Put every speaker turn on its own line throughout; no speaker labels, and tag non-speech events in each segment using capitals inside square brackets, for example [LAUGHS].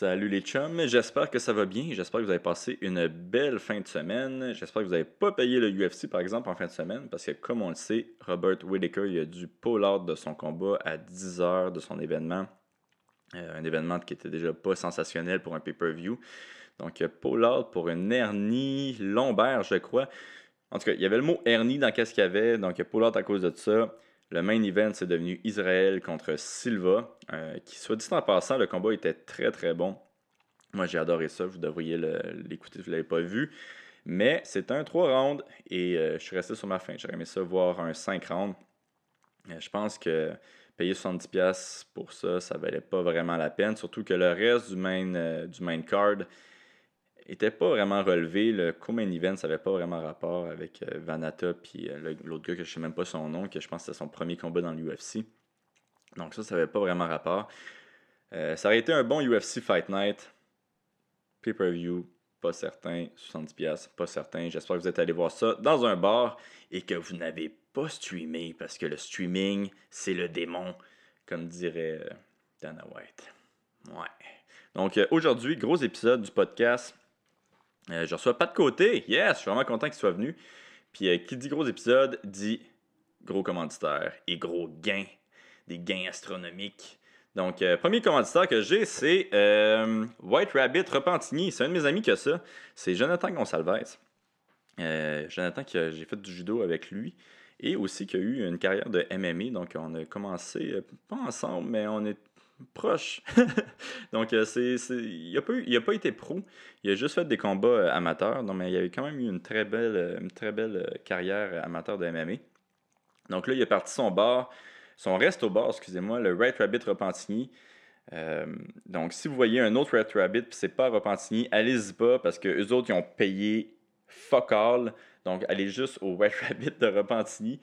Salut les chums, j'espère que ça va bien, j'espère que vous avez passé une belle fin de semaine, j'espère que vous n'avez pas payé le UFC par exemple en fin de semaine, parce que comme on le sait, Robert Whittaker il a dû pull out de son combat à 10h de son événement, euh, un événement qui était déjà pas sensationnel pour un pay-per-view, donc pull out pour une hernie lombaire je crois, en tout cas il y avait le mot hernie dans qu'est-ce qu'il y avait, donc pull out à cause de ça, le main event, c'est devenu Israël contre Silva, euh, qui, soit dit en passant, le combat était très très bon. Moi, j'ai adoré ça. Vous devriez l'écouter si vous ne l'avez pas vu. Mais c'est un 3 rounds et euh, je suis resté sur ma fin. J'aurais aimé ça voir un 5 rounds. Euh, je pense que payer 70$ pour ça, ça valait pas vraiment la peine. Surtout que le reste du main, du main card était pas vraiment relevé. Le co-main event, ça n'avait pas vraiment rapport avec euh, Vanata puis euh, l'autre gars que je sais même pas son nom, que je pense que c'était son premier combat dans l'UFC. Donc ça, ça n'avait pas vraiment rapport. Euh, ça aurait été un bon UFC Fight Night. Pay-per-view, pas certain. 70$, pas certain. J'espère que vous êtes allé voir ça dans un bar et que vous n'avez pas streamé parce que le streaming, c'est le démon, comme dirait Dana White. Ouais. Donc aujourd'hui, gros épisode du podcast. Euh, je reçois pas de côté. Yes, je suis vraiment content qu'il soit venu. Puis euh, qui dit gros épisode dit gros commanditaire et gros gains, des gains astronomiques. Donc, euh, premier commanditaire que j'ai, c'est White Rabbit Repentigny. C'est un de mes amis qui a ça. C'est Jonathan Gonsalves. Jonathan, qui j'ai fait du judo avec lui et aussi qui a eu une carrière de MMA. Donc, on a commencé, pas ensemble, mais on est proche. [LAUGHS] donc, euh, c'est, il n'a pas, pas, été pro. Il a juste fait des combats euh, amateurs. Non, mais il a quand même eu une très belle, euh, une très belle carrière amateur de MMA. Donc là, il a parti son bar, son reste au bar, excusez-moi, le Red Rabbit Repentigny. donc, si vous voyez un autre Red Rabbit, puis c'est pas Repentigny, allez-y pas parce que eux autres, ils ont payé fuck all. Donc, allez juste au Red [LAUGHS] Rabbit de Repentigny.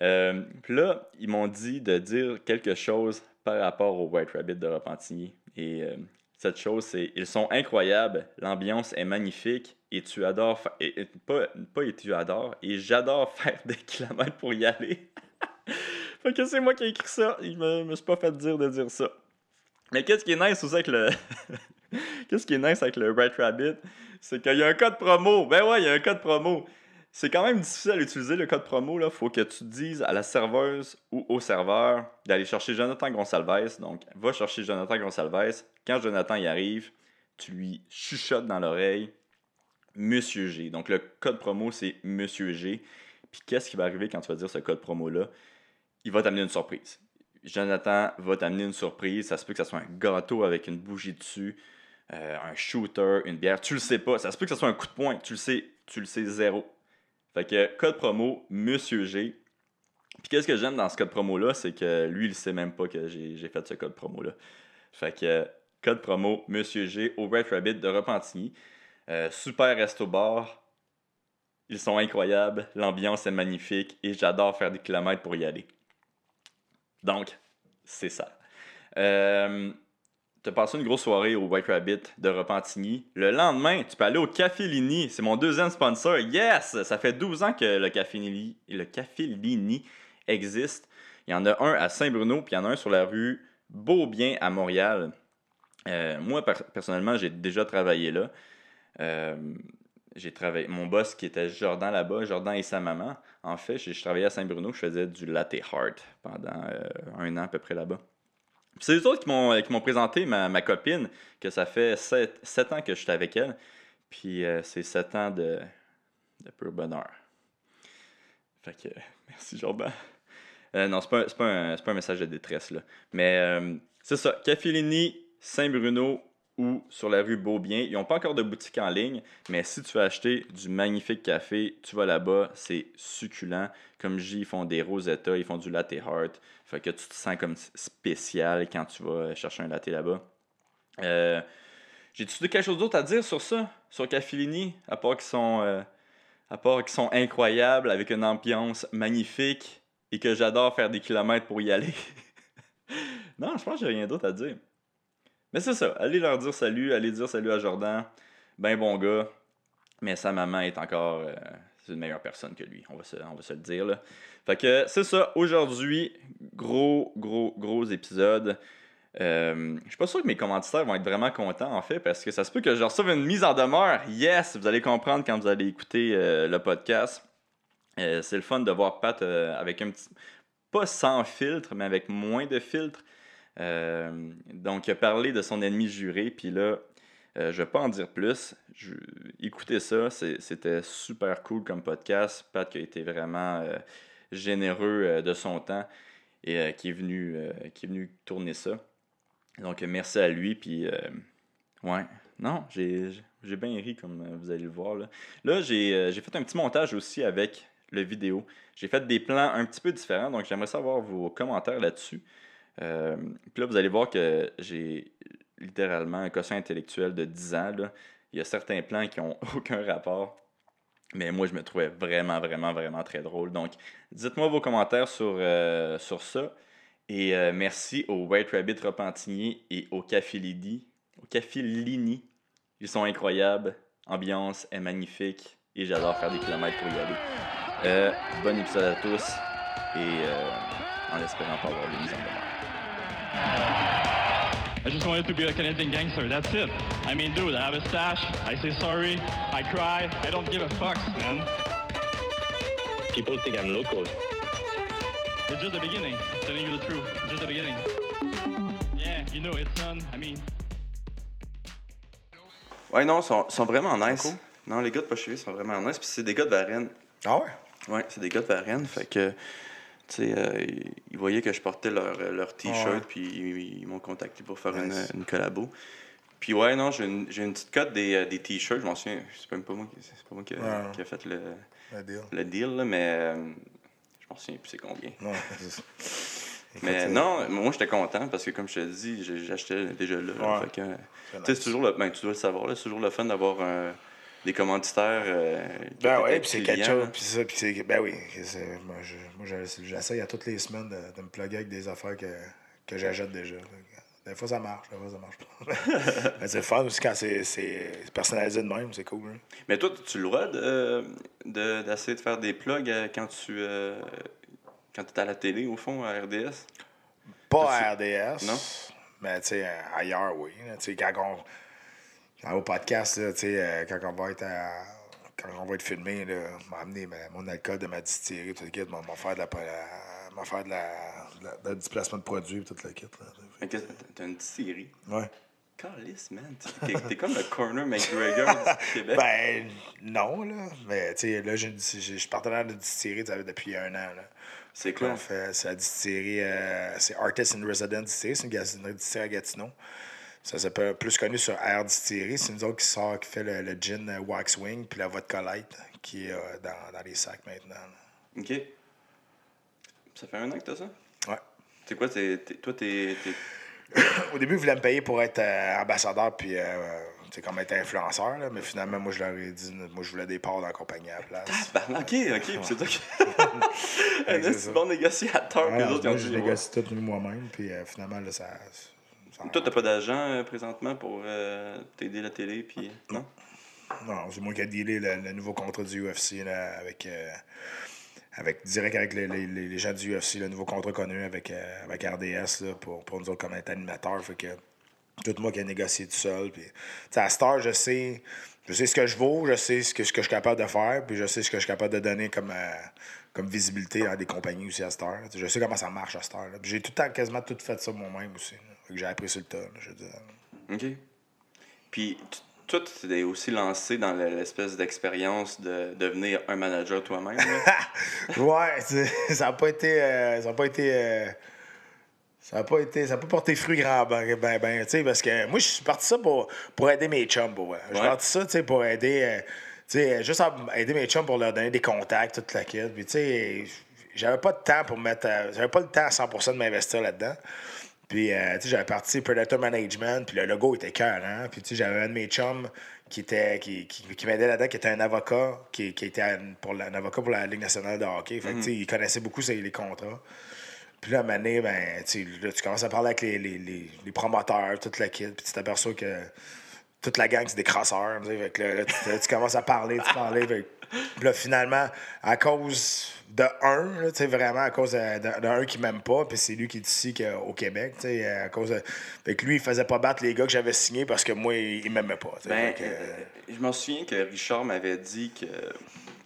là, ils m'ont dit de dire quelque chose par rapport au White Rabbit de Repentigny. Et euh, cette chose, c'est ils sont incroyables, l'ambiance est magnifique et tu adores et, pas, pas et tu adores et j'adore [LAUGHS] faire des kilomètres pour y aller. [LAUGHS] fait que c'est moi qui ai écrit ça, il me, me suis pas fait dire de dire ça. Mais qu'est-ce qui est nice aussi avec le [LAUGHS] Qu'est-ce qui est nice avec le White Rabbit, c'est qu'il y a un code promo. Ben ouais, il y a un code promo. C'est quand même difficile à utiliser le code promo. Il faut que tu dises à la serveuse ou au serveur d'aller chercher Jonathan Gonsalves. Donc, va chercher Jonathan Gonsalves. Quand Jonathan y arrive, tu lui chuchotes dans l'oreille Monsieur G. Donc, le code promo, c'est Monsieur G. Puis, qu'est-ce qui va arriver quand tu vas dire ce code promo-là? Il va t'amener une surprise. Jonathan va t'amener une surprise. Ça se peut que ce soit un gâteau avec une bougie dessus, euh, un shooter, une bière. Tu le sais pas. Ça se peut que ce soit un coup de poing. Tu le sais, tu le sais zéro. Fait que code promo Monsieur G. Puis qu'est-ce que j'aime dans ce code promo-là, c'est que lui, il sait même pas que j'ai fait ce code promo-là. Fait que code promo Monsieur G au Red Rabbit de Repentigny. Euh, super resto bar. Ils sont incroyables, l'ambiance est magnifique et j'adore faire des kilomètres pour y aller. Donc, c'est ça. Euh, tu as passé une grosse soirée au White Rabbit de Repentigny. Le lendemain, tu peux aller au Café Lini. C'est mon deuxième sponsor. Yes! Ça fait 12 ans que le Café Lini, existe. Il y en a un à Saint-Bruno, puis il y en a un sur la rue Beaubien à Montréal. Euh, moi, personnellement, j'ai déjà travaillé là. Euh, j'ai travaillé. Mon boss qui était Jordan là-bas, Jordan et sa maman. En fait, je, travaillais à Saint-Bruno, je faisais du latte art pendant euh, un an à peu près là-bas. C'est eux autres qui m'ont, qui m'ont présenté ma, ma, copine, que ça fait 7, ans que je suis avec elle. Puis euh, c'est 7 ans de, de pur bonheur. Fait que, [LAUGHS] merci Jordan. Euh, non, c'est pas, pas, un, pas un message de détresse, là. Mais euh, c'est ça. Café Saint-Bruno, ou sur la rue Beaubien. Ils n'ont pas encore de boutique en ligne, mais si tu veux acheter du magnifique café, tu vas là-bas, c'est succulent. Comme je dis, ils font des Rosetta, ils font du latte art. Fait que tu te sens comme spécial quand tu vas chercher un latte là-bas. Euh, J'ai-tu quelque chose d'autre à dire sur ça, sur Cafilini, à part qu'ils sont, euh, à part qu'ils sont incroyables, avec une ambiance magnifique et que j'adore faire des kilomètres pour y aller? [LAUGHS] non, je pense que j'ai rien d'autre à dire. Mais c'est ça, allez leur dire salut, allez dire salut à Jordan. Ben bon gars, mais sa maman est encore euh, une meilleure personne que lui, on va se, on va se le dire. Fait que c'est ça, aujourd'hui, gros, gros, gros épisode. Euh, je suis pas sûr que mes commanditaires vont être vraiment contents, en fait, parce que ça se peut que je reçoive une mise en demeure. Yes, vous allez comprendre quand vous allez écouter euh, le podcast. Euh, c'est le fun de voir Pat avec un petit. Pas sans filtre, mais avec moins de filtre. Donc, il a parlé de son ennemi juré, puis là, je vais pas en dire plus. Écoutez ça, c'était super cool comme podcast. Pat qui a été vraiment généreux de son temps et qui, est venu, qui est venu tourner ça. Donc, merci à lui. Puis, euh, ouais, non, j'ai bien ri, comme euh, vous allez le voir. Là, là euh, j'ai fait un petit montage aussi avec le vidéo. J'ai fait des plans un petit peu différents, donc j'aimerais savoir vos commentaires là-dessus. Puis là, vous allez voir que j'ai littéralement un quotient intellectuel de 10 ans. Il y a certains plans qui n'ont [LAUGHS] aucun rapport. Mais moi, je me trouvais vraiment, vraiment, vraiment très drôle. Donc, dites-moi vos commentaires sur, sur ça. Et euh, merci au White Rabbit Repentigny et au Café Lini. Au Café Lini. Ils sont incroyables. Ambiance est magnifique. Et j'adore faire des kilomètres pour y aller. Euh, bon épisode à tous. Et euh, en espérant pas avoir des mises en.
I just wanted to be a Canadian gangster. That's it. I mean, dude, I have a stash. I say sorry. I cry. I don't give a fuck, man.
People think I'm local.
It's just the beginning. I'm telling you the truth. It's just the beginning. Yeah, you know, it's fun. I mean.
Ouais, non, ils sont, sont vraiment nice. Non, les gars de Pochevé sont vraiment nice. Puis c'est des gars de Varennes.
Ah ouais?
Ouais, c'est des gars de Varennes. Fait que, euh, ils voyaient que je portais leur, leur t-shirt. Ouais. Puis ils, ils m'ont contacté pour faire nice. une, une collabo. Puis ouais, non, j'ai une, une, petite cote des, euh, des t-shirts. Je m'en souviens, c'est même pas moi, c'est pas moi qui, a, qui a fait le,
le deal.
Le deal là, mais euh, je m'en souviens plus c'est combien. [LAUGHS] Mais non, moi j'étais content parce que comme je te dis, j'achetais déjà là. Ouais. C'est toujours le, ben, tu dois le savoir, c'est toujours le fun d'avoir un, des commanditaires. Euh,
ben oui, puis c'est quelque chose. Puis ça, puis c'est. Ben oui. Moi, moi j'essaye à toutes les semaines de, de, me plugger avec des affaires que, que j'achète déjà. Des fois, ça marche, des fois, ça marche pas. [LAUGHS] Mais c'est fun aussi quand c'est personnalisé de même, c'est cool. Hein.
Mais toi, tu le droit d'essayer de, faire des plugs euh, quand tu euh, quand es à la télé, au fond, à RDS?
Pas à RDS. Non? Mais tu sais, ailleurs, oui. Tu sais, quand on. Au podcast, tu sais, euh, quand on va être à, quand on va être filmé, là, m'a amené mon alcool de ma distillerie, tout le kit, m'a faire de la, m'a faire de la, de la, déplacement de produits, tout le kit.
Là. T'as une distillerie?
Ouais.
Calice, man. T'es comme le corner McGregor du [LAUGHS] Québec.
Ben, non, là. Mais, tu sais, là, je suis partenaire de distillerie depuis un an, là.
C'est quoi?
C'est la distillerie, euh, c'est Artist in Residence Distillery, c'est une, distillerie à Gatineau. Ça s'appelle plus connu sur Air Distillery. C'est nous autres qui sort, qui fait le, le gin euh, Waxwing puis la vodka light qui est euh, dans, dans, les sacs maintenant.
OK. Ça fait un an que t'as ça?
Ouais.
C'est quoi, t'es, toi, t'es. [COUGHS]
Au début, ils voulaient me payer pour être euh, ambassadeur puis euh, comme être influenceur, là, mais finalement, moi, je leur ai dit, moi, je voulais des parts dans la compagnie à la place.
Ah, ben, ok, ok, c'est toi qui. [LAUGHS] un [LAUGHS] bon négociateur
ouais, que les autres moi, Je négocie tout moi-même, puis euh, finalement, là, ça.
Ça... Toi, t'as pas d'agent euh, présentement pour euh, t'aider la télé, puis. Non?
Non, c'est moi qui ai dealé le, le, nouveau contrat du UFC là, avec avec, direct avec les, les, les, gens du UFC, le nouveau contrat connu avec, euh, avec RDS là, pour, pour nous autres comme être animateur. Fait que tout moi qui ai négocié tout seul. Puis, à Star, je sais, je sais ce que je vaux, je sais ce que, ce que je suis capable de faire, puis je sais ce que je suis capable de donner comme, euh, comme visibilité à des compagnies aussi à Star. Je sais comment ça marche à Star. J'ai tout le temps quasiment tout fait ça moi-même aussi. J'ai appris sur le tas. je veux dire.
OK. Puis toi, tu t'es aussi lancé dans l'espèce d'expérience de devenir un manager toi-même. [LAUGHS]
ouais, [LAUGHS] ça n'a pas été. Euh, ça n'a pas été. Euh, ça n'a pas été. Ça n'a pas porté fruit grand ben, ben, ben tu sais, parce que moi, je suis parti ça pour, pour aider mes chums, pour Je suis parti ça, tu sais, pour aider. Euh, tu sais, juste aider mes chums pour leur donner des contacts, toute la quête. Puis, tu sais, j'avais pas de temps pour mettre. J'avais pas le temps à 100% de m'investir là-dedans. Puis, euh, tu sais, j'avais parti Predator Management, puis le logo était cœur, hein. Puis, tu sais, j'avais un de mes chums qui, était, qui, qui, m'aidait là-dedans, qui était un avocat, qui, qui était pour la, un avocat pour la Ligue nationale de hockey. Fait que, tu sais, mhm. il connaissait beaucoup les contrats. Puis là, à un moment donné, ben, tu, là, tu commences à parler avec les, les, les, les promoteurs, toute la kit, puis tu t'aperçois que toute la gang, c'est des crasseurs. Fait que là, là, tu, commences à parler, tu parles. Fait puis là, finalement, à cause de un, là, vraiment à cause de, de- qui m'aime pas, puis c'est lui qui est ici que- au Québec, à cause de... Fait que lui, il faisait pas battre les gars que j'avais signés parce que moi, il, il m'aimait pas.
Ben,
que,
euh, je m'en souviens que Richard m'avait dit que.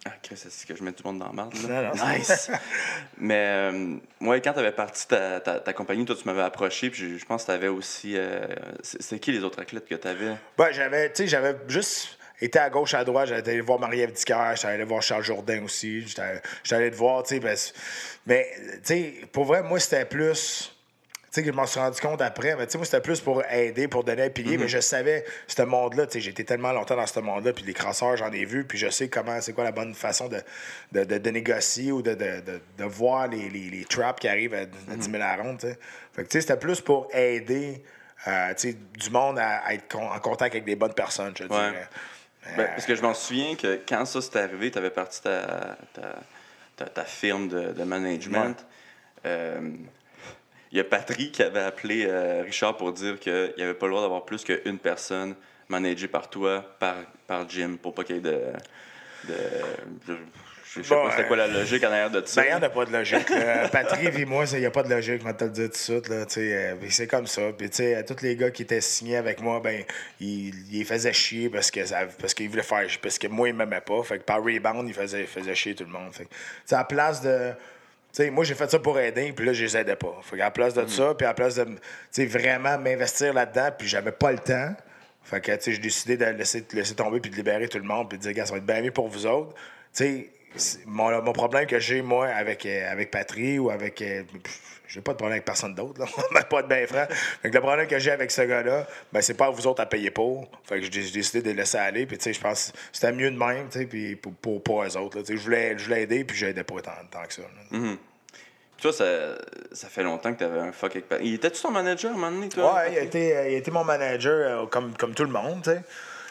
Ah, Chris, c'est que je mets du monde dans la marde, là?
Non, non.
Nice! [LAUGHS] Mais, euh, moi, quand t'avais parti ta, ta, ta compagnie, toi, tu m'avais approché, puis je, je pense que t'avais aussi. euh, c'est c'est qui les autres athlètes que t'avais?
Ben, j'avais, tu sais, j'avais juste été à gauche, à droite. J'étais allé voir Marie-Ève Dicker, j'étais allé voir Charles Jourdain aussi. J'étais j'étais allé te voir, tu sais. parce- Mais, tu sais, pour vrai, moi, c'était plus. Tu sais, que je m'en suis rendu compte après, mais tu sais, moi, c'était plus pour aider, pour donner un pilier, mais je savais, ce monde-là, tu sais, été tellement longtemps dans ce monde-là, puis les crasseurs, j'en ai vu, puis je sais comment, c'est quoi la bonne façon de, de, de- de négocier ou de, de, voir les, les, les traps qui arrivent à, à 10 000 à la ronde, tu sais. Fait que, tu sais, c'était plus pour aider, euh, tu sais, du monde à, à être con- en contact avec des bonnes personnes, je dirais.
Ben, parce que je m'en souviens que quand ça s'est arrivé, t'avais parti ta, ta, ta, ta firme de, de management. Euh, Il y a Patrick qui avait appelé euh, Richard pour dire qu'il n'y avait pas le droit d'avoir plus qu'une personne managée par toi, par, par Jim, pour pas qu'il y ait de. de je sais
Bon,
pas c'était quoi la logique en arrière de ça.
Ben, il n'y en a pas de logique. [LAUGHS] Patrick et moi, il n'y a pas de logique, je vais te le dire tout de suite. Là, tu sais, euh, c'est comme ça. Puis, tu sais, à tous les gars qui étaient signés avec moi, ben, ils, faisaient chier parce que ça- parce qu'ils voulaient faire parce que moi, ils ne m'aimaient pas. Fait que par rebound, ils faisaient, ils faisaient chier tout le monde. Fait que, à la place de. Tu sais, moi, j'ai fait ça pour aider, puis là, je les aidais pas. Fait qu'à la place de ça, puis à la place de tu sais, vraiment m'investir là-dedans, puis j'avais pas le temps. Fait que, tu sais, j'ai décidé de laisser, de laisser tomber puis de libérer tout le monde puis de dire, gars, ça va être bien mieux pour vous autres. Tu sais, c'est- mon, mon problème que j'ai, moi, avec, euh, avec Patry ou avec. euh, j'ai pas de problème avec personne d'autre, là. [LAUGHS] Pas de bien franc. Fait que le problème que j'ai avec ce gars-là, ben, c'est pas à vous autres à payer pour. Fait que j'ai décidé de le laisser aller. Puis, tu sais, je pense que c'était mieux de même, tu sais, puis pour, pour, pour eux autres. Tu je voulais, je voulais aider, puis j'aidais pas tant, tant que ça. là.
Toi, ça, ça fait longtemps que t'avais un fuck avec Patrick. Il était-tu ton manager à un moment donné, toi?
Ouais, il a été, euh, il a été mon manager, euh, comme, comme tout le monde, tu sais.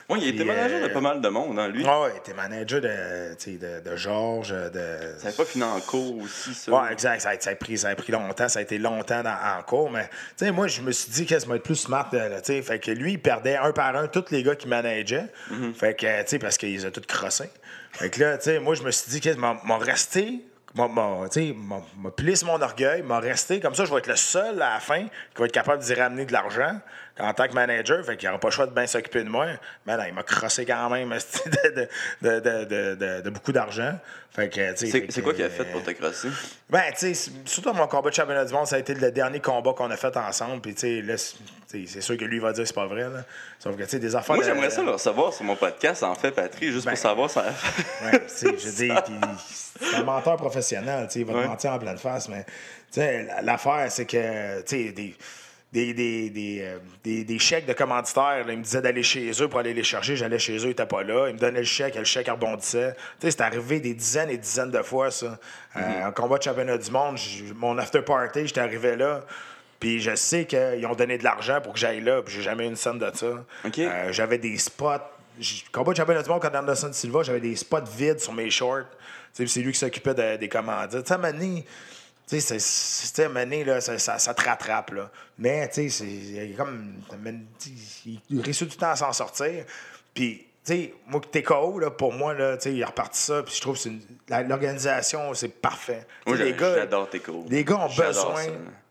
Ouais, il était
Puis,
manager
euh,
de pas mal de monde, hein, lui.
Ouais, ouais, il était manager de, de, de Georges, de.
Ça n'avait pas fini en cours aussi, ça.
Ouais, exact. Ça a, ça a pris, ça a pris longtemps. Ça a été longtemps dans- en cours. Mais, moi, je me suis dit que ça va être plus smart. euh, là, sais. fait que lui, il perdait un par un tous les gars qui manageaient. Fait que, tu sais, parce qu'ils ont tous crossé. Fait que là, tu sais, moi, je me suis dit que m'a m'a resté. M'a plissé mon orgueil, m'a resté. Comme ça, je vais être le seul à la fin qui va être capable d'y ramener de l'argent en tant que manager. Fait qu'il n'aura pas le choix de bien s'occuper de moi. Mais non, il m'a crossé quand même [LAUGHS] de, beaucoup d'argent. Fait que,
C'est quoi qu'il a fait pour te crosser?
ben, tu sais, surtout mon combat de championnat du monde, ça a été le dernier combat qu'on a fait ensemble. Puis, tu sais, là, c'est sûr que lui il va dire que c'est pas vrai. Là. Sauf que, tu sais, des affaires.
Moi, j'aimerais ça le recevoir sur mon podcast, en fait, Patrick, juste
Ben,
pour savoir ça.
Ouais, tu sais, je [LAUGHS] puis c'est un menteur professionnel, tu sais, il va te mentir en pleine face, mais tu sais, l'affaire, c'est que, tu sais, des, des, des, des, euh, des- des chèques de commanditaires, là, il me disait d'aller chez eux pour aller les chercher, j'allais chez eux, ils n'étaient pas là, il me donnait le chèque, et le chèque rebondissait. Tu sais, c'est arrivé des dizaines et dizaines de fois, ça. Euh, un combat de championnat du monde, mon after party, j'étais arrivé là. Puis je sais qu'ils ont donné de l'argent pour que j'aille là, puis j'ai jamais eu une scène de ça. Euh, j'avais des spots. Combat de championnat du monde contre Anderson Silva, j'avais des spots vides sur mes shorts. C'est lui qui s'occupait de- des commandites. Tu sais, tu sais, c'est- donné, là, ça, ça- ça te rattrape. Là. Mais tu sais, c'est comme. Il réussit tout le temps à s'en sortir. Puis, tu sais, moi, TKO, là, pour moi, là, tu sais, il a reparti ça. Puis je trouve que l'organisation, c'est parfait. Tu
Moi,
les gars-
j'adore tes cours.
les gars ont besoin.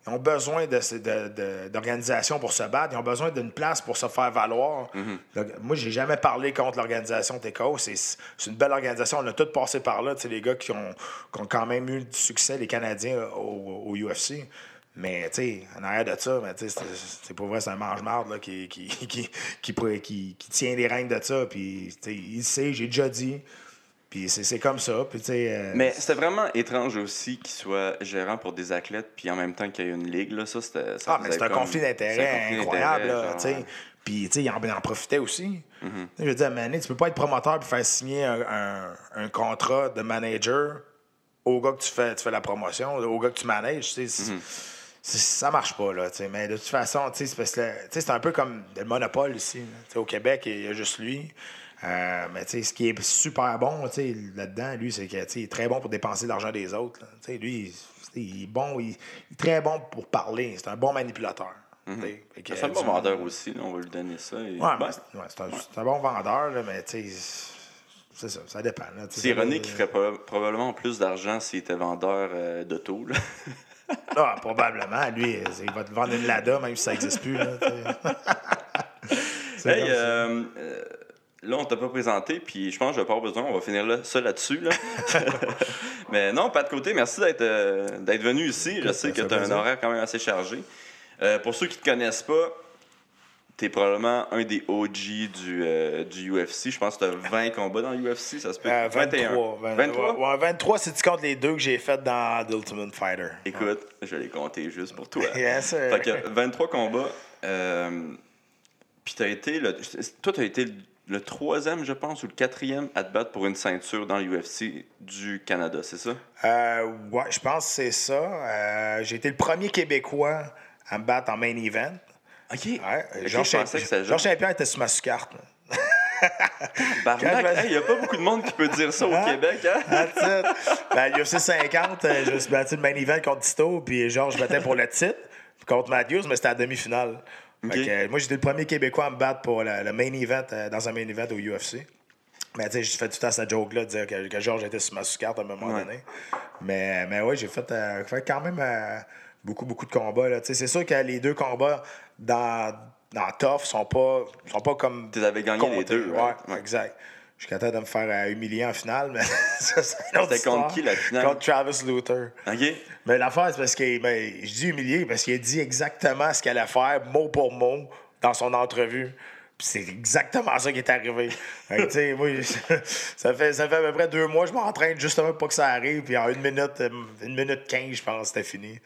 Ils ont besoin de, ce- de- de- d'organisation pour se battre. Ils ont besoin d'une place pour se faire valoir.
Mhm.
Donc, moi, j'ai jamais parlé contre l'organisation TKO. C'est, une belle organisation. On a tous passé par là. Les gars qui ont, qui ont quand même eu du succès, les Canadiens euh, au, au UFC. Mais, tu sais, en arrière de ça, ben, c'est, pour vrai, c'est un mange-marde qui, [LAUGHS] qui, qui, qui, qui- tient les règnes de ça. Puis, il sait, j'ai déjà dit. Puis, c'est, comme ça. Puis, euh,
Mais c'était vraiment étrange aussi qu'il soit gérant pour des athlètes, puis en même temps qu'il y ait une ligue. Là, ça, c'était, ça
Ah, mais c'est un
comme-
conflit
c'est un
d'intérêt
conflit
incroyable, là,
genre.
Puis, il en, il en profitait aussi. Sais, Je veux dire, donné, tu peux pas être promoteur puis faire signer un, un- un contrat de manager au gars que tu fais, tu fais la promotion, au gars que tu manages, c'est- c'est- Ça marche pas, là. Mais de toute façon, c'est un peu comme le monopole ici. au Québec, il y a juste lui. Euh, mais tu sais, ce qui est super bon, là-dedans, lui, c'est que, tu sais, il est très bon pour dépenser l'argent des autres. là. Tu sais, lui, il- il est bon, il, il est très bon pour parler. C'est un bon manipulateur. que,
C'est un
euh,
bon
du-
vendeur aussi, là, on va lui donner ça. et-
Ouais,
Ben,
c'est- ouais, c'est un, bon vendeur, là, mais tu sais, c'est ça, ça dépend.
c'est
ça-
ironique qu'il ferait proba- probablement plus d'argent s'il était vendeur euh, d'auto.
Ah, probablement. Lui, il va te vendre une Lada, même si ça n'existe plus. Là, [LAUGHS]
Hey, euh, euh, là, on t'a pas présenté, puis je pense que je vais pas avoir besoin. On va finir là, ça là-dessus. Là. [LAUGHS] [LAUGHS] Mais non, pas de côté, merci d'être euh, d'être venu ici. Je sais que tu as un horaire quand même assez chargé. Euh, pour ceux qui te connaissent pas, tu es probablement un des OG du, euh, du UFC. Je pense que tu as 20 combats dans l'UFC, ça se peut.
Euh, 23.
21.
23?
23?
Ouais, 23 si tu comptes les deux que j'ai fait dans The Ultimate Fighter.
Écoute, je vais les compter juste pour toi. [LAUGHS]
Yes, sir.
Fait que 23 combats. Euh, puis t'as été le, toi, tu as été le troisième, je pense, ou le quatrième à te battre pour une ceinture dans l'UFC du Canada, c'est ça?
Euh, ouais, je pense que c'est ça. Euh, j'ai été le premier Québécois à me battre en main event.
OK.
Ouais, Georges Saint-Pierre était sur ma. [LAUGHS]
Barnac,
je-
il n'y a pas beaucoup de monde qui peut dire ça au
Hein?
Québec, hein?
Ben, l'UFC 50, euh, je me suis battu le main event contre Tito, puis Georges battait pour le titre contre Matthews, mais c'était à demi-finale. Que, moi, j'étais le premier Québécois à me battre pour le, le main event, euh, dans un main event au UFC. Mais tu sais, j'ai fait tout le temps cette joke-là, de dire que, que Georges était sur ma sous-carte à un moment
Ouais.
donné. Mais, mais oui, j'ai fait, euh, fait quand même euh, beaucoup, beaucoup de combats. C'est sûr que les deux combats dans, dans Tough sont pas, sont pas comme.
Tu avais gagnés les deux?
Ouais. exact. Jusqu'à temps de me faire euh, humilier en finale, mais [LAUGHS] ça, c'est autre
C'était contre qui, la finale?
Contre Travis Luther.
OK?
Mais l'affaire, c'est parce que ben, je dis humilié parce qu'il a dit exactement ce qu'il allait faire, mot pour mot, dans son entrevue. Puis c'est exactement ça qui est arrivé. [LAUGHS] Sais, moi, [LAUGHS] ça fait, ça fait à peu près deux mois, je m'entraîne justement pour pas que ça arrive. Puis en une minute, une minute quinze, je pense, c'était fini.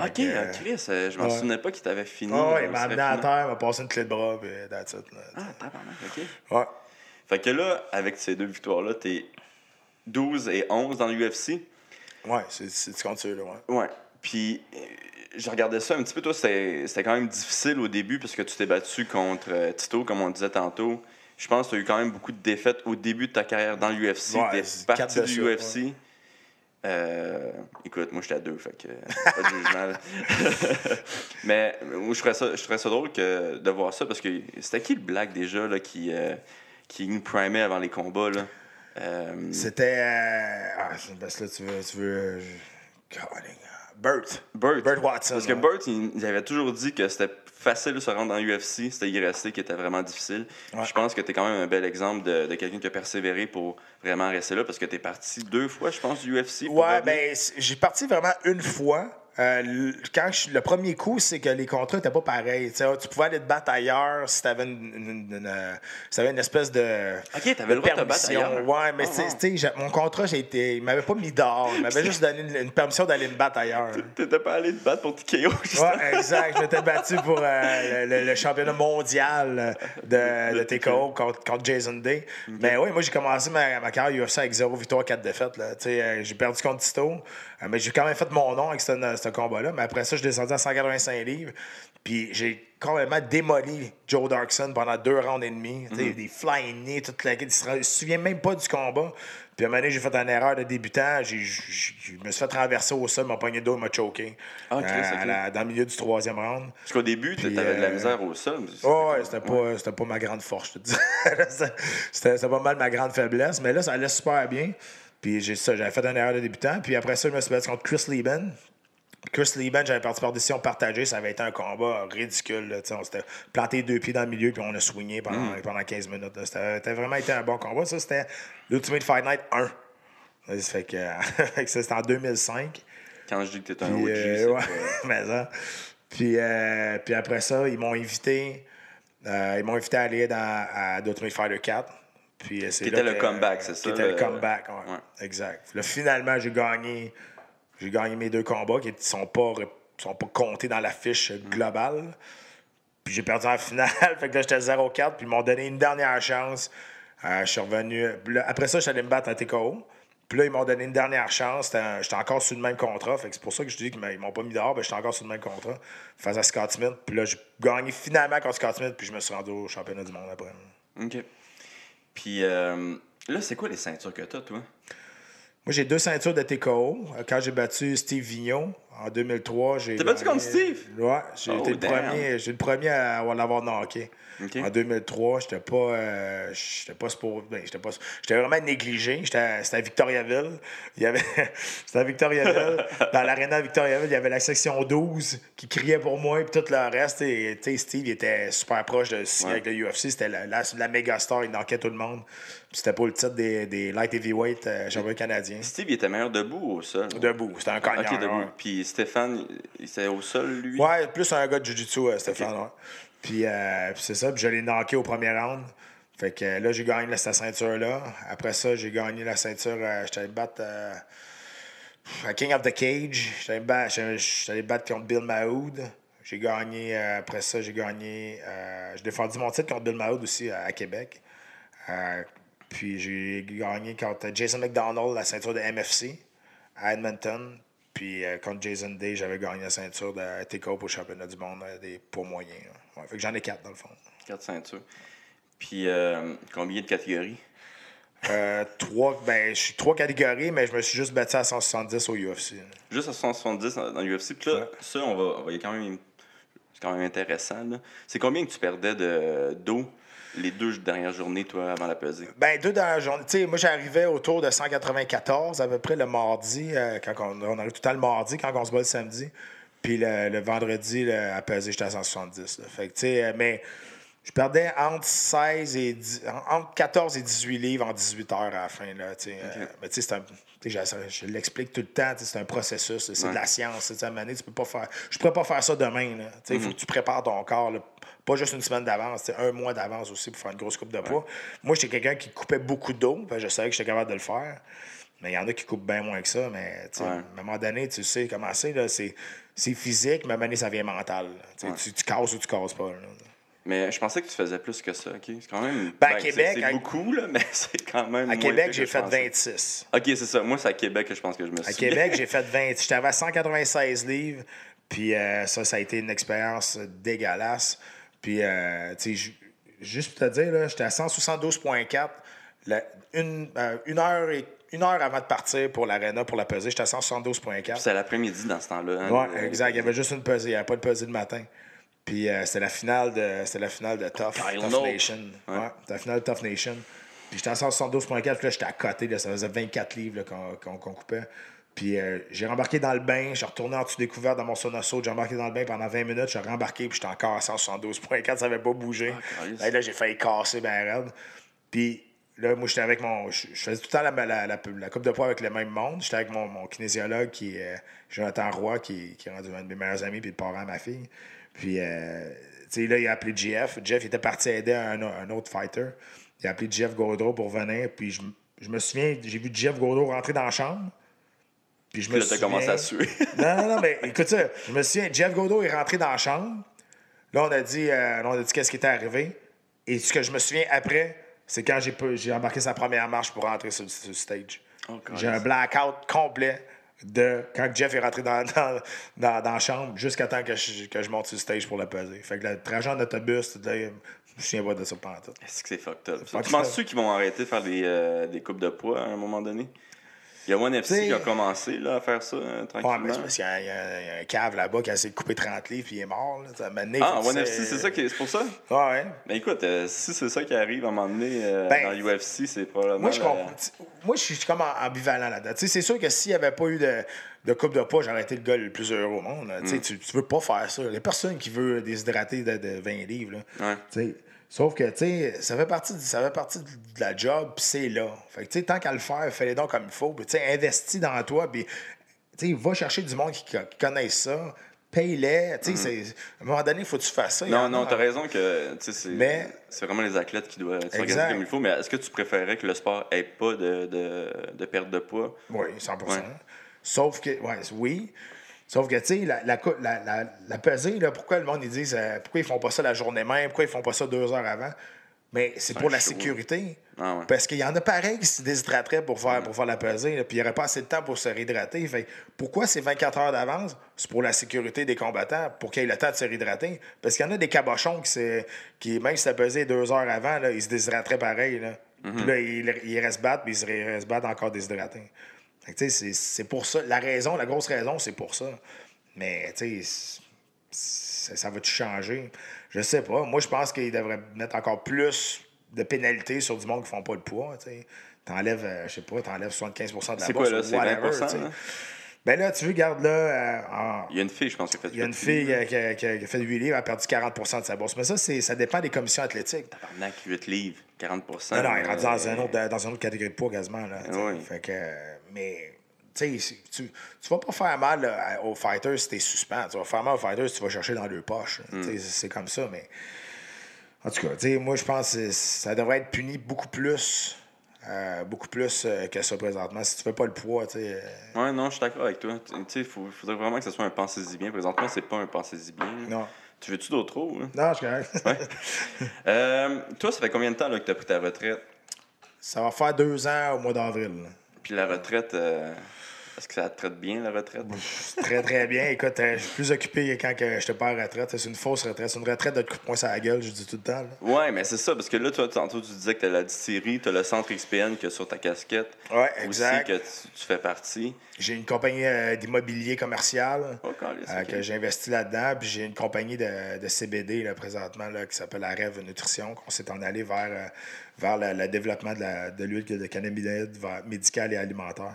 OK,
Fait que,
euh, Chris, euh, je m'en
ouais.
souvenais pas qu'il t'avait fini.
Ah
euh,
il m'a amené à terre, il m'a passé une clé de bras, puis that's it. là.
Ah, tabarnak, OK.
Ouais.
Fait que là, avec ces deux victoires-là, t'es 12 et 11 dans l'UFC.
Ouais, c'est, c'est, tu comptes ça, là, ouais.
Ouais. Puis, euh, je regardais ça un petit peu. Toi, c'était c'était quand même difficile au début parce que tu t'es battu contre euh, Tito, comme on disait tantôt. Je pense que tu as eu quand même beaucoup de défaites au début de ta carrière dans l'UFC.
Ouais,
t'es
c'est
parti
quatre de
du UFC. Euh, écoute, moi, j'étais à deux, fait que [LAUGHS] pas de jugement. [LAUGHS] Mais moi, je trouvais ça, je trouvais ça drôle que, de voir ça parce que c'était qui le black déjà là, qui, euh, qui nous primait avant les combats? Là? Euh,
C'était. euh, Ah, parce que là, tu veux. Tu veux euh, Burt.
Burt.
Burt Watson.
Parce que
ouais.
Burt, il, il avait toujours dit que c'était facile de se rendre dans l'UFC, c'était y rester qui était vraiment difficile.
Ouais.
Je pense que tu es quand même un bel exemple de, de quelqu'un qui a persévéré pour vraiment rester là parce que tu es parti deux fois, je pense, du UFC.
Ouais, ben, j'ai parti vraiment une fois. Euh, quand je- le premier coup, c'est que les contrats n'étaient pas pareils. Tu tu pouvais aller te battre ailleurs si tu avais une, une- une, euh, si une espèce de.
Ok, t'avais le droit de te battre ailleurs.
Ouais, mais
Ah,
tu sais- tu j'ai- mon contrat, j'ai été, il m'avait pas mis dehors. Il m'avait [LAUGHS] juste donné une, permission d'aller me battre ailleurs.
T'étais pas allé te battre pour TKO, [LAUGHS]
Ouais, exact. Je m'étais battu pour euh, le, le- le championnat mondial de, de TKO contre, contre Jason Day. Mais oui, moi, j'ai commencé ma, ma carrière UFC avec 0 victoire, 4 défaites. Tu j'ai perdu contre Tito. Euh, mais j'ai quand même fait mon nom avec ce, ce combat-là. Mais après ça, je suis descendu à 185 livres. Puis j'ai complètement démoli Joe Darkson pendant deux rounds et demi. Tu sais, Des flying knees, toute la Il se souvient même pas du combat. Puis à un moment donné, j'ai fait une erreur de débutant. Je me suis fait renverser au sol, m'a pogné d'eau, m'a choqué.
Ah,
Euh,
c'est
à
ok.
la- dans le milieu du troisième round.
Parce qu'au début,
Puis,
t'avais de la
euh,
misère au sol.
Oh, ouais, c'était pas, pas ma grande force, je te dis. [LAUGHS] c'était pas mal ma grande faiblesse. Mais là, ça allait super bien. Puis j'ai ça, j'avais fait une erreur de débutant. Puis après ça, je me suis battu contre Chris Lieben. Chris Lieben, j'avais parti par décision partagée. Ça avait été un combat ridicule. là, on s'était planté deux pieds dans le milieu, puis on a swingé pendant,
Mm.
pendant 15 minutes. là. C'était, c'était vraiment été un bon combat. Ça, c'était l'Ultimate Fight Night 1. Ça [LAUGHS] fait que, ça, c'était en 2005.
Quand je dis que t'es un OG,
euh, ouais, [LAUGHS] mais ça. Puis, euh, puis après ça, ils m'ont invité. euh, ils m'ont invité à aller dans, à Ultimate Fighter 4. Puis euh, c'est
Qui était le comeback, c'est
qui
ça,
était le
le-
comeback, ouais.
Ouais.
Exact. Là, finalement, j'ai gagné. J'ai gagné mes deux combats qui ne sont pas, sont pas comptés dans la fiche globale. Puis j'ai perdu en [LAUGHS] finale. fait que là, j'étais 0-4. Puis ils m'ont donné une dernière chance. Euh, je suis revenu. là, après ça, je suis allé me battre à TKO. Puis là, ils m'ont donné une dernière chance. J'étais encore sur le même contrat. Fait que c'est pour ça que je dis qu'ils m'ont pas mis dehors. Ben, j'étais encore sur le même contrat. Face à Scott Smith. Puis là, j'ai gagné finalement contre Scott Smith. Puis je me suis rendu au championnat du monde après.
OK. Puis euh, là, c'est quoi les ceintures que t'as, toi?
Moi, j'ai deux ceintures de TKO. Euh, Quand j'ai battu Steve Vigneault En 2003, j'ai.
T'as battu
gagné-
contre Steve?
Ouais, j'ai
Oh,
été le premier, j'ai le premier à avoir l'avoir knocké. En 2003, j'étais pas, euh, j'étais pas ben, j'étais pas, j'étais vraiment négligé. J'étais, c'était à Victoriaville. Il y avait, [LAUGHS] c'était à Victoriaville. Dans l'aréna Victoriaville, il y avait la section 12 qui criait pour moi, puis tout le reste. Et, Steve, il était super proche de signer
Ouais.
avec le UFC. C'était la, la, la méga star, il knockait tout le monde. Puis c'était pour le titre des, des light heavyweight euh, champion canadien.
Steve, il était meilleur debout ou au sol?
Debout, c'était un cogneur.
Ok, debout. Puis Stéphane, il était au sol, lui?
Ouais, plus un gars de Jiu-Jitsu, euh, Stéphane. ouais. Puis, euh, puis c'est ça, puis je l'ai knocké au premier round. Fait que là, j'ai gagné cette ceinture-là. Après ça, j'ai gagné la ceinture. Euh, j'étais allé battre euh, à King of the Cage. J'étais allé ba- j'étais- j'étais allé battre contre Bill Mahood. J'ai gagné, euh, après ça, j'ai gagné. j'ai défendu mon titre contre Bill Mahood aussi à, Québec. Puis j'ai gagné contre Jason McDonald, la ceinture de MFC à Edmonton. Puis contre Jason Day, j'avais gagné la ceinture de pour le championnat du monde des poids moyens. là. Ouais, fait que j'en ai quatre dans le fond.
Quatre ceintures. Puis euh, combien de catégories?
Euh, [LAUGHS] trois, ben, je suis trois catégories, mais je me suis juste battu à 170 au UFC.
Juste à 170 dans, l'UFC. Puis là,
Ouais.
ça, on va, on va- y quand même, c'est quand même intéressant. C'est combien que tu perdais de, d'eau les deux dernières journées, toi, avant la pesée?
Ben, deux dans la journée. Tu sais, moi, j'arrivais autour de 194 à peu près le mardi, euh, quand on, on arrive tout le temps le mardi, quand on se bat le samedi. Puis le, le vendredi, là, à peser, j'étais à 170. là. Fait que, tu sais, euh, mais je perdais entre 16 et 10 entre 14 et 18 livres en 18 heures à la fin. Là. Euh, mais tu sais, Je, l'explique tout le temps, c'est un processus, c'est
Ouais.
de la science. À un tu peux pas faire. Je pourrais pas faire ça demain. Il faut que tu prépares ton corps. là. Pas juste une semaine d'avance, un mois d'avance aussi pour faire une grosse coupe de poids. Moi, j'étais quelqu'un qui coupait beaucoup d'eau, que je savais que j'étais capable de le faire. Mais il y en a qui coupent bien moins que ça. Mais
Ouais.
à un moment donné, tu sais comment C'est c'est physique, mais à un moment donné, ça vient mental. Tu
Ouais.
Tu, tu casses ou tu casses pas. là.
Mais je pensais que tu faisais plus que ça, OK? C'est quand même...
Ben, à
c'est-
Québec,
C'est beaucoup, là, [LAUGHS] mais c'est quand même
À Québec, j'ai fait
pensais.
26.
OK, c'est ça. Moi, c'est à Québec que je pense que je me suis
À Québec, [LAUGHS] j'ai fait 20. J'étais à 196 livres. Puis euh, ça, ça a été une expérience dégueulasse. Puis, euh, tu sais, ju- juste pour te dire, là, j'étais à 172,4. La- Une, euh, une, heure et, une heure avant de partir pour l'aréna, pour la pesée, j'étais à 172,4.
C'est à l'après-midi dans ce temps-là. hein,
Ouais, exact. Il y avait juste une pesée. Il n'y avait pas de pesée le matin. Puis euh, c'était la finale de c'était la finale de Tough, Tough. Nation. Ouais. c'était la finale de Tough Nation. Puis j'étais à 172.4, puis là j'étais à côté, là, ça faisait 24 livres qu'on coupait. Puis euh, j'ai rembarqué dans le bain, j'ai retourné en dessous découvert dans mon sauna saut, j'ai rembarqué dans le bain pendant 20 minutes, j'ai rembarqué, puis j'étais encore à 172.4, ça n'avait pas bougé. Là, là, j'ai failli casser ben raide. Puis là, moi, j'étais avec mon. Je faisais tout le temps la, la, la, la coupe de poids avec le même monde. J'étais avec mon, mon kinésiologue qui est euh, Jonathan Roy, qui, qui est rendu un de mes meilleurs amis, puis le parent à ma fille. Puis, euh, tu sais, là, il a appelé Jeff. Jeff il était parti aider un, un autre fighter. Il a appelé Jeff Gaudreau pour venir. Puis, je, je me souviens, j'ai vu Jeff Gaudreau rentrer dans la chambre. Puis, je me
là,
souviens...
commencé à suer. [LAUGHS]
Non, non, non, mais écoute ça. Je me souviens, Jeff Godot est rentré dans la chambre. Là, on a dit, euh, là, on a dit qu'est-ce qui était arrivé. Et ce que je me souviens après, c'est quand j'ai embarqué sa première marche pour rentrer sur, sur le stage.
Oh,
j'ai un blackout complet de quand Jeff est rentré dans, dans, dans, dans la chambre jusqu'à temps que je, que je monte sur le stage pour le peser. Fait que le trajet en autobus, je me souviens pas de ça pendant tout.
Est-ce que c'est fucked up? tu penses
up.
tu qu'ils vont arrêter de faire des, euh, des coupes de poids à un moment donné? Il y a One FC
T'sais-
qui a commencé là, à faire ça euh,
Ouais,
tranquillement.
mais c'est parce qu'il y, a- y un cave là-bas qui a essayé de couper 30 livres puis il est mort. Là. Ça donné,
ah, c'est ça qui c'est pour ça?
Ouais, ouais.
Mais écoute, euh, si c'est ça qui arrive à un moment donné euh,
Ben,
dans l'UFC, c'est probablement.
Moi, je comprends. Moi, je suis comme ambivalent là-dedans. C'est sûr que s'il n'y avait pas eu de, de coupe de poids, j'aurais été le gars le plus heureux au monde. là. Tu
Mm.
Tu, tu veux pas faire ça. Il n'y a personne qui veut déshydrater de, de 20 livres. là.
Ouais.
Sauf que, tu sais, ça fait partie, du- ça fait partie de la job, puis c'est là. Fait que, tu sais, tant qu'à le faire, fais-le donc comme il faut. Puis, tu sais, investis dans toi, puis, tu sais, va chercher du monde qui, qui connaisse ça. Paye-les. Tu sais, c'est- à un moment donné, il faut que tu fasses ça.
Mm-hmm. Non, non, t'as raison que tu sais, c'est
Mais-
c'est vraiment les athlètes qui doivent s'organiser comme il faut. Mais est-ce que tu préférais que le sport ait pas de, de, de perte de poids?
Oui, 100
Ouais.
Sauf que, ouais, oui. Sauf que, tu sais, la, la, la, pesée, là, pourquoi le monde, ils disent, euh, pourquoi ils font pas ça la journée même, pourquoi ils font pas ça deux heures avant? Mais c'est pour la
show.
sécurité.
Ah ouais.
Parce qu'il y en a pareil qui se déshydrateraient pour faire, pour faire la pesée, là, puis il n'y aurait pas assez de temps pour se réhydrater. Fait pourquoi c'est 24 heures d'avance? C'est pour la sécurité des combattants, pour qu'ils aient le temps de se réhydrater. Parce qu'il y en a des cabochons qui, qui même si ça pesait deux heures avant, là, ils se déshydrateraient pareil. Là.
Mhm.
Puis là, ils, ils restent battre, puis ils se restent battre encore déshydratés. C'est c'est pour ça. La raison, la grosse raison, c'est pour ça. Mais, tu sais, c'est- ça va-tu changer? Je sais pas. Moi, je pense qu'il devrait mettre encore plus de pénalités sur du monde qui font pas le poids, tu. T'enlèves, euh, je sais pas, t'enlèves 75% de la
C'est
bourse
quoi, là? C'est
whatever,
20
tu sais.
là?
Ben là, tu veux, garde là, euh, en-
Il y a une fille, je pense, qui a fait
il y a une fille euh, qui a, qui fait 8 livres, elle a perdu 40% de sa bourse. Mais ça, c'est, ça dépend des commissions athlétiques.
Tabarnak, 8 livres, 40
Non, non, elle est rendue dans,
euh,
un autre, dans une autre catégorie de poids quasiment. Là, sais.
Oui.
Fait que, euh, mais, tu tu, vas pas faire mal là, aux fighters si t'es suspens. Tu vas faire mal aux fighters si tu vas chercher dans deux poches. Sais, C'est comme ça, mais. En tout cas, moi, je pense que ça devrait être puni beaucoup plus. euh, beaucoup plus euh, que ça présentement. Si tu fais pas le poids, tu sais. euh,
Ouais, non, je suis d'accord avec toi. Tu il faudrait vraiment que ce soit un pensez-y bien. Présentement, c'est pas un pensez-y bien.
non.
Tu veux-tu d'autres hein?
Non, je suis correct. [LAUGHS]
Euh, toi, ça fait combien de temps là, que tu as pris ta retraite?
ça va faire deux ans au mois d'avril.
Puis la retraite, euh, est-ce que ça te traite bien, la retraite? [LAUGHS]
Très, très bien. Écoute, euh, je suis plus occupé quand je te pas la retraite. C'est une fausse retraite. C'est une retraite de coup de poing sur la gueule, je dis tout le temps. là.
Ouais, mais c'est ça, parce que là, toi, tantôt, tu disais que tu as la distillerie, tu as le centre XPN que sur ta casquette.
Ouais,
Aussi, que tu, tu fais partie.
J'ai une compagnie euh, d'immobilier commercial
Oh,
euh, que j'ai investi là-dedans. Puis j'ai une compagnie de, de CBD là, présentement là, qui s'appelle la Rêve Nutrition, qu'on s'est en allé vers, euh, vers le, le développement de, de l'huile de cannabinoïde vers- médicale et alimentaire.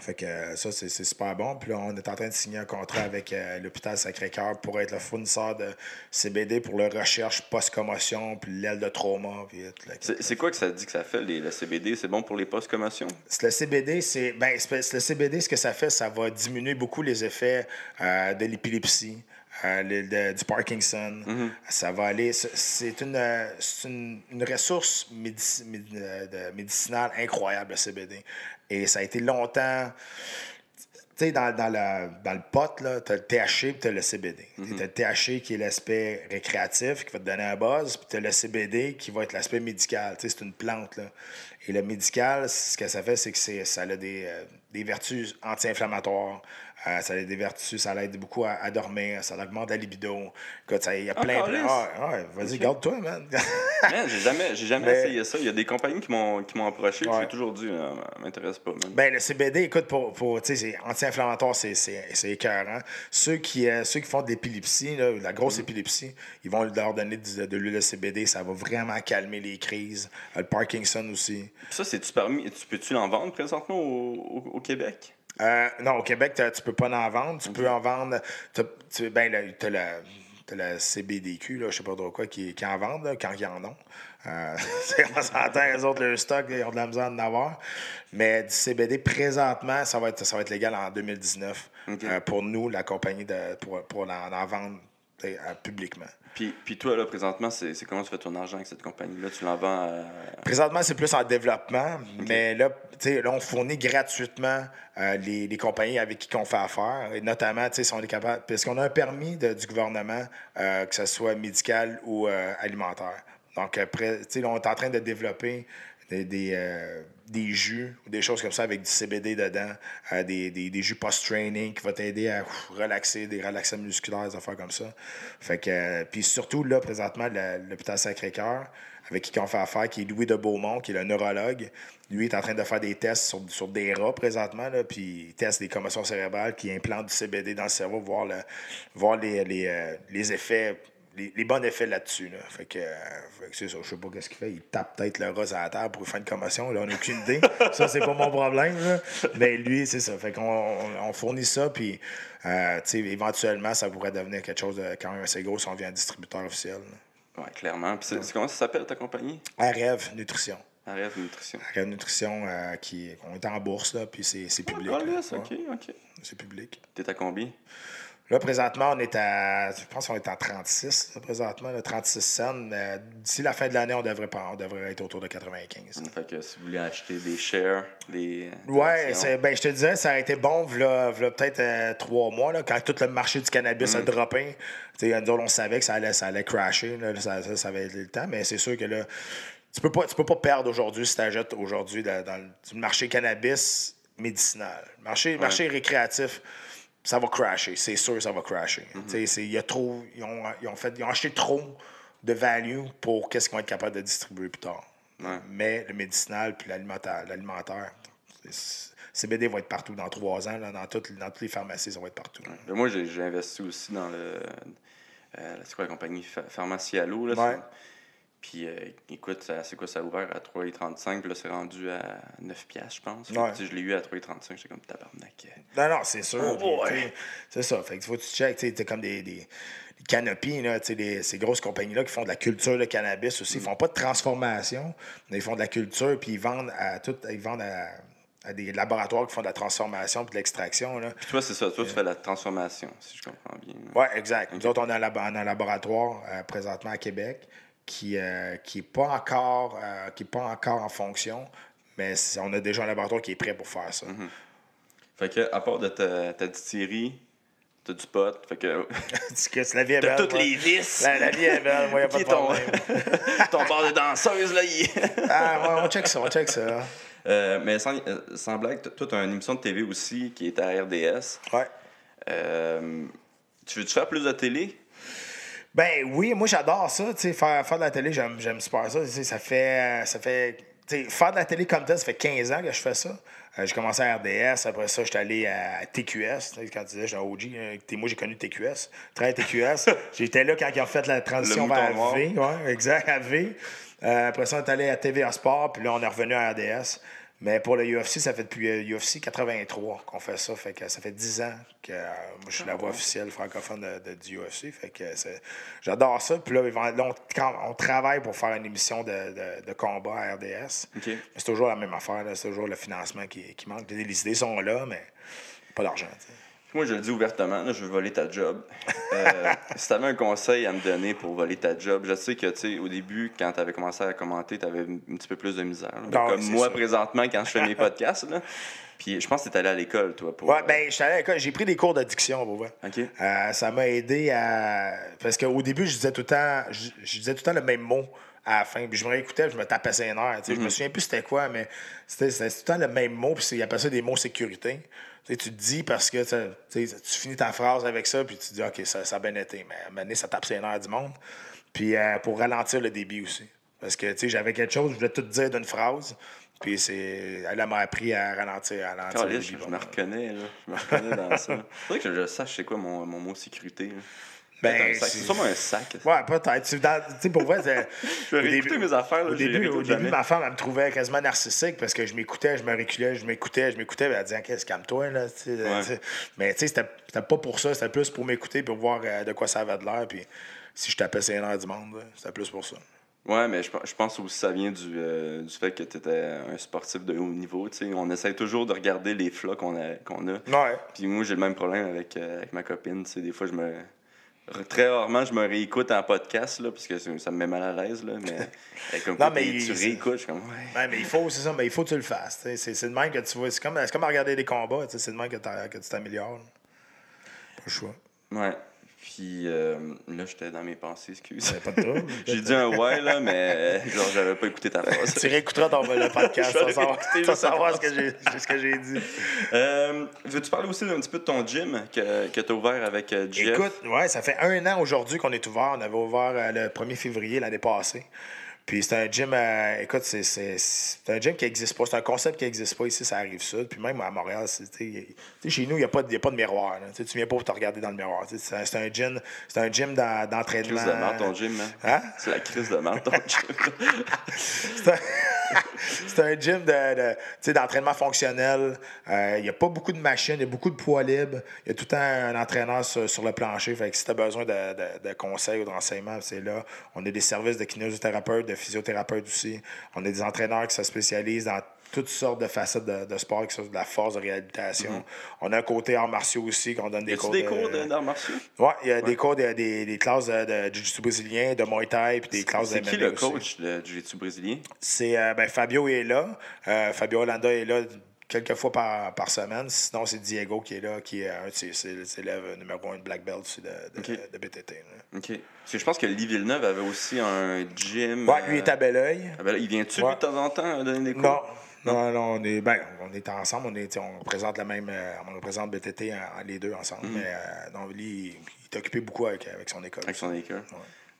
Fait que euh, ça, c'est super bon. Puis là, on est en train de signer un contrat avec euh, l'hôpital Sacré-Cœur pour être le fournisseur de CBD pour la recherche post-commotion, puis l'aile de trauma. Puis
C'est quoi que ça dit que ça fait, les, le CBD? C'est bon pour les post-commotions?
Le CBD, c'est ben, le CBD, ce que ça fait, ça va diminuer beaucoup les effets euh, de l'épilepsie, euh, le- de- du Parkinson. Ça va aller. c'est- une, euh, une, une ressource médici- euh, médicinale incroyable, le CBD. Et ça a été longtemps. Tu sais, dans, dans, la- dans le pot, tu as le THC et tu as le CBD. Tu as le THC qui est l'aspect récréatif, qui va te donner un buzz, puis tu as le CBD qui va être l'aspect médical. Tu sais, c'est une plante. Là. Et le médical, ce que ça fait, c'est que c'est- ça a des, euh, des vertus anti-inflammatoires. Euh, ça a des vertus, ça l'aide beaucoup à, à dormir, ça augmente la libido. Écoute, ça- il y a plein,
Encore
plein.
lisse?
Ah, vas-y, garde-toi, man. [LAUGHS]
Man, j'ai jamais, j'ai jamais
Mais-
essayé ça. Il y a des compagnies qui m'ont qui m'ont approché,
Ouais.
j'ai toujours dit, euh, m'intéresse pas, man.
Ben, le CBD, écoute, pour, pour, tu sais, c'est anti-inflammatoire, c'est, c'est, c'est écœurant. Ceux qui, euh, ceux qui font de l'épilepsie, de la grosse épilepsie, ils vont leur donner de, de l'huile de CBD. Ça va vraiment calmer les crises. Le Parkinson aussi.
Puis ça, c'est-tu permis? Tu peux-tu l'en vendre présentement au, au- au Québec?
Euh, non, au Québec, tu peux pas en vendre. Tu peux en vendre. t'as- tu, ben, t'as la, t'as la CBDQ, je sais pas trop quoi, qui, qui en vendent, là, quand ils en ont. Euh, [LAUGHS] on s'entend, les autres, le stock, ils ont de la misère d'en avoir. Mais du CBD, présentement, ça va être, ça va être légal en 2019
Ok.
euh, pour nous, la compagnie, de, pour, pour en, en vendre euh, publiquement.
Puis, puis toi, là, présentement, c'est comment tu fais ton argent avec cette compagnie-là? Tu l'en vends à...
Présentement, c'est plus en développement, mais là, tu sais, là, on fournit gratuitement euh, les, les compagnies avec qui on fait affaire, et notamment, tu sais, si on est capable, parce qu'on a un permis de- du gouvernement, euh, que ce soit médical ou euh, alimentaire. Donc, après, tu sais, là, on est en train de développer des, des, euh, des jus ou des choses comme ça avec du CBD dedans, euh, des, des, jus post-training qui vont t'aider à relaxer, des relaxants musculaires, des affaires comme ça. Fait que, euh, puis surtout, là, présentement, l'hôpital Sacré-Cœur, avec qui on fait affaire, qui est Louis de Beaumont, qui est le neurologue. Lui est en train de faire des tests sur, sur des rats présentement, là, puis il teste des commotions cérébrales, qui implante du CBD dans le cerveau, voir, voir les, euh, les effets, les, les bons effets là-dessus. Là. Fait que, euh, que c'est ça, je sais pas qu'est-ce qu'il fait. Il tape peut-être le rat à la terre pour lui faire une commotion. Là, on n'a aucune idée. [LAUGHS] ça, c'est pas mon problème. Là. Mais lui, c'est ça. Fait qu'on on, on fournit ça, puis euh, éventuellement, ça pourrait devenir quelque chose de quand même assez gros si on devient un distributeur officiel. là.
Ouais, clairement. Puis comment ça s'appelle, ta compagnie?
Rêve Nutrition.
Arrête Nutrition.
Rêve Nutrition, euh, qui, on est en bourse, là, puis c'est c'est public.
Ah,
là.
OK, OK.
c'est public.
T'es à combien?
Là, présentement, on est à. Je pense qu'on est à 36, là, présentement, là, 36 cents. Euh, D'ici la fin de l'année, on devrait, pas- on devrait être autour de 95.
Fait que si vous voulez acheter des shares, des.
Ouais, ben, je te disais, ça a été bon, v'là, v'là peut-être euh, trois mois, là, quand tout le marché du cannabis
Mm.
a droppé. Tu sais, nous autres, on savait que ça allait, ça allait crasher, là, ça, ça, ça avait été le temps, mais c'est sûr que là, tu peux pas, tu peux pas perdre aujourd'hui si tu achètes aujourd'hui dans, dans le marché cannabis médicinal. Marché, marché récréatif, ça va crasher, c'est sûr, ça va crasher.
Mm-hmm.
Il y a trop, ils ont, ils ont fait, ils ont acheté trop de value pour qu'est-ce qu'ils vont être capables de distribuer plus tard.
Ouais.
Mais le médicinal puis l'alimentaire, l'alimentaire, c'est- CBD va être partout dans trois ans. là, dans, toutes, dans toutes les pharmacies, ça va être partout.
moi, j'ai j'ai investi aussi dans le. euh, c'est quoi la compagnie? Pha- Pharmacie Allo? Là,
Ouais.
Puis, euh, écoute, ça- c'est quoi, ça a ouvert à 3,35, puis là, c'est rendu à 9 piastres, je pense.
Ouais.
je l'ai eu à 3,35, j'étais comme tabarnak.
Non, non, c'est sûr.
Oh
C'est ça. Fait que faut que tu checkes. Tu sais, comme des, des, canopies, là, des- ces grosses compagnies-là qui font de la culture de cannabis aussi. Ils font pas de transformation, mais ils font de la culture, puis ils vendent à tout, ils vendent à, à des laboratoires qui font de la transformation puis de l'extraction. là.
Puis toi, c'est ça. Toi, tu fais la transformation, si je comprends bien.
Oui, exact. Nous autres, on a un, labo- on a un laboratoire euh, présentement à Québec qui n'est qui est pas, encore, euh, qui est pas encore en fonction, mais on a déjà un laboratoire qui est prêt pour faire ça.
Fait que, à part de ta, ta distillerie, t'as du pot. Fait que. [LAUGHS]
Que la vie est
T'as
belle.
toutes
moi.
les vis.
La, la vie est belle, moi, a pas
Qui
de
ton, [LAUGHS] ton bar de danseuse, là, il [LAUGHS]
Ah, ouais, on check ça, on check ça.
Euh, mais sans, euh, sans blague, toi, tu as une émission de TV aussi qui est à RDS.
Ouais.
Euh, tu veux-tu faire plus de télé?
Ben oui, moi j'adore ça, tu sais, faire, faire de la télé, j'aime, j'aime super ça. Tu sais, ça fait, ça fait, tu sais, faire de la télé comme tel, ça fait 15 ans que je fais ça. Euh, j'ai commencé à RDS, après ça, j'étais allé à TQS. Quand tu disais, j'étais OG, euh, moi j'ai connu TQS. Très TQS. [LAUGHS] J'étais là quand ils ont fait la transition vers. V. Ouais, exact, à V. Euh, après ça, on est allé à TVA Sport, puis là, on est revenu à RDS. Mais pour le UFC, ça fait depuis euh, UFC 83 qu'on fait ça. Fait que ça fait 10 ans que euh, moi, je suis la voix officielle francophone de, de- du UFC. Fait que c'est- j'adore ça. Puis là, on, quand on travaille pour faire une émission de, de- de combat à RDS. Mais c'est toujours la même affaire. là. C'est toujours le financement qui, qui manque. Les idées sont là, mais pas d'argent.
Moi, je le dis ouvertement, là, je veux voler ta job. Euh, [LAUGHS] si tu avais un conseil à me donner pour voler ta job, je sais que, tu sais, au début, quand tu avais commencé à commenter, tu avais un petit peu plus de misère. là. Comme
c'est
moi, présentement, quand je fais mes [LAUGHS] podcasts. Là. Puis je pense que tu allé à l'école, toi. Pour,
Ouais, ben, j'étais allé à l'école. j'ai pris des cours d'addiction, pour vrai.
OK.
Euh, ça m'a aidé à. Parce qu'au début, je disais tout le temps, je, je disais tout le temps le même mot à la fin. Puis je me réécoutais, puis je me tapais ses nerfs. tu sais. Je me souviens plus c'était quoi, mais c'était c'était tout le temps le même mot. Puis c'est- appellent ça des mots sécurité. Tu te dis parce que tu finis ta phrase avec ça, puis tu te dis, OK, ça, ça a bien été. Mais à un moment donné, ça tape ses nerfs du monde. Puis euh, pour ralentir le débit aussi. Parce que tu sais, j'avais quelque chose, je voulais tout dire d'une phrase. Puis c'est. Elle m'a appris à ralentir, à ralentir le
Caliste,
débit.
je me reconnais, là. Je me reconnais dans ça. [LAUGHS] Faudrait que je sache c'est quoi mon, mon mot sécurité. là.
Ben, c'est-
C'est sûrement un sac.
Ouais, peut-être. Tu pour vrai, c'est- [LAUGHS]
Je vais réécouter
début-
mes affaires, là,
Au début, au début ma femme, elle me trouvait quasiment narcissique parce que je m'écoutais, je me reculais, je m'écoutais, je m'écoutais. Elle disait, qu'est-ce, calme-toi, là.
Ouais.
Mais tu sais, c'était, pas pour ça, c'était plus pour m'écouter pour voir euh, de quoi ça avait de l'air. Puis si je tapais ses nerfs du monde, c'était plus pour ça.
Ouais, mais je, je pense aussi que ça vient du, euh, du fait que tu étais un sportif de haut niveau. tu sais. On essaie toujours de regarder les flots qu'on a. Qu'on a.
Ouais.
Puis moi, j'ai le même problème avec, euh, avec ma copine. tu sais. Des fois, je me. Très rarement, je me réécoute en podcast, là, parce que ça me met mal à l'aise. Là, mais [LAUGHS] comme
Non, mais
tu
il-
réécoutes, je suis comme, ouais.
Ouais, mais il faut, c'est ça, mais il faut que tu le fasses. C'est, c'est de même que tu vois. C'est comme, c'est comme à regarder des combats, c'est de même que, que tu t'améliores. là. Pas le choix.
Ouais. Puis euh, là, j'étais dans mes pensées, excuse.
Pas de trouble. [LAUGHS]
J'ai dit un ouais, là, mais genre, j'avais pas écouté ta phrase.
tu réécouteras ton, le podcast, [LAUGHS] vas savoir, savoir ce que j'ai, dit.
Euh, Veux-tu parler aussi un petit peu de ton gym que, que tu as ouvert avec euh, Jeff?
Écoute, ouais, ça fait un an aujourd'hui qu'on est ouvert. On avait ouvert euh, le 1er février l'année passée. Puis c'est un gym, écoute, c'est, c'est, c'est un gym qui n'existe pas. C'est un concept qui n'existe pas ici, ça arrive ça. Puis même à Montréal, c'est, chez nous, il n'y a, pas de- y a pas de miroir. là. Tu viens pas pour te regarder dans le miroir. C'est un, c'est un gym, c'est un gym d'en- d'entraînement.
crise de merde, ton gym, hein?
Hein?
C'est la crise de merde, ton gym. [LAUGHS]
C'est un, [LAUGHS] c'est un gym de, d'entraînement fonctionnel. Euh, Il n'y a pas beaucoup de machines, il y a beaucoup de poids libres. Il y a tout un entraîneur sur, le plancher. Si tu as besoin de, de- conseils ou de renseignements, c'est là. On a des services de kinésithérapeute, de physiothérapeute aussi. On a des entraîneurs qui se spécialisent dans toutes sortes de facettes de, de sport, que ce soit de la force, de réhabilitation. On a un côté arts martiaux aussi, qu'on donne des cours
des
de-
cours de- d'arts martiaux?
Ouais, il y a des cours, de- des, des classes de, jiu-jitsu brésilien, de muay thai, puis des classes de
C'est qui
MMA
le coach de jiu-jitsu brésilien?
C'est euh, ben, Fabio est là. Euh, Fabio Hollanda est là quelques fois par, par semaine. Sinon, c'est Diego qui est là, qui est un de ses, élèves numéro un de Black Belt de, de, de BTT. là.
OK. Parce que je pense que Lee Villeneuve avait aussi un gym.
Ouais, lui
euh,
est à Belleuil.
ah ben il vient-tu,
Ouais.
de temps en temps, donner des cours?
Non. Non, non, on est, ben, on est ensemble, on, est, on représente la même, euh, on représente BTT en- les deux ensemble. Mais euh, non, lui, il, il est occupé beaucoup avec, avec son école.
Avec son école.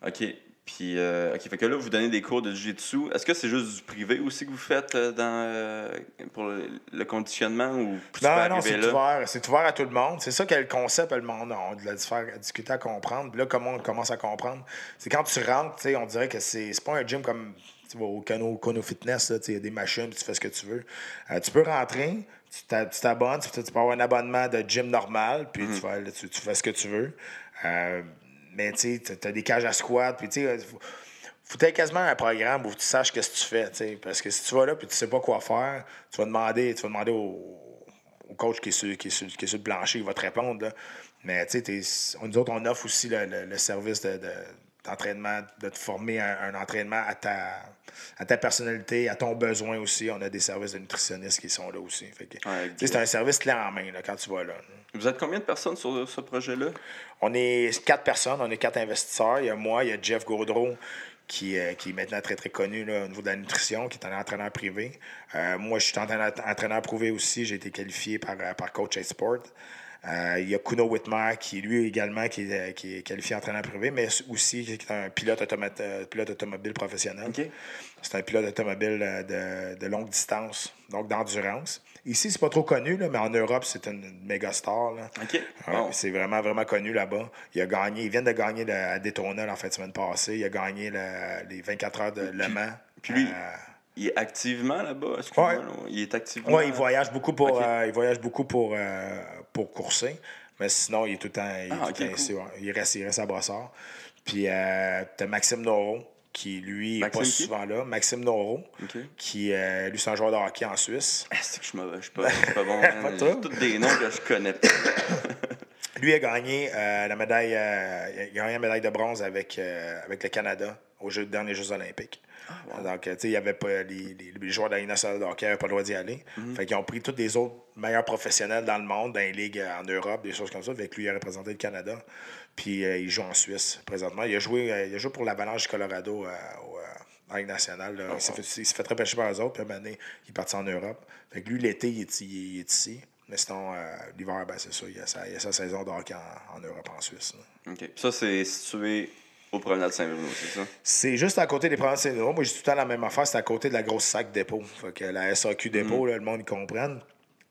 OK. Puis, euh, OK, fait que là, vous donnez des cours de jiu-jitsu. Est-ce que c'est juste du privé aussi que vous faites euh, dans, euh, pour le, le conditionnement ou
Non, non, c'est ouvert. C'est ouvert à tout le monde. C'est ça que le concept, le monde, on a de la discuter, à comprendre. Puis là, comment on commence à comprendre? C'est quand tu rentres, tu sais, on dirait que c'est pas un gym comme tu vas au Kano, Kano Fitness, il y a des machines, puis tu fais ce que tu veux. Euh, tu peux rentrer, tu t'a- tu t'abonnes, tu, tu peux avoir un abonnement de gym normal, puis tu, vas- tu, tu fais ce que tu veux. Euh, mais tu as des cages à squat, puis tu sais, faut- faut quasiment un programme où tu saches qu'est-ce que tu fais. Parce que si tu vas là puis tu sais pas quoi faire, tu vas demander, tu vas demander au, au coach qui est, sur, qui, est sur, qui est sur le plancher, il va te répondre. Là. Mais tu sais, nous autres, on offre aussi le, le- le service de, de- d'entraînement, de te former un, un entraînement à ta, à ta personnalité, à ton besoin aussi. On a des services de nutritionnistes qui sont là aussi.
Ouais,
c'est un service clé en main là, quand tu vas là.
Vous êtes combien de personnes sur ce projet-là?
On est quatre personnes, on est quatre investisseurs. Il y a moi, il y a Jeff Gaudreau, qui, euh, qui est maintenant très, très connu là, au niveau de la nutrition, qui est un entraîneur privé. Euh, moi, je suis entraîneur, entraîneur privé aussi. J'ai été qualifié par, euh, par Coach Sport. Euh, il y a Kuno Whitmer, qui lui également qui est, qui est qualifié entraîneur privé, mais aussi qui est un pilote, euh, pilote automobile professionnel. C'est un pilote automobile euh, de, de longue distance, donc d'endurance. Ici, c'est pas trop connu, là, mais en Europe, c'est une méga star. là. Ouais. C'est vraiment, vraiment connu là-bas. Il a gagné, il vient de gagner le- à Daytona la fin de semaine passée. Il a gagné le- les 24 heures de Le Mans.
puis lui,
Euh,
Il est activement là-bas?
Ouais.
Il est activement...
ouais, il voyage beaucoup pour, euh, il voyage beaucoup pour, euh, pour courser. Mais sinon, il est tout le temps, il,
Ah,
tout temps
cool.
ouais. il, reste, il reste à Brossard. Puis, euh, t'as Maxime Noro, qui lui n'est pas
qui?
souvent là. Maxime Noro, qui euh, lui, c'est un joueur de hockey en Suisse.
Ah, c'est que je. Je suis pas, pas bon. [LAUGHS]
Pas
tous des noms que je connais pas. [LAUGHS]
Lui a gagné euh, la médaille, euh, il a gagné la médaille de bronze avec, euh, avec le Canada aux Jeux, derniers Jeux olympiques.
Ah,
Donc, euh, tu sais, il y avait pas, les, les- les joueurs de la Ligue nationale de hockey n'avaient pas le droit d'y aller.
Mhm.
Fait qu'ils ont pris tous les autres meilleurs professionnels dans le monde, dans les ligues euh, en Europe, des choses comme ça. Fait que lui, il a représenté le Canada. Puis euh, il joue en Suisse présentement. Il a joué, euh, il a joué pour l'Avalanche du Colorado euh, au, en Ligue nationale. là. il s'est fait, fait repêcher par eux autres. Puis à un moment donné, il est parti en Europe. Fait que lui, l'été, il est, il est ici. Mais sinon, euh, l'hiver, ben, c'est ça. Il a, sa, il a sa saison de hockey en, en Europe, en Suisse. là.
OK. Ça, c'est situé au promenade Saint-Bruno, c'est ça?
C'est juste à côté des provinces saint Moi, j'ai tout le temps la même affaire. C'est à côté de la grosse sac dépôt. Fait que la SAQ dépôt, là, le monde, comprenne.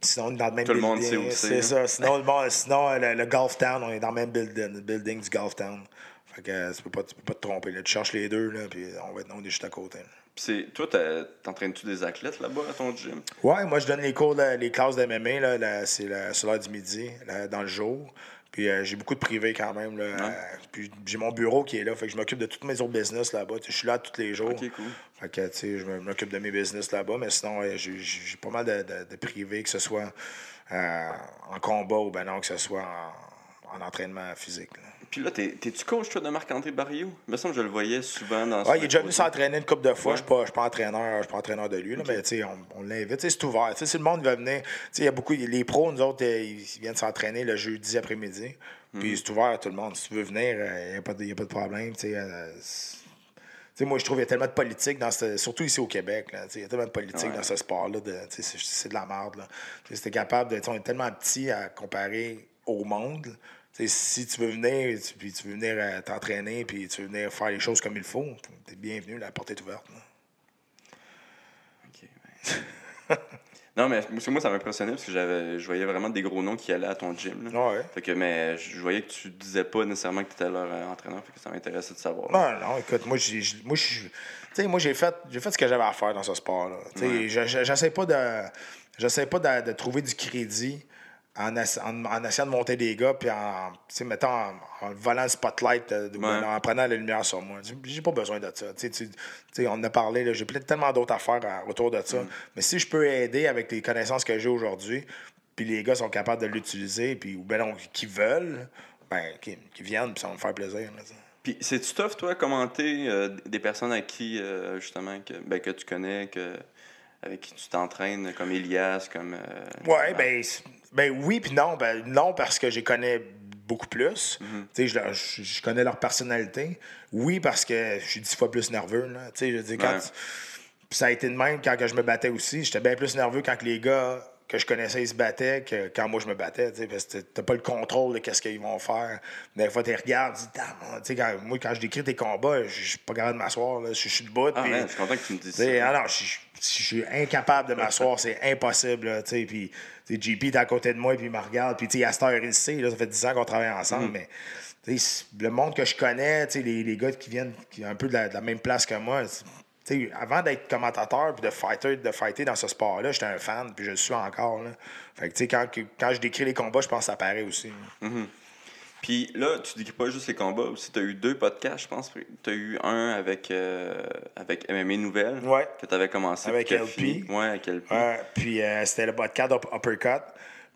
Sinon, on est dans le même
Mm. Tout le monde
building.
sait où c'est,
ça. Sinon, le, monde- sinon euh, le, le Gulf Town, on est dans le même building, building du Gulf Town. Fait que euh, tu peux pas, tu peux pas te tromper. Là. Tu cherches les deux, là, puis on, va être, on est juste à côté.
Puis. Toi, t'entraînes-tu des athlètes là-bas à ton gym?
Ouais, moi, je donne les cours, de- les classes de MMA, là, là, c'est la- sur l'heure du midi, là, dans le jour. Puis euh, j'ai beaucoup de privés quand même. Là, Euh, puis j'ai mon bureau qui est là. Fait que je m'occupe de tous mes autres business là-bas. Je suis là tous les jours.
Cool.
Fait que, je m'occupe de mes business là-bas. Mais sinon, j'ai j'ai pas mal de, de, de privés, que ce soit euh, en combat ou ben non, que ce soit en, en entraînement physique. là.
Puis là, t'es- t'es-tu coach, toi, de Marc-André Barrio? Il me semble que je le voyais souvent dans
Ouais, il est déjà venu s'entraîner une couple de fois.
Ouais.
Je ne suis pas entraîneur, je suis pas entraîneur de lui, là, mais tu sais, on, on l'invite. C'est ouvert. Tu sais, Si le monde veut venir, il y a beaucoup. Les pros, nous autres, euh, ils viennent s'entraîner le jeudi après-midi. Puis c'est ouvert à tout le monde. Si tu veux venir, il n'y a, pas de- y a pas de problème. tu sais, euh, c'est- tu sais, moi, je trouve qu'il y a tellement de politique, dans ce, surtout ici au Québec. Il y a tellement de politique
Ouais.
dans ce sport-là. de- C'est de la merde. t'es capable de. On est tellement petit à comparer au monde. Si tu veux venir, tu, puis tu veux venir euh, t'entraîner, puis tu veux venir faire les choses comme il faut, t'es bienvenu, la porte est ouverte. là.
OK, ouais. [LAUGHS] non, mais parce que moi, ça m'impressionnait parce que j'avais, je voyais vraiment des gros noms qui allaient à ton gym. là.
Ouais.
Fait que, mais je voyais que tu disais pas nécessairement que tu étais leur euh, entraîneur. Fait que ça m'intéressait de savoir.
Non, non, écoute, moi, j'ai, moi, je- tu sais, moi, j'ai fait, j'ai fait ce que j'avais à faire dans ce sport-là. Je- j'essaie pas de, j'essaie pas de, de trouver du crédit en, essa- en, en essayant de monter des gars, puis en, mettons, en, en volant le spotlight, euh,
Ouais.
en prenant la lumière sur moi. J'ai- pas besoin de ça. Tu on en a parlé, j'ai plein- tellement d'autres affaires à- autour de ça. Mais si je peux aider avec les connaissances que j'ai aujourd'hui, puis les gars sont capables de l'utiliser, puis ou ben non, qui veulent, ben, qui, viennent, puis ça va me faire plaisir. là.
Puis c'est-tu tough, toi, commenter euh, des personnes à qui, euh, justement, que, ben, que tu connais, que, avec qui tu t'entraînes, comme Elias, comme. euh,
Ouais, ben, ben oui, puis non. Ben, non, parce que je les connais beaucoup plus. Sais, je, leur- je- je connais leur personnalité. Oui, parce que je suis dix fois plus nerveux. là. Je dire, quand
Ouais.
ça a été de même quand que je me battais aussi. J'étais bien plus nerveux quand que les gars que je connaissais, ils se battaient que quand moi je me battais, parce que t'as pas le contrôle de qu'est-ce qu'ils vont faire. Des fois, tu regardes, tu dis, moi, quand je décris tes combats, je suis pas capable de m'asseoir, je suis debout.
Ah, je suis content que tu me dises ça.
non, je, suis incapable de m'asseoir, c'est impossible. Tu sais, puis, JP est à côté de moi, puis il me regarde. Puis, tu sais, à cette heure, il sait, là, ça fait 10 ans qu'on travaille ensemble, mais tu sais, le monde que je connais, les, les gars qui viennent qui un peu de la, de la même place que moi, avant d'être commentateur puis de fighter, de fighter dans ce sport-là, j'étais un fan, puis je le suis encore. Là. Fait que, tu sais, quand, quand je décris les combats, je pense que ça paraît aussi.
Puis là, tu dis pas juste les combats aussi. Tu as eu deux podcasts, je pense. Tu as eu un avec, euh, avec MMA Nouvelles.
Ouais.
Que tu avais commencé.
Avec LP.
Ouais, avec LP.
Ouais, puis euh, c'était le podcast Up- Uppercut.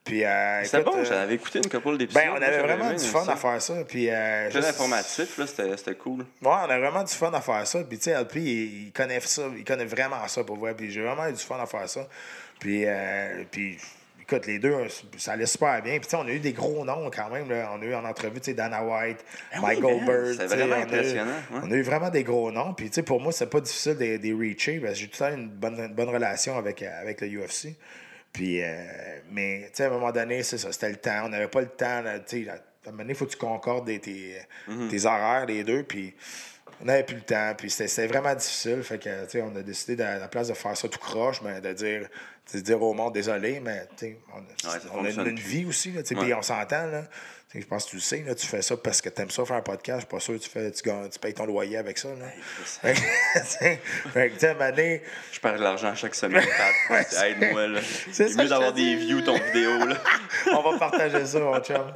Puis, euh, écoute,
bon,
euh,
j'avais écouté une couple d'épisodes.
Ben, on avait vraiment du fun
ça.
à faire ça. Puis, euh,
Très
juste-
informatif, là, c'était c'était cool.
Ouais, on a vraiment du fun à faire ça. Puis, tu sais, LP, il, il connaît ça. Il connaît vraiment ça pour vrai. Puis, j'ai vraiment eu du fun à faire ça. Puis, euh, puis écoute, les deux, ça allait super bien. Puis, tu sais, on a eu des gros noms quand même. Là. On a eu en entrevue, tu sais, Dana White, Mike
oui, man,
Goldberg.
c'est vraiment
on a eu-
impressionnant, ouais.
On a eu vraiment des gros noms. Puis, tu sais, pour moi, c'est pas difficile de les reacher parce que j'ai tout le temps une bonne, une bonne relation avec, avec le UFC. Puis, euh, mais, tu sais, à un moment donné, c'est ça, c'était le temps. On n'avait pas le temps. Tu sais, à un moment donné, il faut que tu concordes des- tes,
Mhm.
tes horaires, les deux. Puis, on n'avait plus le temps. Puis, c'était c'était vraiment difficile. Fait que, tu sais, on a décidé, de- à la place de faire ça tout croche, mais de dire, de dire au monde, désolé, mais, on, a-
ça
on a une, vie aussi,
Ouais.
puis on s'entend, Je pense que tu le sais, là, tu fais ça parce que tu aimes ça faire un podcast. Je suis pas sûr que tu, fais, tu, tu payes ton loyer avec ça. Là. Fait que, [LAUGHS]
Je perds de l'argent chaque semaine, [LAUGHS] Aide-moi, là.
c'est
mieux d'avoir des
dis.
views, ton vidéo, là. [LAUGHS]
on va partager ça, mon chum.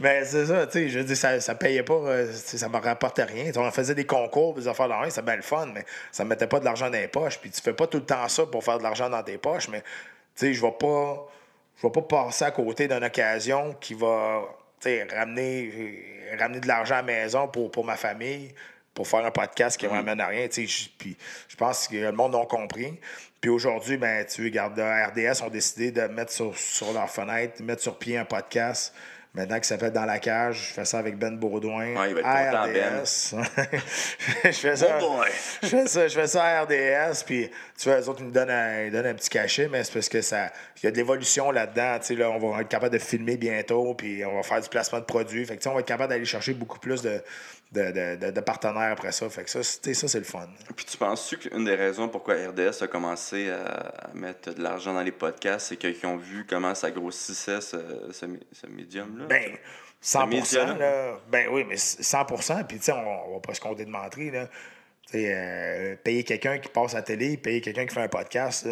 Mais c'est ça, tu sais, je dire, ça, ça payait pas, euh, ça me rapportait rien. On faisait des concours, des affaires dans rien, c'était bien le fun, mais ça me mettait pas de l'argent dans les poches. Puis tu fais pas tout le temps ça pour faire de l'argent dans tes poches, mais sais, je vais pas, je vais pas passer à côté d'une occasion qui va, ramener, euh, ramener de l'argent à la maison pour, pour ma famille. Pour faire un podcast qui ne m'amène à rien. je- Puis je pense que le monde a compris. Puis aujourd'hui, ben, tu regardes, RDS ont décidé de mettre sur, sur leur fenêtre, de mettre sur pied un podcast. Maintenant qui s'appelle Dans la cage, je fais ça avec Ben Baudouin.
Ouais, il va être content, Ben.
RDS. [LAUGHS] je fais ça.
Oh boy!
je fais ça, je fais ça à RDS, puis tu vois, les autres ils me donnent un, ils donnent un petit cachet, mais c'est parce que ça, il y a de l'évolution là-dedans. Tu sais, là, on va être capable de filmer bientôt, puis on va faire du placement de produits. Fait que, tu sais, on va être capable d'aller chercher beaucoup plus de, de, de- de- partenaires après ça. Fait que ça, ça, c'est le fun.
Puis tu penses-tu qu'une des raisons pourquoi RDS a commencé à, à mettre de l'argent dans les podcasts, c'est qu'ils ont vu comment ça grossissait ce, ce, ce médium-là?
Ben, 100
média, là.
là, Ben oui, mais 100 Puis, tu sais, on, on va pas se compter de mentir, là. Euh, payer quelqu'un qui passe à la télé, payer quelqu'un qui fait un podcast,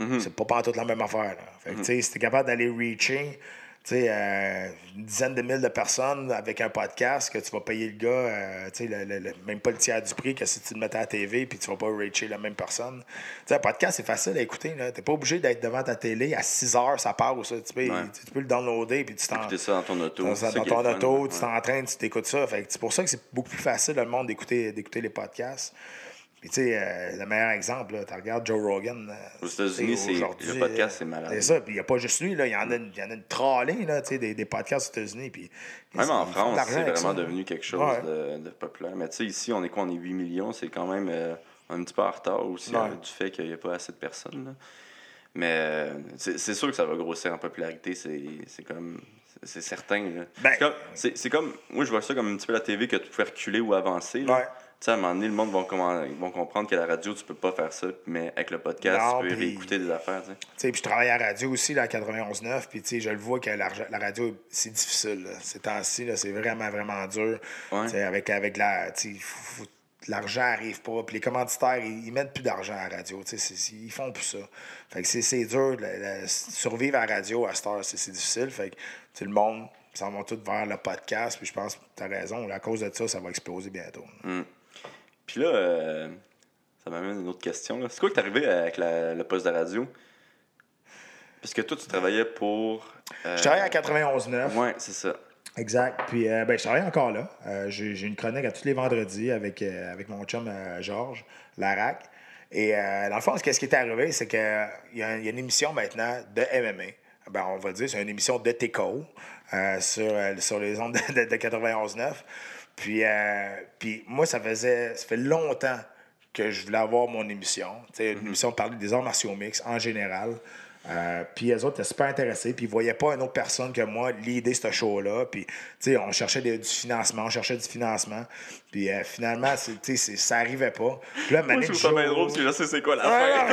Mhm.
c'est pas toute la même affaire. Là. Fait que, tu sais, si t'es capable d'aller reacher, tu sais, euh, une dizaine de mille de personnes avec un podcast, que tu vas payer le gars, euh, tu sais, le- le- le- même pas le tiers du prix que si tu le mettais à la TV puis tu vas pas reacher la même personne. Tu sais, un podcast, c'est facile à écouter. Tu n'es pas obligé d'être devant ta télé à 6 heures, ça passe. ça. Tu, peux,
Ouais.
tu peux le downloader puis tu t'en
ça dans ton auto.
dans, ton
fun,
auto,
ouais.
tu t'entraînes, tu t'écoutes ça. Fait c'est pour ça que c'est beaucoup plus facile, le monde, d'écouter, d'écouter les podcasts. Puis, tu sais, euh, le meilleur exemple, tu regardes Joe Rogan. euh,
Aux États-Unis, c'est-
aujourd'hui,
le podcast,
euh,
c'est malade.
C'est ça. Puis, il n'y a pas juste lui. Il y en a, une- y en a une trollée, là, tu sais, des, des podcasts aux États-Unis. Puis,
Même en France, c'est vraiment
ça.
devenu quelque chose
Ouais.
de, de populaire. Mais tu sais, ici, on est quoi? On est 8 millions. C'est quand même euh, un petit peu en retard aussi
Ouais.
euh, du fait qu'il n'y a pas assez de personnes. là. Mais c'est c'est sûr que ça va grossir en popularité. C'est c'est comme. c'est- certain.
Ben-
C'est comme- comme. Moi, je vois ça comme un petit peu la TV que tu pouvais reculer ou avancer. là.
Ouais.
Tu sais, à un moment donné, le monde va vont comprendre qu'à la radio, tu peux pas faire ça. Mais avec le podcast,
Non,
tu peux
puis-
réécouter des affaires. tu sais.
Puis je travaille à la radio aussi, là, à 91.9, puis tu sais, je le vois que la, la radio, c'est difficile. Là. Ces temps-ci, là, c'est vraiment, vraiment dur.
Ouais.
Tu sais, Avec, avec la... faut- faut- L'argent arrive pas, puis les commanditaires, ils, ils mettent plus d'argent à la radio. tu sais, c'est- c'est- Ils font plus ça. Fait que c'est- dur. la- la- survivre à la radio à cette heure, c'est difficile. Fait que le monde s'en va tout vers le podcast, puis je pense que tu as raison. À cause de ça, ça va exploser bientôt.
Puis là, euh, ça m'amène à une autre question. là. C'est quoi qui t'est arrivé avec la- le poste de radio? Parce que toi, tu travaillais pour. euh,
Je travaille à 91.9.
Ouais, c'est ça.
Exact. Puis, euh, ben, je travaille encore là. Euh, j'ai, j'ai une chronique à tous les vendredis avec, euh, avec mon chum Georges Larac. Et dans le fond, ce qui est arrivé, c'est qu'il y, y a une émission maintenant de MMA. Ben, on va dire, c'est une émission de euh, sur, sur les ondes de, de, de 91.9. Puis, euh, puis moi, ça faisait ça fait longtemps que je voulais avoir mon émission. Une émission de parler des arts martiaux mix en général. Euh, puis les autres étaient super intéressés, puis ils voyaient pas une autre personne que moi l'idée ce show-là. Puis, tu sais, on cherchait des- du financement, on cherchait du financement. Puis euh, finalement, c'est- tu sais, ça arrivait pas. Puis là,
Moi,
Mané,
je
du
trouve ça bien drôle parce que je sais c'est quoi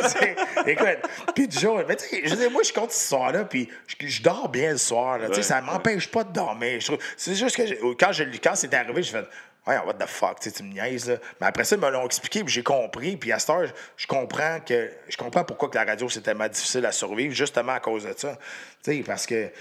c'est- écoute, puis du jour, mais tu sais, je dire, moi, je compte ce soir-là, puis je, je dors bien le soir, là, tu sais, ça m'empêche pas de dormir. Je C'est juste que quand, je, quand c'est arrivé, je fais, ouais, what the fuck, tu sais, tu me niaises, là. Mais après ça, ils me l'ont expliqué, puis j'ai compris, puis à cette heure, je- comprends que, je comprends pourquoi que la radio, c'est tellement difficile à survivre, justement à cause de ça. Tu sais, parce que, tu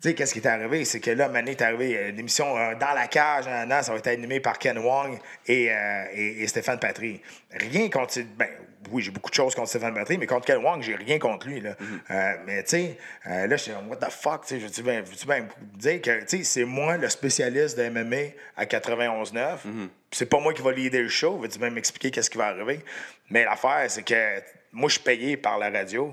sais, qu'est-ce qui est arrivé? C'est que là, Mané est arrivé, euh, l'émission euh, Dans la cage, nan, nan, ça va être animé par Ken Wong et, euh, et Stéphane Patry. Rien contre. Ben, oui, j'ai beaucoup de choses contre Stéphane Patry, mais contre Ken Wong, j'ai rien contre lui. Là. Euh, mais, tu sais, euh, là, je suis what the fuck? Tu sais, je veux-tu bien, veux-tu bien dire que, c'est moi le spécialiste de MMA à 91.9. Puis C'est pas moi qui va leader le show. Veux-tu bien m'expliquer qu'est-ce qui va arriver? Mais l'affaire, c'est que moi, je suis payé par la radio.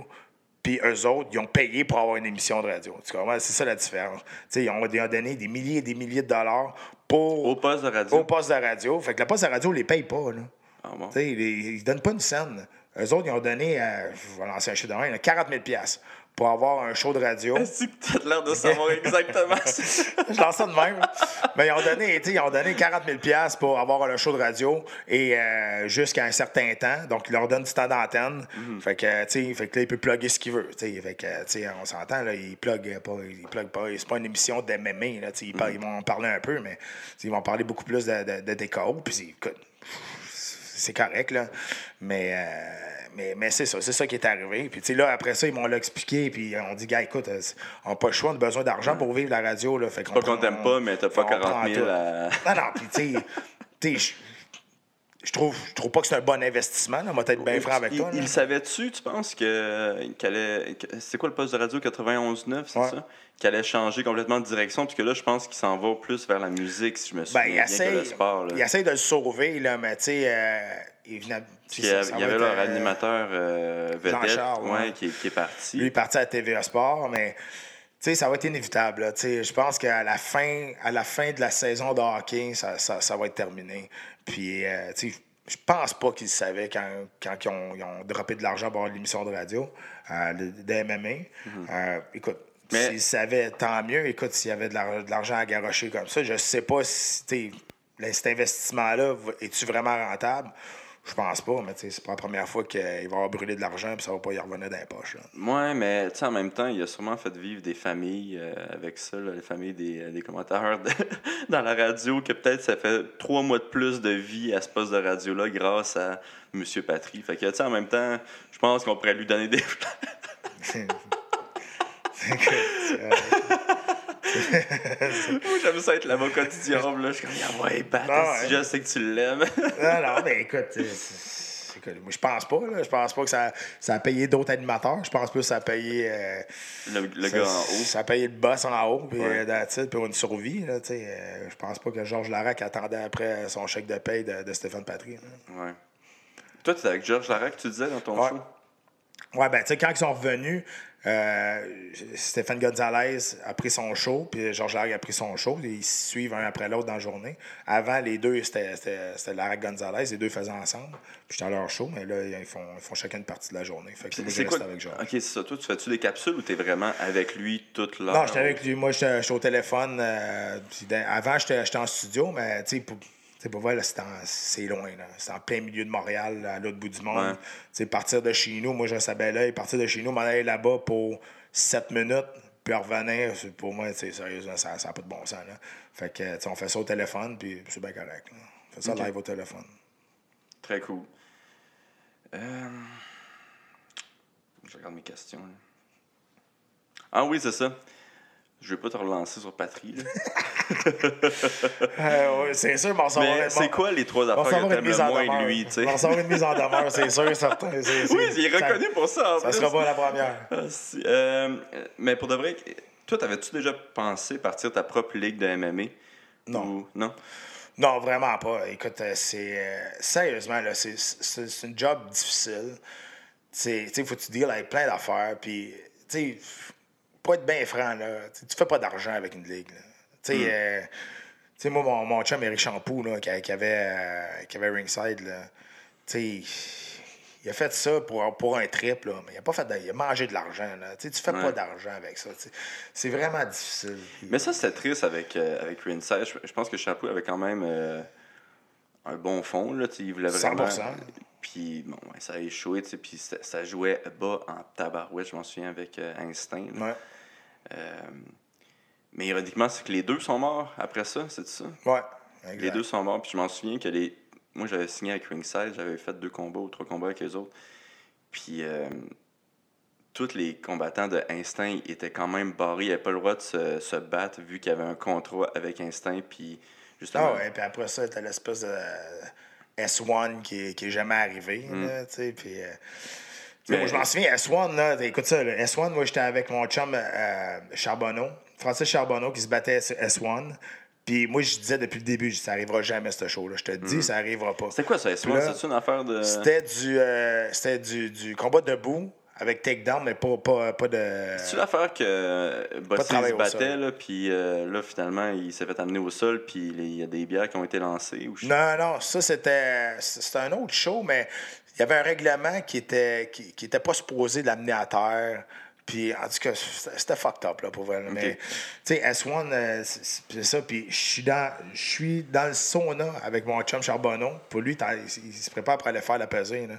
Puis eux autres, ils ont payé pour avoir une émission de radio. Tu comprends? C'est ça la différence. Ils ont, donné des milliers et des milliers de dollars pour,
Au poste de radio.
au poste de radio. Fait que le poste de radio, ne les paye pas. Là.
Ah bon?
Tu sais, ils ne donnent pas une scène. Eux autres, ils ont donné, euh, je vais lancer un de main, là, 40 000 pour avoir un show de radio.
Est-ce que t'as l'air de savoir [LAUGHS] exactement ça?
je lance ça de même. Mais ils ont donné, ils ont donné 40 000 pour avoir le show de radio et euh, jusqu'à un certain temps. Donc, ils leur donnent du temps d'antenne. Fait que, tu sais, fait que là, il peut plugger ce qu'il veut. tu sais. Fait que, on s'entend, là, ils pluguent pas. Ils pluguent pas. C'est pas une émission de MMA, là. Ils, par- ils vont en parler un peu, mais ils vont parler beaucoup plus de, de, de décor. Puis, écoute, c'est correct, là. Mais, euh, mais, mais c'est ça, c'est ça qui est arrivé. Puis, tu sais, là, après ça, ils m'ont là expliqué. Puis, on dit, gars, écoute, euh, on n'a pas le choix, on a besoin d'argent pour vivre la radio, là. Fait qu'on
Pas qu'on t'aime pas, mais t'as pas
on
40
prend
000
tout.
à-
Non, non, puis, tu sais, [LAUGHS] tu sais, je- trouve, je trouve pas que c'est un bon investissement, là. Moi, être bien franc avec
il,
toi. là.
il savait-tu, tu penses, que, qu'elle allait- que- c'est quoi le poste de radio 91.9, c'est
Ouais.
ça? Qu'elle allait changer complètement de direction, puis que là, je pense qu'il s'en va plus vers la musique, si je me souviens
Ben, il
bien que le sport. Là.
il essaie de le sauver, là, mais tu sais, euh, évidemment.
Il y, a- il y avait leur animateur euh, vedette ouais,
ouais.
qui, est- qui est parti.
Lui est parti à TVA Sport, mais tu sais, ça va être inévitable. Je pense qu'à la fin, à la fin de la saison de hockey, ça, ça- ça va être terminé. Puis, euh, tu sais, je pense pas qu'ils savaient quand, quand ils, ont, ils ont droppé de l'argent pour l'émission de radio euh, de, de MMA. Euh, écoute,
Mhm. Mais-
s'ils savaient, tant mieux. Écoute, s'il y avait de l'ar- de l'argent à garocher comme ça, je sais pas si tu sais, cet investissement-là, est-tu vraiment rentable? Je pense pas, mais c'est pas la première fois qu'il va avoir brûlé de l'argent et ça va pas y revenir dans les poches.
Ouais, mais tu sais, en même temps, il a sûrement fait vivre des familles euh, avec ça, là, les familles des, euh, des commentateurs de- [LAUGHS] dans la radio, que peut-être ça fait trois mois de plus de vie à ce poste de radio-là grâce à M. Patry. Fait que, en même temps, je pense qu'on pourrait lui donner des. [LAUGHS] [LAUGHS] [LAUGHS] Moi, j'aime ça être l'avocat du diable, là. Je suis comme, ah ouais, Pat,
Ah ouais.
je sais que tu l'aimes? [LAUGHS]
non, non, mais écoute, moi, je pense pas. Là, je pense pas que ça, ça a payé d'autres animateurs. Je pense plus que ça a payé. euh,
le, le
ça,
gars en haut.
Ça a payé le boss en haut, puis
Ouais.
euh, that's it, puis une survie. Là, euh, je pense pas que Georges Larac attendait après son chèque de paye de, de Stéphane Patry.
Ouais. Toi, tu avec Georges Larac, tu disais dans ton
Ouais.
show?
Ouais, ben, tu sais, quand ils sont revenus, euh, Stéphane Gonzalez a pris son show, puis Georges Larac a pris son show. Ils se suivent un après l'autre dans la journée. Avant, les deux, c'était Larac Gonzalez, les deux faisaient ensemble. Puis j'étais à leur show, mais là, ils font, ils font chacun une partie de la journée. Fait que moi, je
C'est
reste
quoi?
avec Georges.
Ok, c'est ça. Toi, tu fais-tu des capsules ou t'es vraiment avec lui toute l'heure?
Non, j'étais avec lui. Moi, j'étais au téléphone. euh, avant, j'étais j'étais en studio, mais tu sais, sais, pour vrai, là, c'est loin. là. C'est en plein milieu de Montréal, à l'autre bout du monde.
Ouais.
Tu sais, partir de chez nous, moi, je savais là, partir de chez nous, m'en aller là-bas pour 7 minutes, puis revenir, c'est- pour moi, tu sais, sérieusement, ça n'a pas de bon sens. Là. Fait que, on fait ça au téléphone, puis c'est bien correct. là. On fait ça
Ok.
live au téléphone.
Très cool. Euh, Je regarde mes questions. là. Ah oui, c'est ça. Je vais pas te relancer sur Patry. [LAUGHS]
Euh, ouais, c'est sûr, mais on
c'est quoi les trois affaires que t'aimes le moins de lui, tu sais?
On une mise en demeure, c'est sûr, certain.
Oui, il est
ça-
reconnu pour ça. en
Ça
plus.
sera pas la première.
Ah. Euh, mais pour de vrai, toi, t'avais-tu déjà pensé partir ta propre ligue de MMA?
Non.
Ou- Non?
Non, vraiment pas. Écoute, euh, c'est. euh, sérieusement, là, c'est, c'est, une job difficile. Tu sais, faut que tu deals avec plein d'affaires. Puis, tu sais, pas être bien franc, là. Tu tu fais pas d'argent avec une ligue, là. Tu sais, euh, sais, moi, mon, mon chum Eric Champoux, là, qui, qui avait, euh, qui avait Ringside, là, il a fait ça pour, pour un trip, là, mais il a pas fait de- il a mangé de l'argent. Là. Tu sais, tu fais
Ouais.
pas d'argent avec ça. C'est vraiment difficile.
Mais ça, c'était triste avec, euh, avec Ringside. Je, je pense que Chapeau avait quand même euh, un bon fond. Là, il voulait vraiment.
100%.
Puis, bon, ouais, ça a échoué. Puis, ça, ça jouait bas en tabarouette, je m'en souviens, avec euh, Instinct. là.
Ouais.
Mais ironiquement, c'est que les deux sont morts après ça, c'est ça?
Ouais.
Les deux sont morts. Puis, je m'en souviens que les. Moi, j'avais signé avec Ringside, j'avais fait deux combats ou trois combats avec les autres. Puis, euh, tous les combattants de Instinct étaient quand même barrés. Ils n'avaient pas le droit de se, se battre vu qu'il y avait un contrat avec Instinct. Puis, justement.
Ah ouais, puis après ça, t'as l'espèce de S1 qui qui est jamais arrivé.
Mm.
Là, tu sais, puis, euh,
Mais-
moi, je m'en souviens, S1, là, écoute ça, là, S1, moi, j'étais avec mon chum euh, Charbonneau, Francis Charbonneau, qui se battait sur S1. Puis moi, je disais depuis le début, ça arrivera jamais, ce show-là. Je te dis, ça arrivera pas.
C'était quoi ça, S1?
Là,
C'est une affaire de.
C'était du, euh, c'était du, du combat debout avec takedown, mais pas, pas, pas de.
C'est l'affaire que euh, Bossy se battait, là, puis euh, là, finalement, il s'est fait amener au sol, puis il y a des bières qui ont été lancées. Ou je-
Non, non, ça c'était c'était un autre show, mais il y avait un règlement qui était qui, qui était pas supposé l'amener à terre. Puis en tout cas, c'était fucked up là pour vrai. Mais tu sais, S1, euh, c'est ça. Puis je suis dans dans le sauna avec mon chum Charbonneau. Pour lui, il, il se prépare pour aller faire la pesée. Là.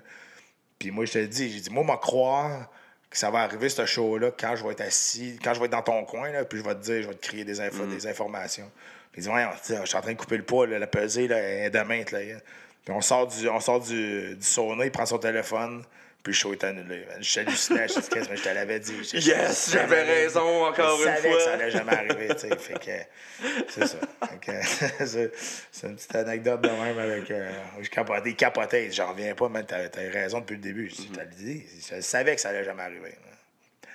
Puis moi, je te le dis, j'ai dit, moi, m'en croire que ça va arriver, ce show-là, quand je vais être assis, quand je vais être dans ton coin, là, puis je vais te dire, je vais te crier des, infos, des informations. Puis il dit, sais, je suis en train de couper le poids, là, la pesée, là, demain, là. Puis on sort du, on sort du, du sauna, il prend son téléphone, puis le show est annulé. man. Je je dis, que je te l'avais dit. Je- je-
Yes,
je
j'avais raison encore
je
une
savais
fois.
que ça allait jamais arriver, tu sais. Fait que, c'est ça. Fait que, [LAUGHS] c'est une petite anecdote de même avec. Euh, je capotais, il capotait. J'en reviens pas, mais t'as t'as raison depuis le début. Je
Mm-hmm.
T'as dit, je savais que ça allait jamais arriver.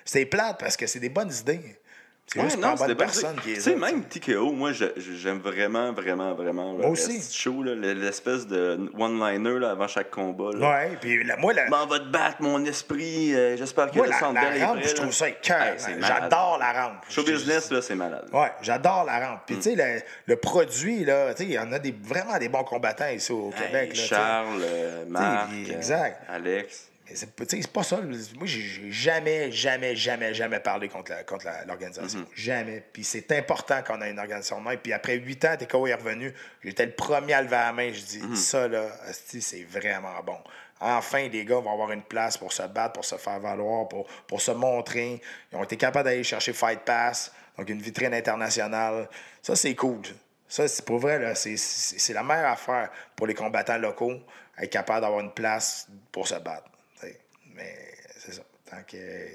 C'est plate parce que c'est des bonnes idées. C'est
Ouais,
juste
non,
pas la bonne personne qui
Tu
est
sais,
là,
même TKO, moi, j'aime vraiment, vraiment, vraiment le
Moi aussi.
show, l'espèce de one-liner avant chaque combat. là.
Ouais, puis la- moi, la,
M'en va te battre, mon esprit. euh, J'espère que le
la,
centre
la
est
rampe, je trouve ça
malade.
J'adore la rampe.
Show business, là, c'est malade.
Ouais, j'adore la rampe. Puis, tu sais, le, le produit, là, tu sais, il y en a des, vraiment des bons combattants ici au
Hey,
Québec. là, tu sais.
Charles, euh, Marc,
puis,
euh,
exact.
Alex.
C'est pas- ça. Moi, j'ai jamais, jamais, jamais, jamais parlé contre la- contre l'organisation.
Mhm.
Jamais. Puis c'est important qu'on ait une organisation de même. Puis après huit ans, TKO est revenu. J'étais le premier à lever la main. Je dis,
Mhm.
ça, là, c'est vraiment bon. Enfin, les gars vont avoir une place pour se battre, pour se faire valoir, pour, pour se montrer. Ils ont été capables d'aller chercher Fight Pass, donc une vitrine internationale. Ça, c'est cool. Ça, c'est pour vrai, c'est la meilleure affaire pour les combattants locaux, être capable d'avoir une place pour se battre. Mais c'est ça. Tant que,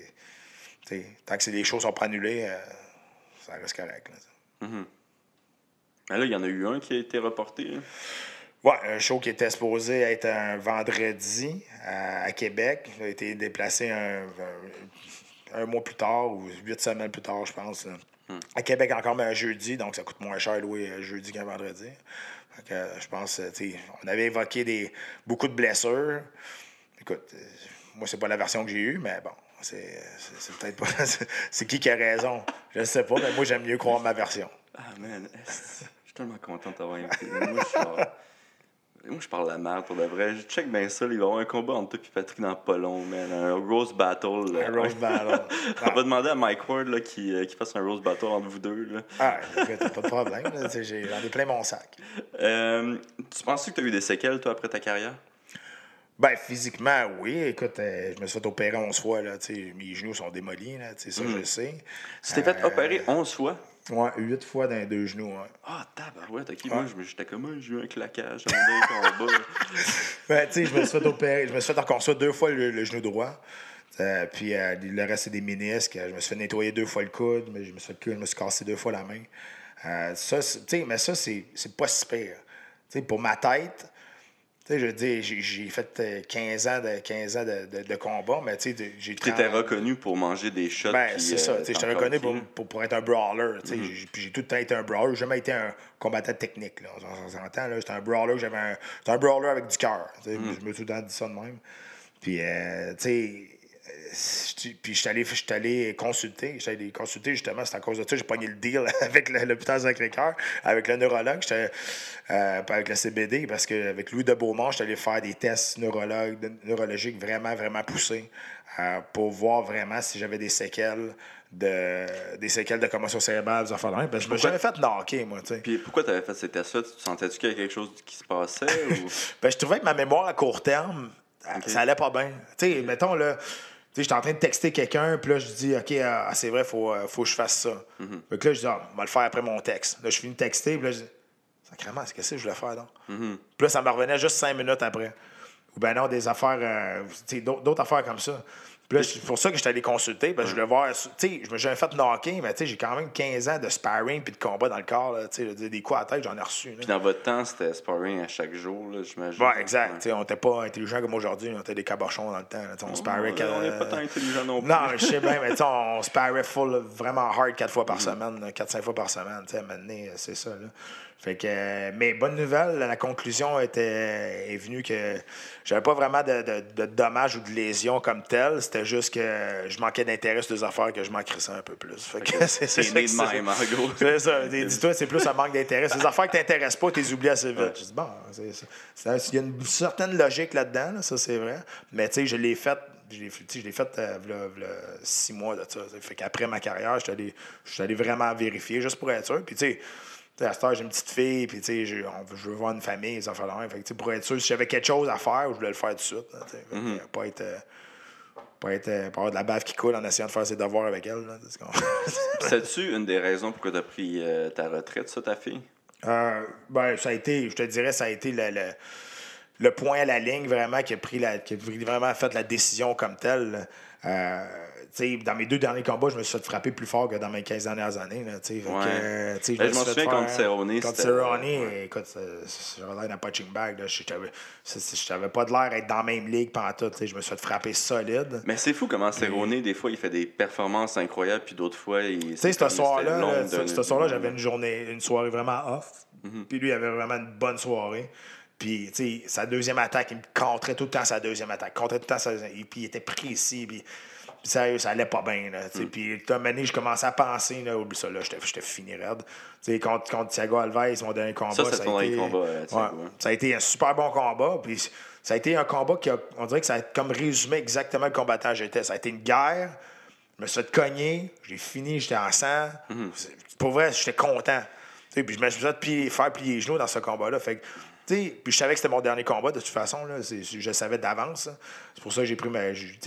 tant que des choses sont pas annulées, euh, ça reste correct. là.
Mais là, il y en a eu un qui a été reporté. là.
Ouais, un show qui était supposé être un vendredi à, à Québec. Il a été déplacé un, un- un mois plus tard ou huit semaines plus tard, je pense. là. À Québec encore, mais un jeudi, donc ça coûte moins cher louer un jeudi qu'un vendredi. Fait que, euh, je pense, euh, on avait évoqué des, beaucoup de blessures. Écoute, euh, moi, c'est pas la version que j'ai eue, mais bon, c'est peut-être pas. [LAUGHS] c'est qui qui a raison? Je sais pas, mais moi, j'aime mieux croire ma version.
Ah, man, je suis tellement content de t'avoir invité. Moi, je parle... Moi, je parle de la merde pour de vrai. Je check bien ça. Il va y avoir un combat entre toi et Patrick dans pas long, man. Un Rose Battle. là.
Un roast battle. [LAUGHS]
On va demander à Mike Ward là, qui, euh, qui fasse un Rose Battle entre vous deux. Là.
Ah, t'as pas de problème. J'en ai plein mon sac.
Euh, tu penses que tu as eu des séquelles, toi, après ta carrière?
Ben, physiquement, oui. Écoute, euh, je me suis fait opérer 11 fois. Là, mes genoux sont démolis. Là, ça, je le sais.
Tu t'es fait
Euh,
opérer 11 fois?
Ouais, 8 fois dans les deux genoux. ouais.
Ah, tabarouette, ok. Moi, j'étais comme, Ah, j'ai eu un claquage. [LAUGHS]
Ben, tu sais, je me suis fait opérer. Je me suis fait reconstruire deux fois le, le genou droit. Euh, puis euh, le reste, c'est des ménisques. Je me suis fait nettoyer deux fois le coude, mais je me suis, fait, je me suis cassé deux fois la main. Euh, ça, c'est- tu sais, mais ça, c'est pas si pire. Tu sais, pour ma tête, sais, je veux dire, j'ai- fait euh, 15 ans de, 15 ans de, de, de combat, mais tu sais, j'ai
Tu étais
30
reconnu pour manger des shots.
Ben, c'est
euh,
ça. tu sais, Je te
t'en
reconnais pour, pour, pour être un brawler. tu sais.
Mhm.
J'ai- tout le temps été un brawler. J'ai jamais été un combattant technique. Là. On s'entend. là. J'étais un brawler. J'avais un, j'étais un brawler avec du cœur. tu sais.
Mhm.
Je me suis tout le temps dit ça de même. Puis, euh, tu sais, euh, puis je suis allé, consulter. J'étais allé consulter, justement, c'est à cause de ça. J'ai pogné le deal [LAUGHS] avec l'hôpital Sacré-Cœur, avec le neurologue, euh, avec le CBD, parce qu'avec Louis de Beaumont, j'étais allé faire des tests neurologues, de- neurologiques vraiment, vraiment poussés euh, pour voir vraiment si j'avais des séquelles de, des séquelles de commotion cérébrale, des affaires de. Parce que je me suis jamais fait knocker, moi, tu sais.
Puis pourquoi tu avais fait ces tests-là? Tu sentais-tu qu'il y avait quelque chose qui se passait? ou... [LAUGHS]
Ben, je trouvais que ma mémoire à court terme, ça allait pas bien. Tu sais, mettons, là, sais, j'étais en train de texter quelqu'un, puis là, je dis, OK, ah, c'est vrai, faut, euh, faut que je fasse ça. Fait que là, je dis, ah, on va le faire après mon texte. Là, je finis de texter, puis là, je dis, sacrément, c'est qu'est-ce que je voulais faire, donc?
Mm-hmm.
Puis là, ça me revenait juste cinq minutes après. Ou ben non, des affaires, euh, tu sais, d'autres d'autres affaires comme ça. Puis là, c'est pour ça que j'étais allé consulter, parce que je voulais voir, tu sais, je me suis jamais fait knocker, mais tu sais, j'ai quand même 15 ans de sparring puis de combat dans le corps, là, tu sais, des coups à la tête, j'en ai reçu. là.
Puis dans votre temps, c'était sparring à chaque jour, là, j'imagine.
Ouais, exact. Tu sais, On n'était pas intelligent comme aujourd'hui. On était des cabochons dans le temps. là. On sparrait. Quatre-
on n'est pas tant intelligent non plus.
Non, mais je sais bien, mais tu sais, on sparrait full, vraiment hard quatre fois par semaine, là, quatre, cinq fois par semaine. Tu sais, à un moment donné, c'est ça. Là. Fait que, mais bonne nouvelle, la conclusion était, est venue que j'avais pas vraiment de, de, de dommages ou de lésions comme telles. C'était juste que je manquais d'intérêt sur des affaires que je m'en crissais un peu plus. Fait que c'est ça que
de même, en gros. [LAUGHS]
c'est ça. Dis- Dis-toi, c'est plus un manque d'intérêt. Ces affaires qui t'intéressent pas, tu les oublies assez vite. Je dis, bon, il y a une certaine logique là-dedans, là, ça c'est vrai. Mais tu sais, je l'ai fait. Je l'ai fait, tu sais, je l'ai fait euh, v'là- v'là six mois de ça. Fait qu'après ma carrière, je suis allé, vraiment vérifier juste pour être sûr. Puis tu sais, à cette heure, j'ai une petite fille, puis tu sais, je, je veux voir une famille, ça fait Fait que, pour être sûr, si j'avais quelque chose à faire, je voulais le faire tout de suite. là. Fait
Mm-hmm.
Pas être. euh, pas, être, euh, pas avoir de la bave qui coule en essayant de faire ses devoirs avec elle. [LAUGHS]
C'est-tu une des raisons pourquoi tu as pris euh, ta retraite, ça, ta fille?
Euh, ben, ça a été, je te dirais, ça a été le, le, le point à la ligne vraiment qui a pris la, qui a vraiment fait la décision comme telle. Euh, tu sais, dans mes deux derniers combats, je me suis fait frapper plus fort que dans mes 15 dernières années. Là, tu sais. Fait
Ouais.
que, euh, tu sais,
Ben,
me
je
suis fait
souviens contre Cerrone,
Contre Cerrone, écoute, j'avais l'air d'un punching bag. Là. Je Je t'avais pas de l'air d'être dans la même ligue pendant tout. Je me suis fait frapper solide.
Mais c'est fou comment Cerrone, des fois, il fait des performances incroyables, puis d'autres fois, il.
Tu sais, ce soir-là, là, ce soir-là, j'avais une journée, une soirée vraiment off. Puis lui, il avait vraiment une bonne soirée. Puis, tu sais, sa deuxième attaque, il me contrait tout le temps sa deuxième attaque. Contrait tout le temps sa deuxième- Et puis, il était précis. Puis sérieux, ça allait pas bien. Sais. Puis, moment donné, je commençais à penser, là, oublie ça, là, j'étais fini raide. Tu sais, contre, contre Thiago Alves, mon dernier combat.
Ça, c'est
a été-
combat, euh,
Ouais.
hein.
Ça a été un super bon combat. Puis, ça a été un combat qui a, on dirait que ça a comme résumé exactement le combattant que j'étais. Ça a été une guerre. Je me suis cogner, j'ai fini, j'étais en sang. C'est- Pour vrai, j'étais content. Puis je me suis fait plier- faire plier les genoux dans ce combat-là. Fait que, puis je savais que c'était mon dernier combat de toute façon. Là. Je le savais d'avance. C'est pour ça que j'ai pris, ma- j'ai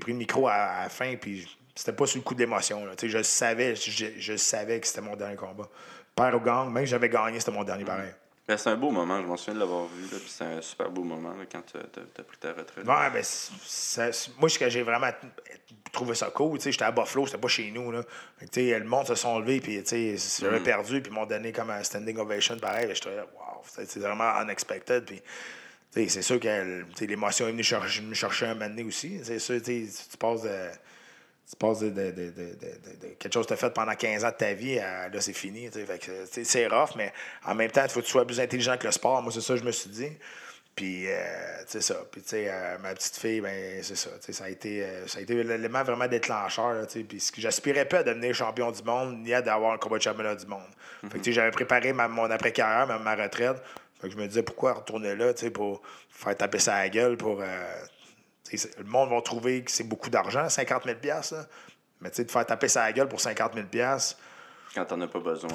pris le micro à, à la fin. Puis c'était pas sur le coup de l'émotion. Je savais, je, je savais que c'était mon dernier combat. Père au gang, même si j'avais gagné, c'était mon dernier pareil.
Ben, c'est un beau moment, je m'en souviens de l'avoir vu, là, puis c'est un super beau moment là, quand tu as, pris ta retraite.
Ouais, ben, ça- moi, ce que j'ai vraiment trouvé ça cool, j'étais à Buffalo, c'était pas chez nous, là. Fait le monde se sont levés, puis, j'avais perdu, puis ils m'ont donné comme un standing ovation pareil, j'étais là, wow, c'est vraiment unexpected, puis, c'est sûr que, l'émotion est venue chercher, me chercher un moment donné aussi, c'est sûr, tu passes de... Tu passes de, de- de- de- de- de quelque chose que tu as fait pendant 15 ans de ta vie, à, là, c'est fini. tu sais. Tu sais, c'est rough, mais en même temps, il faut que tu sois plus intelligent que le sport. Moi, c'est ça que je me suis dit. Puis, euh, c'est ça. Puis, tu sais, euh, ma petite fille, ben, c'est ça. Tu sais, ça a été, euh, ça a été l'élément vraiment déclencheur. là, tu sais. Puis, ce que j'aspirais pas à devenir champion du monde, ni à d'avoir un combat de championnat du monde. Fait que, tu sais, j'avais préparé ma- mon après-carrière, ma, ma retraite. Fait que je me disais, pourquoi retourner là, tu sais, pour faire taper ça à la gueule, pour. euh, tu sais, c'est- le monde va trouver que c'est beaucoup d'argent, 50 000 là. Mais tu sais, de faire taper ça à la gueule pour 50 000
Quand t'en as pas besoin.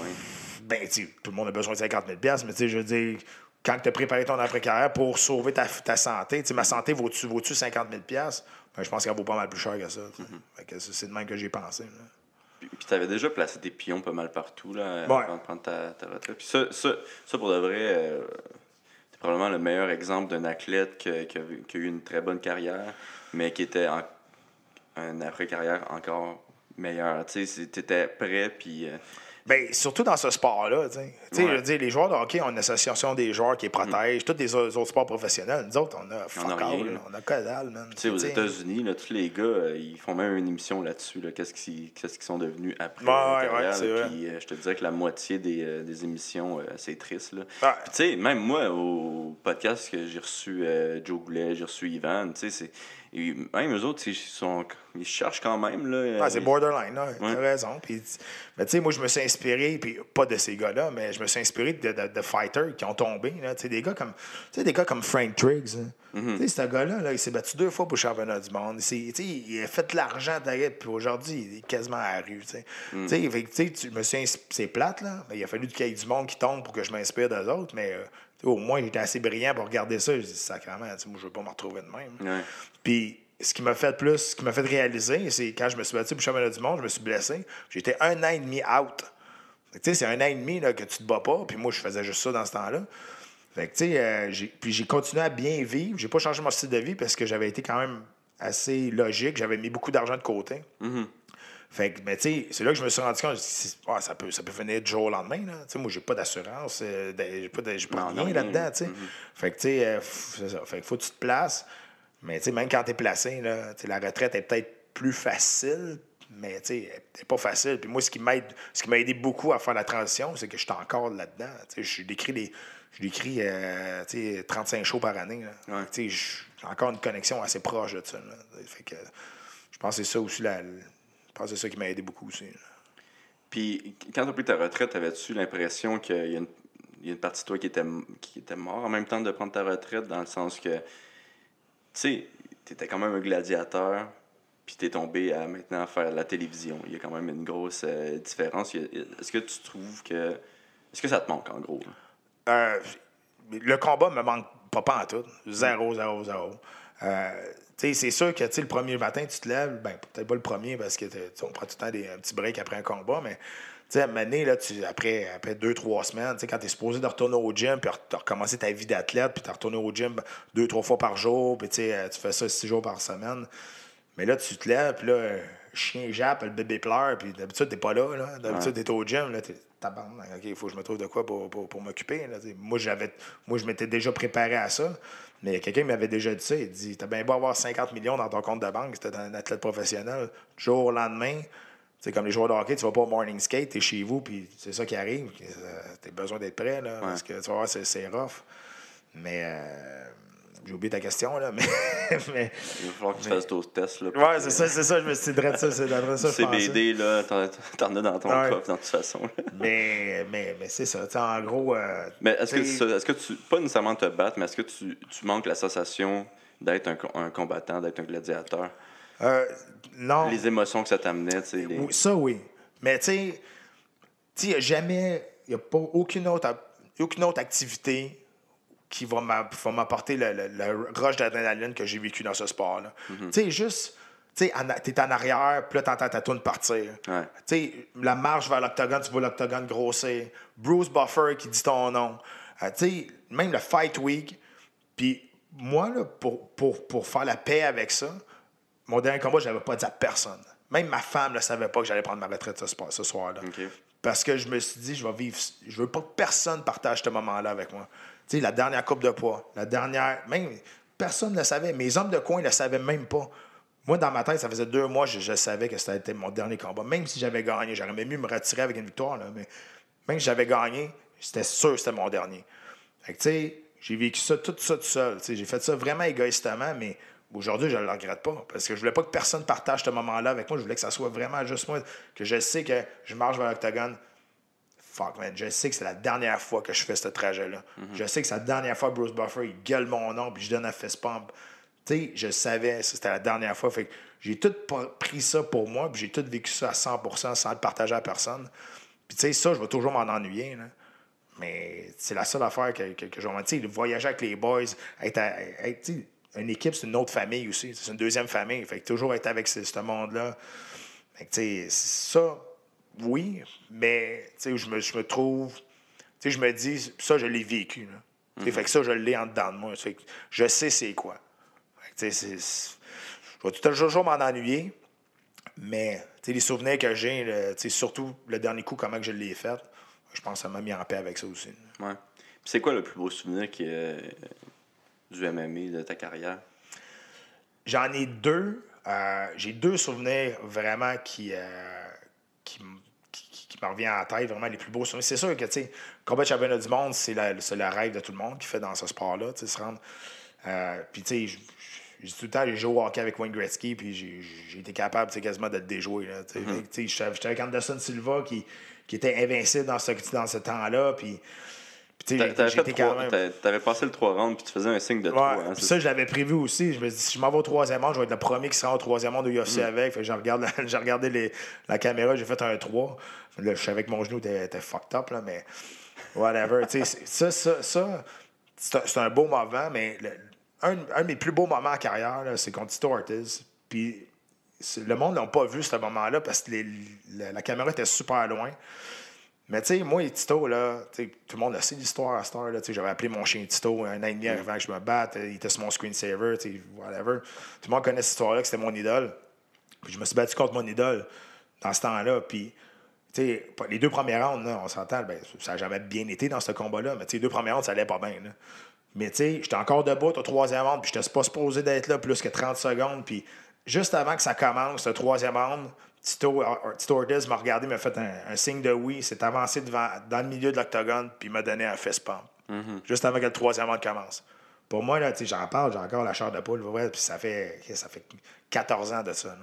ben, tu sais, tout le monde a besoin de 50 000 mais tu sais, je veux dire, quand tu as préparé ton après-carrière pour sauver ta, ta santé, tu sais, ma santé vaut-tu vaut 50 000 ben, je pense qu'elle vaut pas mal plus cher que ça. tu que c'est de même que j'ai pensé. là.
Puis, puis t'avais déjà placé des pions pas mal partout là,
Ouais.
avant de prendre ta, ta retraite. Puis ça, ça, ça, pour de vrai, euh, probablement le meilleur exemple d'un athlète qui a, eu une très bonne carrière, mais qui était en, un après-carrière encore meilleur. Tu t'étais prêt, puis... euh,
Ben, surtout dans ce sport-là, tu sais. Tu sais,
Ouais.
je veux dire, les joueurs de hockey ont une association des joueurs qui les protège, tous les autres sports professionnels. Nous autres, on a fuck
On a rien,
all, on a que dalle, man.
Tu sais, aux États-Unis, tous les gars, euh, ils font même une émission là-dessus. Là, qu'est-ce qu'ils sont devenus après
ouais,
carrière,
ouais,
là. Puis euh, je te dirais que la moitié des, euh, des émissions, c'est triste. Là. Puis tu sais, même moi, au podcast que j'ai reçu Joe Goulet, j'ai reçu Ivan, tu sais, c'est- Et même eux autres, ils, sont, ils cherchent quand même. Là,
Ah, c'est
Ils-
borderline, là.
Ouais.
T'as raison. Puis, mais tu sais, moi, je me suis inspiré, puis pas de ces gars-là, mais je me suis inspiré de, de, de fighters qui ont tombé. Là. Tu sais, des gars comme, des gars comme Frank Triggs. hein.
Mm-hmm.
Tu sais, ce gars-là, là, il s'est battu deux fois pour le championnat du monde. Sais, il a fait de l'argent, t'arrêtes, puis aujourd'hui, il est quasiment à la rue. tu sais.
Mm.
Tu C'est plate, là. mais il a fallu qu'il y ait du monde qui tombe pour que je m'inspire d'eux autres, mais euh, au moins, j'étais assez brillant pour regarder ça. Je dis, sacrément, moi, je veux pas me retrouver de même.
Ouais.
Puis ce qui m'a fait plus, ce qui m'a fait réaliser, c'est quand je me suis battu pour le championnat du monde, je me suis blessé. J'étais un an et demi out. Tu sais, c'est un an et demi là, que tu te bats pas, puis moi, je faisais juste ça dans ce temps-là. Fait que, tu sais, euh, puis j'ai continué à bien vivre. J'ai pas changé mon style de vie parce que j'avais été quand même assez logique. J'avais mis beaucoup d'argent de côté. Fait que, mais tu sais, c'est là que je me suis rendu compte, ah, ça, peut, ça peut venir du jour au lendemain. Là. Tu sais, moi, j'ai pas d'assurance, euh, j'ai pas, de- j'ai pas
Non, non,
rien là-dedans. sais. Fait que, tu sais, euh, f- c'est ça. Fait que faut que tu te places. Mais, tu sais, même quand tu es placé, là, la retraite est peut-être plus facile, mais, tu sais, elle est pas facile. Puis moi, ce qui m'aide, ce qui m'a aidé beaucoup à faire la transition, c'est que je suis encore là-dedans. Je décris les. Je décris euh, tu sais, 35 shows par année.
Ouais.
J'ai encore une connexion assez proche de ça. là. Fait que je pense que c'est ça aussi la, pense que c'est ça qui m'a aidé beaucoup aussi.
Puis, quand tu as pris ta retraite, avais-tu l'impression qu'il y, a une- il y a une partie de toi qui était, qui était mort en même temps de prendre ta retraite, dans le sens que, tu sais, tu étais quand même un gladiateur, puis tu es tombé à maintenant faire la télévision. Il y a quand même une grosse euh, différence. Est-ce que tu trouves que. Est-ce que ça te manque, en gros?
Euh, le combat me manque pas, pas en tout. Zéro, zéro, zéro. Euh, c'est sûr que tu le premier matin, tu te lèves, ben, peut-être pas le premier parce que tu on prend tout le temps des, un petit break après un combat, mais tu sais, à un moment donné, là, tu, après, après deux, trois semaines, tu sais, quand tu es supposé de retourner au gym, puis de recommencer ta vie d'athlète, puis de retourner au gym deux, trois fois par jour, puis tu sais, euh, tu fais ça six jours par semaine. Mais là, tu te lèves, puis là, chien jappe, le bébé pleure, puis d'habitude, t'es pas là. là. D'habitude, t'es au gym, là, t'es tabarnak, OK, il faut que je me trouve de quoi pour, pour, pour m'occuper. tu. Moi, j'avais, moi, je m'étais déjà préparé à ça, mais quelqu'un m'avait déjà dit ça. Il dit T'as bien beau avoir 50 millions dans ton compte de banque, c'était un athlète professionnel. Du jour au lendemain, c'est comme les joueurs de hockey, tu vas pas au morning skate, t'es chez vous, puis c'est ça qui arrive. Tu as besoin d'être prêt, là, parce que tu vas voir, c'est, c'est rough. Mais euh, j'ai oublié ta question, là, mais. [LAUGHS] mais
Il va falloir que tu fasses d'autres tests. Là,
Ouais, c'est ça, c'est ça, je me suis dit de ça, c'est de ça.
CBD, là, t'en t'en as dans ton
Ouais.
coffre, dans toute façon. là.
Mais, mais, mais c'est ça, tu sais, en gros. euh,
Mais est-ce que, est-ce que tu, pas nécessairement te battre, mais est-ce que tu, tu manques la sensation d'être un, co- un combattant, d'être un gladiateur?
euh, non.
Les émotions que ça t'amenait, tu sais. les-
Oui, Ça, oui. Mais tu sais, tu sais, il n'y a jamais, il n'y a pas aucune autre, aucune autre activité qui va m'a- va m'apporter le rush d'adrénaline que j'ai vécu dans ce sport-là. Tu sais, juste, tu t'es en arrière, puis là, t'entends ta tourne partir.
Ouais.
Tu sais, la marche vers l'octogone, tu vois l'octogone grossir. Bruce Buffer qui dit ton nom. Euh, tu sais, même le Fight Week. Puis moi, là, pour, pour, pour faire la paix avec ça, mon dernier combat, je n'avais pas dit à personne. Même ma femme ne savait pas que j'allais prendre ma retraite ce, soir- ce soir-là. Parce que je me suis dit, je vais vivre. Je veux pas que personne partage ce moment-là avec moi. La dernière coupe de poids, la dernière. Même, personne ne le savait. Mes hommes de coin ne le savaient même pas. Moi, dans ma tête, ça faisait deux mois, je, je savais que c'était mon dernier combat. Même si j'avais gagné, j'aurais même mieux me retirer avec une victoire, mais même si j'avais gagné, c'était sûr que c'était mon dernier. Fait que, tu sais, j'ai vécu ça, tout ça tout seul. J'ai fait ça vraiment égoïstement, mais aujourd'hui, je ne le regrette pas. Parce que je voulais pas que personne partage ce moment-là avec moi. Je voulais que ça soit vraiment juste moi, que je sais que je marche vers l'octogone. Fuck, man. Je sais que c'est la dernière fois que je fais ce trajet-là. Je sais que c'est la dernière fois que Bruce Buffer, il gueule mon nom, puis je donne un fist pump. Tu sais, je savais, ça, c'était la dernière fois. Fait que j'ai tout pr- pris ça pour moi, puis j'ai tout vécu ça à 100% sans le partager à personne. Puis, tu sais, ça, je vais toujours m'en ennuyer, là. Mais c'est la seule affaire que, que, que j'ai envie. Tu sais, voyager avec les boys, être, à- une équipe, c'est une autre famille aussi. C'est une deuxième famille. Fait que toujours être avec ce, ce monde-là. Fait que, tu sais, ça, oui, mais, tu sais, je me, je me trouve. Je me dis, ça, je l'ai vécu, là. Sais, Fait que ça, je l'ai en dedans de moi. Fait que je sais c'est quoi. Fait que, je vais tout- toujours m'en ennuyer. Mais les souvenirs que j'ai, surtout le dernier coup, comment que je l'ai fait, je pense que ça m'a mis en paix avec ça aussi.
Ouais. C'est quoi le plus beau souvenir qui est du MMA de ta carrière?
J'en ai deux. Euh, j'ai deux souvenirs vraiment qui, euh, qui, qui, me reviennent en tête, vraiment les plus beaux souvenirs. C'est sûr que, tu sais, combat de championnat du monde, c'est le rêve de tout le monde qui fait dans ce sport-là, tu sais, se rendre. Euh, Puis, tu sais, j'ai tout le temps, j'ai joué au hockey avec Wayne Gretzky, puis j'ai été capable, tu sais, quasiment de le déjouer, là, tu sais.
Mm-hmm.
J'étais avec Anderson Silva qui, qui était invincible dans ce, dans ce temps-là, puis...
T'avais passé le 3 rounds, puis tu faisais un signe de
Ouais,
3. Hein,
ça, je l'avais prévu aussi. Je me dis, si je m'en vais au troisième round, je vais être le premier qui sera au troisième round au UFC avec. Fait que j'ai regardé [LAUGHS] les- la caméra, j'ai fait un 3. Là, je savais que mon genou était, était fucked up, là, mais whatever. [LAUGHS] Ça, ça, ça c'est un, beau moment, mais le- un, un de mes plus beaux moments en carrière, c'est contre Tito Ortiz. Puis le monde n'a pas vu ce moment-là parce que les- la, la caméra était super loin. Mais tu sais, moi et Tito, là, tout le monde a sait l'histoire à cette heure. là, tu sais, J'avais appelé mon chien Tito un an et demi avant que je me batte. Il était sur mon screensaver, tu sais, whatever. Tout le monde connaît cette histoire-là, que c'était mon idole. Puis je me suis battu contre mon idole dans ce temps-là. Puis, tu sais, les deux premières rounds, là, on s'entend, ben, ça n'a jamais bien été dans ce combat-là. Mais tu sais, les deux premières rounds, ça allait pas bien. là. Mais tu sais, j'étais encore debout au troisième round, puis j'étais pas supposé d'être là plus que 30 secondes. Puis juste avant que ça commence, le troisième round, Tito, Or- Tito Ortiz m'a regardé, m'a fait un, un signe de oui, s'est avancé devant, dans le milieu de l'octogone, puis m'a donné un fist pump. Juste avant que le troisième round commence. Pour moi, là, j'en parle, j'ai encore la chair de poule, ouais, puis ça fait, ça fait 14 ans de ça.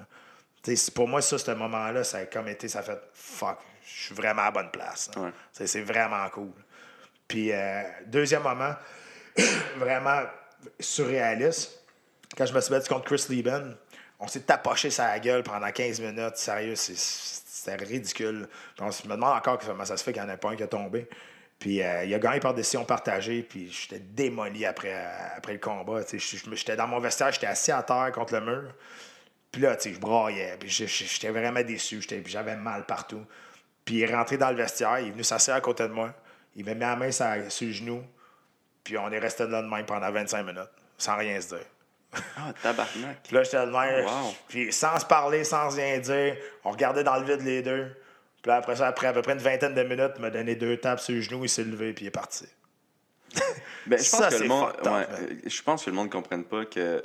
pour moi, ça, ce moment-là, ça a comme été, ça a fait fuck, je suis vraiment à la bonne place.
Ouais.
C'est vraiment cool. Puis, euh, deuxième moment, [COUGHS] vraiment surréaliste, quand je me suis battu contre Chris Lieben, on s'est tapoché sa gueule pendant 15 minutes. Sérieux, c'était ridicule. Puis on se- me demande encore comment ça se fait qu'il n'y en a pas un qui a tombé. Puis euh, il a gagné par décision partagée, puis j'étais démoli après, après le combat. J'étais dans mon vestiaire, j'étais assis à terre contre le mur. Puis là, je braillais. Puis j'étais vraiment déçu. J'avais mal partout. Puis il est rentré dans le vestiaire. Il est venu s'asseoir à côté de moi. Il m'a mis la main sur, sur le genou. Puis on est resté là de même pendant 25 minutes, sans rien se dire.
Ah, tabarnak.
Puis là, j'étais de même.
Wow.
Puis sans se parler, sans rien dire, on regardait dans le vide les deux. Puis là, après ça, après à peu près une vingtaine de minutes, il m'a donné deux tapes sur le genou, il s'est levé, puis il est parti. [LAUGHS]
Ben, je pense
Ça,
que le monde, ouais, euh, je pense que le monde ne comprenne pas que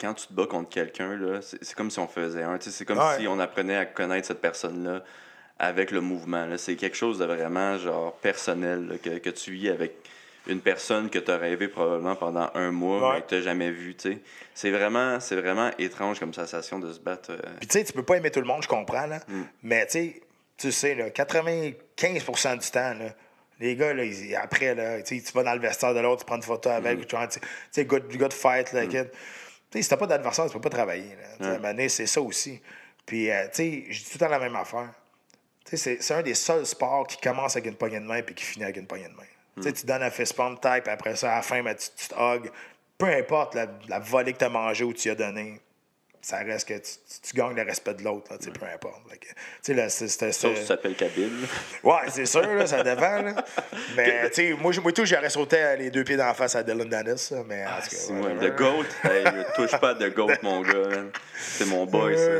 quand tu te bats contre quelqu'un, c'est comme si on faisait un. C'est comme
Ouais.
si on apprenait à connaître cette personne-là avec le mouvement. C'est quelque chose de vraiment genre personnel là, que, que tu vis avec une personne que tu as rêvé probablement pendant un mois,
Ouais.
mais que tu n'as jamais vu. tu sais. C'est vraiment, c'est vraiment étrange comme sensation de se battre. euh,
Puis tu sais, tu peux pas aimer tout le monde, je comprends, là.
Mm.
Mais tu sais, tu sais, là, 95% du temps, là, les gars, là, ils- après, là, tu vas dans le vestiaire de l'autre, tu prends une photo avec,
Mm.
tu sais, good, good fight, là, kid. Tu sais, si t'as pas d'adversaire, tu peux pas travailler. Là. C'est ça aussi. Puis, euh, tu sais, je dis tout le temps la même affaire. C'est- c'est un des seuls sports qui commence avec une poignée de main puis qui finit avec une poignée de main. Tu sais, tu donnes un fist pump type, après ça, à la fin, ben, tu, tu te hugs. Peu importe la, la volée que tu as mangée ou tu as donné, ça reste que tu, tu- tu gagnes le respect de l'autre, là, peu importe. Tu sais, c'était c'est-
ça s'appelle Kabyle. [LAUGHS]
Ouais, c'est sûr, là, ça dépend. Là. Mais, tu sais, moi, moi, tout, j'aurais sauté les deux pieds d'en face à Dylan Dennis. Mais,
C'est moi, The Goat. Hey, touche pas de Goat, mon gars. C'est mon boy, ça.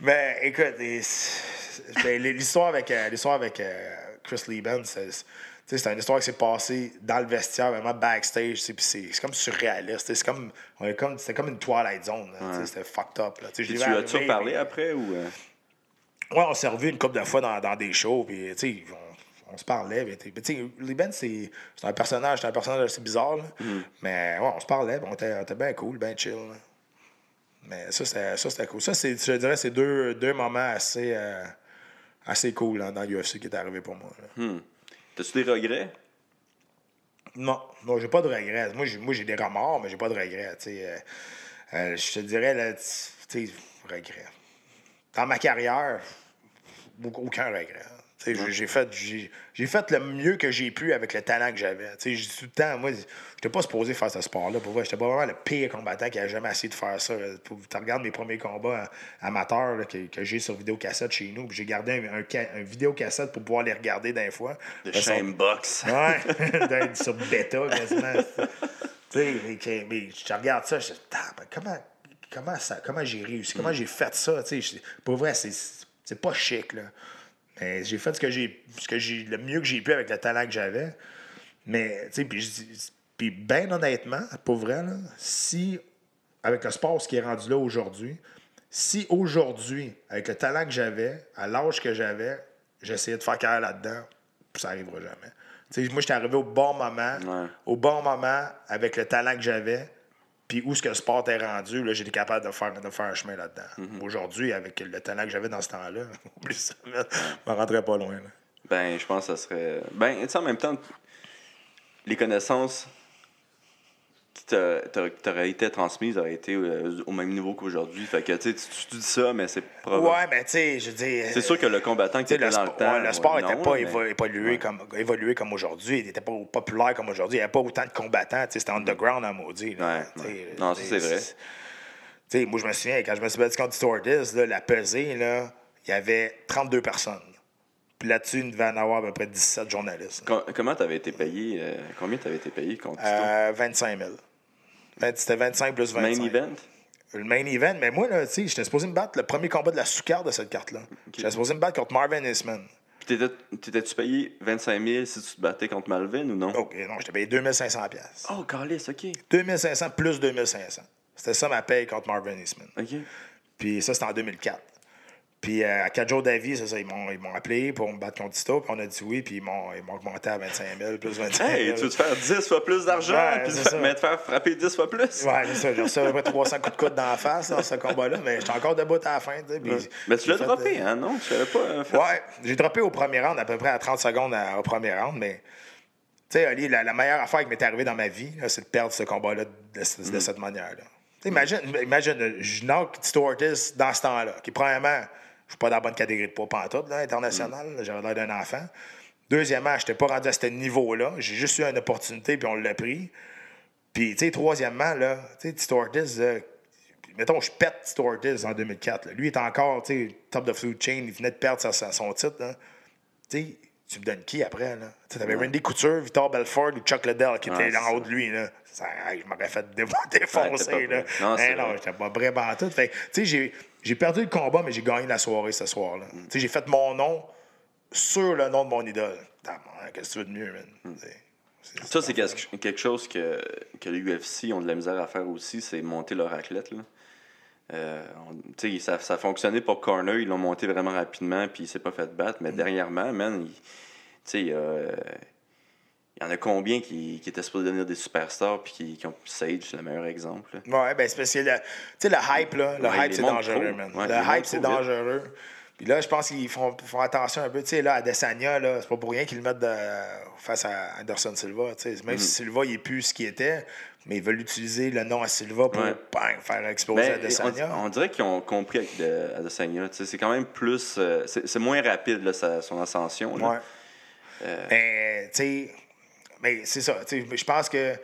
Mais écoute, ben, l'histoire avec, euh, l'histoire avec euh, Chris Lieben, c'est c'est une histoire qui s'est passée dans le vestiaire, vraiment backstage. C'est comme surréaliste. C'est comme, on est comme, c'était comme une Twilight Zone. sais, C'était fucked up. Là, tu
as-tu reparlé
mais-
après ou. euh?
Ouais, on s'est revus une couple de fois dans, dans des shows, puis tu sais, on, on se parlait. mais tu sais, Lieben, c'est un personnage, c'est un personnage assez bizarre, là. mais ouais, on se parlait, on était, bien cool, bien chill. là. Mais ça, c'était cool. Ça, c'est- je dirais, c'est deux, deux moments assez, euh, assez cool là, dans l'UFC qui est arrivé pour moi. là.
Hmm. T'as-tu des regrets?
Non, non, j'ai pas de regrets. Moi, j'ai, moi, j'ai des remords, mais j'ai pas de regrets. Euh, euh, je te dirais, là, tu sais, regrets. Dans ma carrière, aucun regret. J'ai- fait, j'ai, fait le mieux que j'ai pu avec le talent que j'avais. Je dis tout le temps, moi, j'étais pas supposé faire ce sport-là. Pour vrai, j'étais pas vraiment le pire combattant qui a jamais essayé de faire ça. Tu regardes mes premiers combats amateurs là, que, que j'ai sur vidéocassette chez nous, j'ai gardé un, un, un vidéocassette pour pouvoir les regarder d'un fois.
De Shame Box.
Ouais, [LAUGHS] [LAUGHS] sur bêta quasiment. tu sais, mais, je regarde ça, je dis, comment, comment, ça, comment j'ai réussi, comment j'ai fait ça, pour vrai, c'est, c'est pas chic, là. Mais j'ai fait ce que j'ai, ce que j'ai, le mieux que j'ai pu avec le talent que j'avais. Mais, tu sais, puis bien honnêtement, pour vrai, là, si, avec le sport ce qui est rendu là aujourd'hui, si aujourd'hui, avec le talent que j'avais, à l'âge que j'avais, j'essayais de faire carrière là-dedans, ça n'arrivera jamais. Tu sais, moi, j'étais arrivé au bon moment,
Ouais.
au bon moment, avec le talent que j'avais, puis où ce que le sport est rendu, là, j'étais capable de faire, de faire un chemin là-dedans. Aujourd'hui, avec le talent que j'avais dans ce temps-là, [LAUGHS] oublie ça, je me rentrais pas loin. là.
Ben, je pense que ça serait. Ben, tu sais, en même temps, les connaissances qui t'a- t'a- t'auraient été transmises auraient été au même niveau qu'aujourd'hui. Fait que, tu dis ça, mais c'est probable.
Ouais, mais tu sais, je dis.
C'est sûr que le combattant qui était
le,
dans le temps.
ouais, le sport n'était pas
mais-
évolué,
Ouais.
comme, évolué comme aujourd'hui. Il n'était pas populaire comme aujourd'hui. Il n'y avait pas autant de combattants. C'était underground à maudit. là.
Non, ça, c'est vrai.
Tu sais, moi, je me souviens, quand je me suis battu contre là, la pesée, là, il y avait 32 personnes. Puis là-dessus, il devait en avoir à peu près 17 journalistes.
Com- Comment t'avais été payé euh, Combien t'avais été payé contre?
Euh, 25 000. Vingt- C'était 25 plus 25.
Main event?
Le main event, mais moi, là, tu sais, j'étais supposé me battre le premier combat de la sous-carte de cette carte-là. J'étais supposé me battre contre Marvin Eastman.
Puis t'étais- t'étais-tu payé 25 000 si tu te battais contre Malvin ou non?
OK, non, j'étais payé 2500 pièces.
Oh, Carlis, ok.
2500 plus 2500. C'était ça ma paye contre Marvin Eastman.
Ok.
Puis ça, c'était en 2004. Puis euh, à 4 jours d'avis, c'est ça, ils m'ont, ils m'ont appelé pour me battre contre Tito, puis on a dit oui, puis ils m'ont, ils m'ont augmenté à 25 000 plus 25 000.
Hey, tu veux te faire 10 fois plus d'argent,
Ouais,
puis te- mais te faire frapper 10 fois plus?
Ouais, c'est ça. J'ai reçu à peu près 300 coups de coude dans la face dans ce combat-là, mais j'étais encore debout à la fin. tu sais, puis
Mais tu l'as droppé,
euh,
hein, non? Tu l'avais pas euh, fait?
Ouais, j'ai droppé au premier round, à peu près à 30 secondes à- au premier round, mais tu sais, Ali, la, la meilleure affaire qui m'est arrivée dans ma vie, là, c'est de perdre ce combat-là de,
Mm.
cette manière-là. Imagine, imagine, je knock Tito Ortiz dans ce temps-là, qui premièrement, je suis pas dans la bonne catégorie de poids pantoute, là, international, j'avais l'air d'un enfant. Deuxièmement, je n'étais pas rendu à ce niveau-là, j'ai juste eu une opportunité, puis on l'a pris. Puis, tu sais, troisièmement, là, tu sais, là, mettons, je pète Tito Ortiz en 2004. là. Lui, il est encore, tu sais, top the food chain. Il venait de perdre son titre. là. Tu sais, tu me donnes qui après, là? Tu avais Randy Couture, Victor Belfort ou Chuck Liddell qui étaient
c'est
en haut de lui, là. Ça, je m'aurais fait dé- [LAUGHS] défoncer,
Ouais,
là.
Non,
Hey, non,
vrai.
j'étais pas prêt par tout. Fait que, tu sais, j'ai- j'ai perdu le combat, mais j'ai gagné la soirée ce soir-là.
Mm.
Tu sais, j'ai fait mon nom sur le nom de mon idole. Qu'est-ce que tu veux de mieux, man? C'est-
Mm. Ça, c'est quelque chose que, que les UFC ont de la misère à faire aussi, c'est monter leur athlète. Là. Euh, on- ça, ça a fonctionné pour Corner, ils l'ont monté vraiment rapidement, puis il s'est pas fait battre.
Mm.
Mais dernièrement, man, il, tu sais, euh, il y en a combien qui, qui étaient supposés devenir des superstars, puis qui, qui ont Sage, c'est le meilleur exemple. là.
Ouais, ben c'est parce que le, tu sais, le hype, là, le
Ouais,
hype, c'est dangereux, man.
Ouais,
le hype, c'est dangereux. Puis là, je pense qu'ils font, font attention un peu. Tu sais, là, à Desania, là, c'est pas pour rien qu'ils le mettent de- face à Anderson Silva. tu sais. Même
Mm-hmm.
si Silva, il est plus ce qu'il était, mais ils veulent utiliser le nom à Silva pour
Ouais.
bang, faire exploser
Ben,
Adesanya.
on, on dirait qu'ils ont compris avec de- Adesanya. C'est quand même plus. euh, c'est moins rapide, là, sa- son ascension. là.
Ouais.
Euh.
Ben, tu sais, mais c'est ça. Je pense que, tu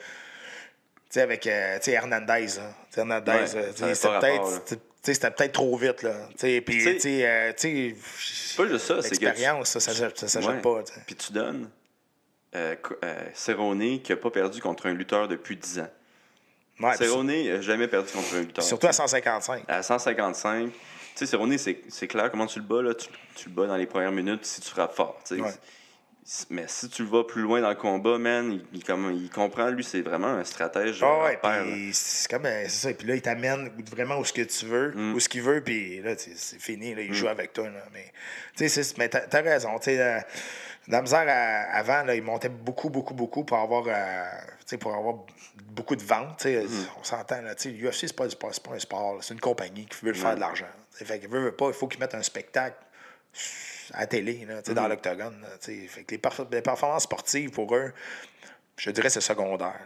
sais, avec euh, tu sais, Hernandez, là, Hernandez,
Ouais,
euh, c'était peut-être c'était peut-être trop vite. Là. Tu Puis,
sais,
euh,
pas juste ça, c'est
l'expérience, ça, ça, s'achète
Ouais.
pas.
Puis tu donnes euh, euh, Cerrone qui n'a pas perdu contre un lutteur depuis 10 ans.
Ouais,
Cerrone n'a jamais perdu contre un lutteur.
surtout à 155.
À 155. Tu sais, Cerrone, c'est c'est clair comment tu le bats. Là. Tu, tu le bats dans les premières minutes si tu frappes fort.
Ouais.
Mais si tu le vas plus loin dans le combat, man, il, il comme- il comprend, lui, c'est vraiment un stratège.
Ah
euh,
ouais, puis c'est comme euh, c'est ça. Puis là, il t'amène vraiment où ce que tu veux,
Mm.
où ce qu'il veut, puis là, c'est fini. Là, il joue avec toi. Là. Mais, tu sais, mais t'as, t'as raison. Tu sais, euh, la misère à- avant, là, il montait beaucoup, beaucoup, beaucoup pour avoir, euh, pour avoir beaucoup de ventes.
Mm.
On s'entend. L'UFC, c'est pas, pas, un sport. C'est une compagnie qui veut faire de l'argent. Fait veut, veut pas, il faut qu'il mette un spectacle à la télé, là, dans l'octogone. Fait que les, perf- les performances sportives, pour eux, je dirais c'est secondaire.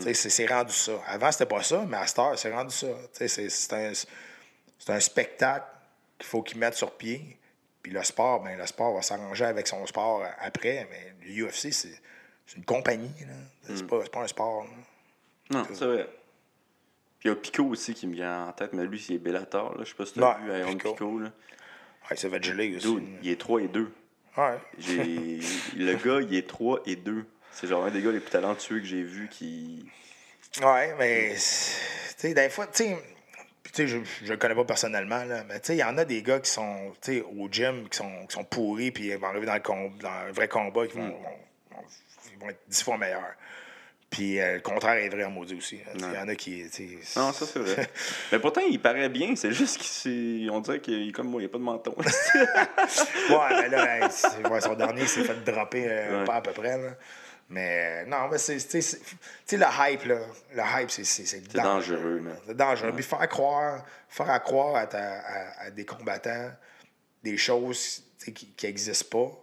Sais, C'est rendu ça. Avant, c'était pas ça, mais à cette heure, c'est rendu ça. C'est un, c'est un spectacle qu'il faut qu'ils mettent sur pied. Puis le sport, ben, le sport va s'arranger avec son sport après. Mais l'UFC, c'est c'est une compagnie. là. C'est pas, c'est pas un sport. là.
Non, c'est vrai. Puis il y a Pico aussi qui me vient en tête, mais lui, c'est Bellator. Là. Je sais pas si tu
Ouais,
as vu Aaron
Pico.
Pico. là.
Ouais, ça va être gelé aussi.
Dude, il est 3 et 2.
Ouais. [LAUGHS]
Le gars, il est 3 et 2. C'est genre un des gars les plus talentueux que j'ai vu qui.
Ouais, mais, tu sais, des fois, tu sais, tu sais, je, je le connais pas personnellement, là, mais tu sais, il y en a des gars qui sont, tu sais, au gym, qui sont, qui sont pourris, puis ils vont arriver dans, le com- dans un vrai combat, qui vont,
Mm.
vont- vont- ils vont être dix fois meilleurs. Puis euh, le contraire est vrai en maudit aussi. sais, Il y en a qui,
Non, ça c'est vrai. [LAUGHS] mais pourtant, il paraît bien. C'est juste qu'on dirait qu'il est comme moi, il n'y a pas de menton. [LAUGHS]
ouais, mais là, ouais, son dernier s'est fait dropper euh,
Ouais.
pas à peu près, là. Mais non, mais c'est. Tu sais, le hype, là. Le hype, c'est.
Dangereux.
C'est dangereux. Puis faire croire, faire à croire à, ta- à- à des combattants des choses qui n'existent pas.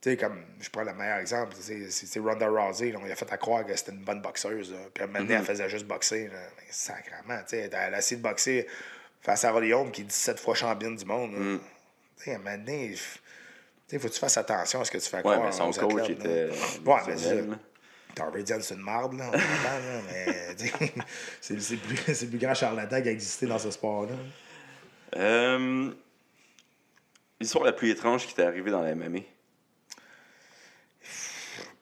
Tu sais, comme, je prends le meilleur exemple, c'est c'est Ronda Rousey, là, on lui a fait à croire que c'était une bonne boxeuse, là. puis maintenant,
Mm-hmm.
elle faisait juste boxer, là. Mais sacrément, tu sais, elle a essayé de boxer face à Holly Holm, qui est 17 fois championne du monde.
Mm.
Tu sais, f- sais, faut que tu fasses attention à ce que tu fais
Ouais,
croire
mais son coach
athlètes,
était.
Ouais, mais c'est. Darby une marde, là, mais [LAUGHS] c'est le plus, plus grand charlatan qui a existé dans ce sport-là.
Euh, L'histoire la plus étrange qui t'est arrivée dans la MMA.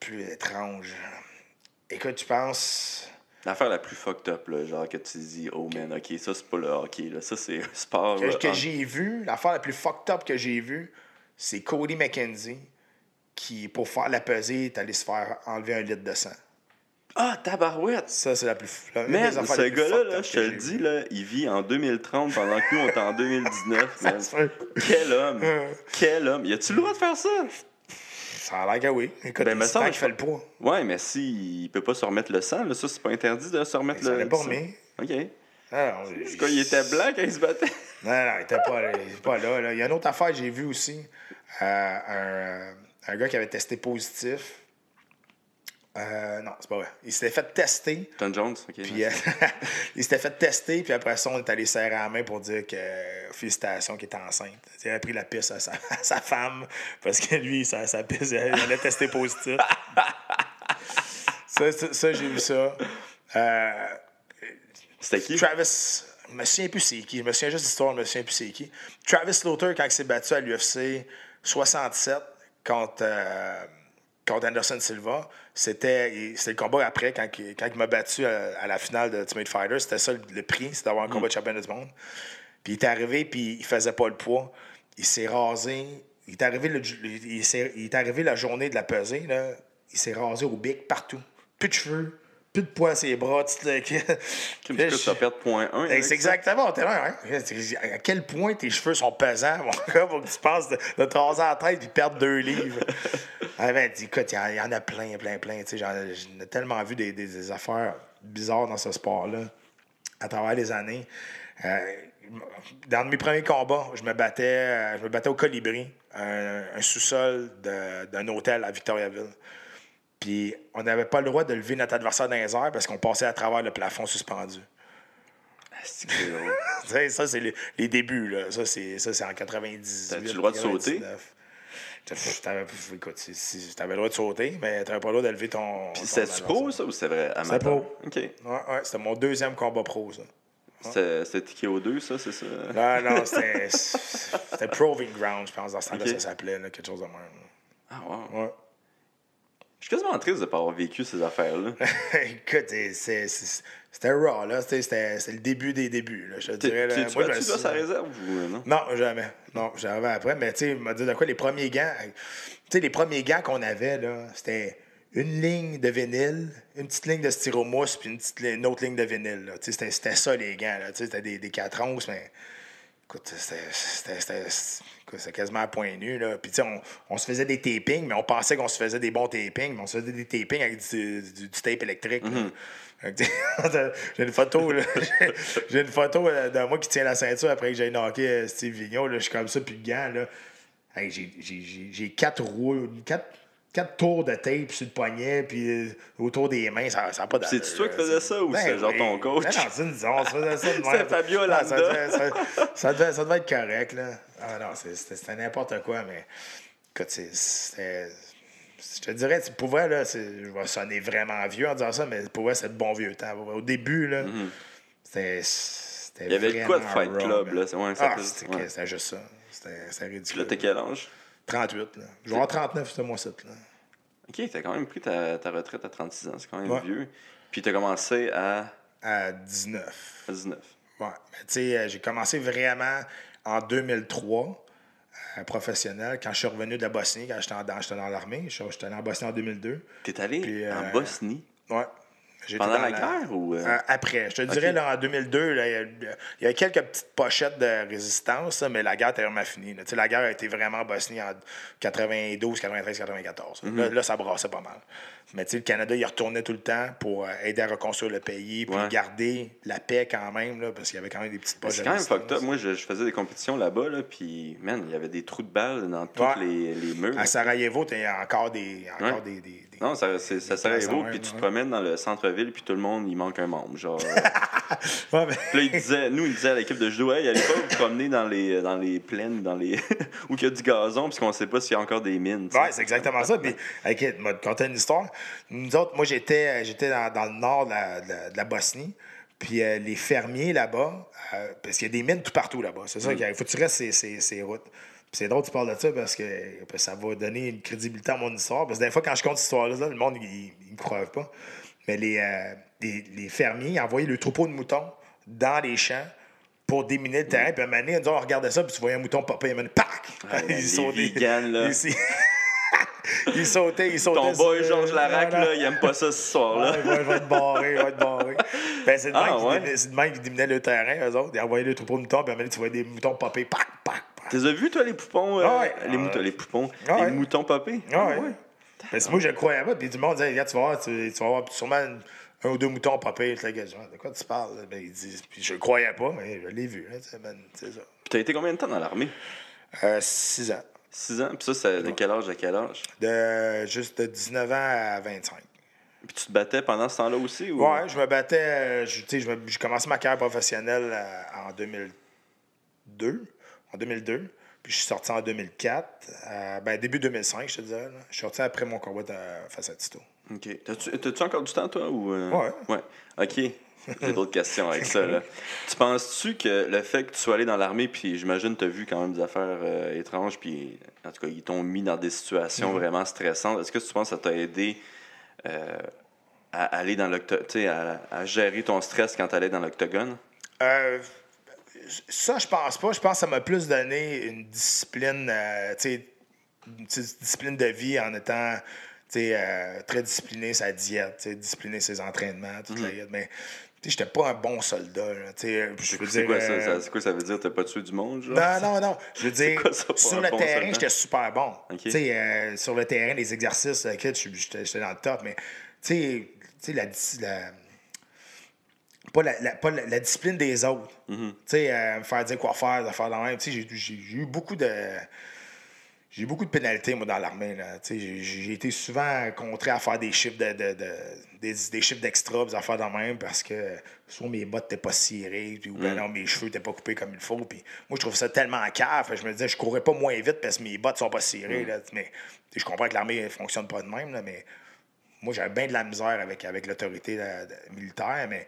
Plus étrange. Écoute, tu penses.
L'affaire la plus fucked up, là, genre que tu dis, oh man, ok, ça c'est pas le hockey, là, ça c'est un sport.
que,
là,
que
en-
j'ai vu, l'affaire la plus fucked up que j'ai vue, c'est Cody McKenzie qui, pour faire la pesée, est allé se faire enlever un litre de sang.
Ah, tabarouette!
Ça, c'est la plus. la-
Man,
des
ce gars-là, là, je te le dis, là, il vit en 2030 pendant que nous, on est en 2019. [LAUGHS] man.
se peut.
Quel homme! [LAUGHS] Quel homme! Y a-tu le droit de faire ça?
Ça a l'air que oui. Écoute,
Ben,
tant qu'il
que-
fait le poids.
Ouais, mais s'il peut pas se remettre le sang, là, ça, c'est pas interdit de se remettre
s'en
le
est pas
sang.
remis.
OK.
Ah,
Quoi, il était blanc quand il se battait?
Non, non, il était pas, là, il était pas là, là. Il y a une autre affaire que j'ai vue aussi. Euh, un, un gars qui avait testé positif. Euh, non, c'est pas vrai. Il s'était fait tester.
Tom Jones, OK.
Puis euh, [LAUGHS] il s'était fait tester, puis après ça, on est allé serrer la main pour dire que félicitations qu'il était enceinte. Il avait pris la piste à sa, [LAUGHS] à sa femme parce que lui, sa, sa piste, il allait tester positif. [LAUGHS] ça, ça, ça, j'ai vu ça. Euh,
C'était qui?
Travis, je me souviens plus c'est qui. Je me souviens juste d'histoire, je me souviens plus c'est qui. Travis Slaughter, quand il s'est battu à l'UFC 67 contre, euh, contre Anderson Silva, c'était le combat après, quand, il- quand il m'a battu à, à la finale de Ultimate Fighter. C'était ça le, le prix, c'était d'avoir un combat de championnat du monde. Puis il est arrivé, puis il faisait pas le poids. Il s'est rasé. Il est arrivé, le, il, s'est- il est arrivé la journée de la pesée, là. Il s'est rasé au bic partout. Plus de cheveux, plus de poids à ses bras. tout le-
Comme
Là,
tu perdre point 1.
Hey, C'est exactement, t'es là, hein? À quel point tes cheveux sont pesants, mon [LAUGHS] gars, pour que tu passes de, de te raser la tête et perdre deux livres. [LAUGHS] ah, ben, dis, écoute, il y en- il y, en a plein, plein, plein. tu sais, J'en ai tellement vu des, des- des affaires bizarres dans ce sport-là à travers les années. Euh, dans mes premiers combats, je me battais, euh, je me battais au Colibri, un, un sous-sol d'un hôtel à Victoriaville. Puis on n'avait pas le droit de lever notre adversaire dans les airs parce qu'on passait à travers le plafond suspendu.
C'est c'est [LAUGHS]
ça, c'est les, les débuts. Là. Ça, c'est, ça, c'est en 90.
T'as-tu le droit de sauter?
T'avais, écoute, si, si, t'avais le droit de sauter, mais t'avais pas le droit de lever ton.
Puis c'était pro, ça, ou c'était vrai? Amateur?
pro.
OK.
Ouais, ouais, c'était mon deuxième combat pro, ça.
C'était c'était TKO2, ça, c'est ça?
Non, non, c'était, c'était Proving Ground, je pense, dans ce temps-là, ça s'appelait, là, quelque chose de même.
Ah, wow.
Ouais.
Je suis quasiment triste de ne pas avoir vécu ces affaires-là. [LAUGHS]
Écoute, c'était raw, là. C'était, le début des débuts, là. Je dirais, là.
T'es-tu
Moi,
battu là, sa réserve ou euh, non?
Non, jamais. Non, jamais après. Mais tu sais, il m'a dit de quoi les premiers gants. Tu sais, les premiers gants qu'on avait, là, c'était une ligne de vinyle, une petite ligne de styromousse, puis une, petite li- une autre ligne de vinyle. là. Tu sais, C'était, c'était ça, les gants. Là. Tu sais, C'était des, des 4 onces, mais écoute, c'était, quasiment à point nu. Là. Puis tu sais, on, on se faisait des tapings, mais on pensait qu'on se faisait des bons tapings, mais on se faisait des tapings avec du, du- du tape électrique. sais, [LAUGHS] J'ai une photo. [LAUGHS] J'ai- une photo euh, de moi qui tient la ceinture après que j'ai knocké euh, Steve Vigneault. Je suis comme ça, puis le gant, là. Hey, j'ai quatre roues, quatre, quatre tours de tape sur le poignet, puis euh, autour des mains, ça n'a pas d'allure,
C'est-tu toi qui faisais ça ou c'est genre ton coach?
Ben non, on se faisait ça de. [LAUGHS]
C'était Fabio [LAUGHS]
ça, devait, être correct, là. Ah non, c'était n'importe quoi, mais écoute, c'était... Je te dirais, tu- pour vrai, là, je vais sonner vraiment vieux en disant ça, mais pour vrai, c'est de bon vieux temps. Au début, là, c'était... c'était.
Il y avait quoi de Fight Club, là, c'est- ouais,
ah, c'était juste ça. C'était
Puis là,
ridicule.
t'as quel âge?
38, là. Je vais avoir 39, ce mois-ci, là.
Ok, t'as quand même pris ta, ta retraite à 36 ans, c'est quand même
Ouais.
vieux. Puis t'as commencé à,
À 19.
à 19.
Ouais. Mais tu sais, euh, j'ai commencé vraiment en 2003, euh, professionnel, quand je suis revenu de la Bosnie, quand j'étais dans, dans l'armée. Je suis- J'étais allé en Bosnie en 2002.
T'es allé
Puis,
en
euh,
Bosnie?
Ouais.
Pendant
dans
la guerre ou. euh?
Euh, après. Je te dirais, là, en 2002, là, il y a- il y, a quelques petites pochettes de résistance, là, mais la guerre était vraiment finie. là. Tu sais, La guerre a été vraiment en Bosnie en 92, 93, 94.
Mhm.
là, là, ça brassait pas mal. Mais tu sais, le Canada, il retournait tout le temps pour euh, aider à reconstruire le pays, puis
Ouais.
garder la paix quand même, là, parce qu'il y avait quand même des petites poches
C'est quand même fucked up. Moi, je, je faisais des compétitions là-bas, là, puis, man, il y avait des trous de balles dans tous les, les murs.
À Sarajevo, il y a encore des. Encore
Ouais.
des, des- des-
Non, ça, c'est, ça Sarajevo, puis tu te promènes dans le centre-ville, puis tout le monde, il manque un membre. Genre, euh, [LAUGHS]
mais-
Puis là, il disait, nous, il disait à l'équipe de judo, hey, allez pas vous promener dans les, dans les plaines, dans les... [LAUGHS] où il y a du gazon, parce qu'on sait pas s'il y a encore des mines. tu.
Ouais, c'est exactement ça. Puis, écoute, m'a conté une histoire. Nous autres, moi, j'étais, j'étais dans, dans le nord de la, de Bosnie. Puis euh, les fermiers là-bas, euh, parce qu'il y a des mines tout partout là-bas. C'est ça qu'il faut que tu restes ces, ces, ces routes. C'est drôle que tu parles de ça parce que, parce que ça va donner une crédibilité à mon histoire. Parce que des fois, quand je compte cette histoire-là, le monde, il ne me croit pas. Mais les, euh, les, les fermiers ils envoyaient le troupeau de moutons dans les champs pour déminer le terrain. Puis à un moment donné, ils on regardait ça, puis tu voyais un mouton popper, il m'a dit, pac!
Ouais, les
sautait.
vegans, là. [LAUGHS] [LAUGHS]
Il- sautait, il sautait.
Ton boy Georges Larac, là, il aime pas ça ce soir-là.
Il va, être barré, il va être barré. Ben, c'est de
Ah,
même qui
ouais.
déminait- c'est de même qui déminait le terrain, eux autres. Ils envoyaient le troupeau de moutons, puis tu voyais des moutons popper, pac, pac, pac.
Tu les as vus, toi, les poupons?
Ah.
Les moutons, les poupons.
Ah.
Les moutons popés?
Ah ouais. Parce que moi, je croyais pas. Puis du monde disait, regarde, tu vas voir, tu, vas voir sûrement un, ou deux moutons là, genre, de quoi tu parles? Ben, il dit, puis je croyais pas, mais je l'ai vu. ben, c'est ça.
Puis t'as été combien de temps dans l'armée?
Euh, six ans.
6 ans? Puis ça, c'est de quel âge? À quel âge?
De, juste de 19 ans à 25.
Puis tu te battais pendant ce temps-là aussi? Ou...
Ouais, je me battais. euh, je- je me- J'ai commencé ma carrière professionnelle euh, en 2002. En 2002. Puis je suis sorti en 2004. euh, ben, début 2005, je te dirais. là. Je suis sorti après mon combat de- face à Tito.
OK. T'as-tu, t'as-tu encore du temps, toi? Ou, euh?
Ouais.
Ouais. OK. [LAUGHS] J'ai d'autres questions avec ça. Là. Tu penses-tu que le fait que tu sois allé dans l'armée, puis j'imagine que tu as vu quand même des affaires euh, étranges, puis en tout cas, ils t'ont mis dans des situations
Mm-hmm.
vraiment stressantes, est-ce que tu penses que ça t'a aidé euh, à aller dans l'octogone, à, à gérer ton stress quand tu allais dans l'octogone?
Euh, ça, je pense pas. Je pense que ça m'a plus donné une discipline, euh, une discipline de vie en étant euh, très discipliné sa diète, discipliné ses entraînements, toute la guide. Mais tu sais, j'étais pas un bon soldat. là, tu sais, je veux
C'est
dire,
quoi ça,
euh,
ça? C'est quoi ça veut dire? T'as pas tué du monde, genre?
Non, non, non. Je veux [LAUGHS] dire,
quoi ça pour
sur le
bon
terrain, j'étais super bon.
Ok.
Tu sais, euh, sur le terrain, les exercices, kid, j'étais dans le top, mais tu sais, tu sais, la, la- pas, la, la- pas la, la discipline des autres.
Mm-hmm.
Tu sais, euh, me faire dire quoi faire, de faire dans même. Tu sais, j'ai eu beaucoup de. J'ai eu beaucoup de pénalités, moi, dans l'armée. J'ai été souvent contraint à faire des chiffres de, de- de- des, des chiffres d'extra, des affaires dans même, parce que soit mes bottes n'étaient pas cirées, puis, ou ben non, mes cheveux n'étaient pas coupés comme il faut. Puis moi, je trouve ça tellement en cave. Je me disais, je courais pas moins vite parce que mes bottes sont pas cirées. là. Mais je comprends que l'armée ne fonctionne pas de même, là, mais moi, j'avais bien de la misère avec, avec l'autorité de- militaire, mais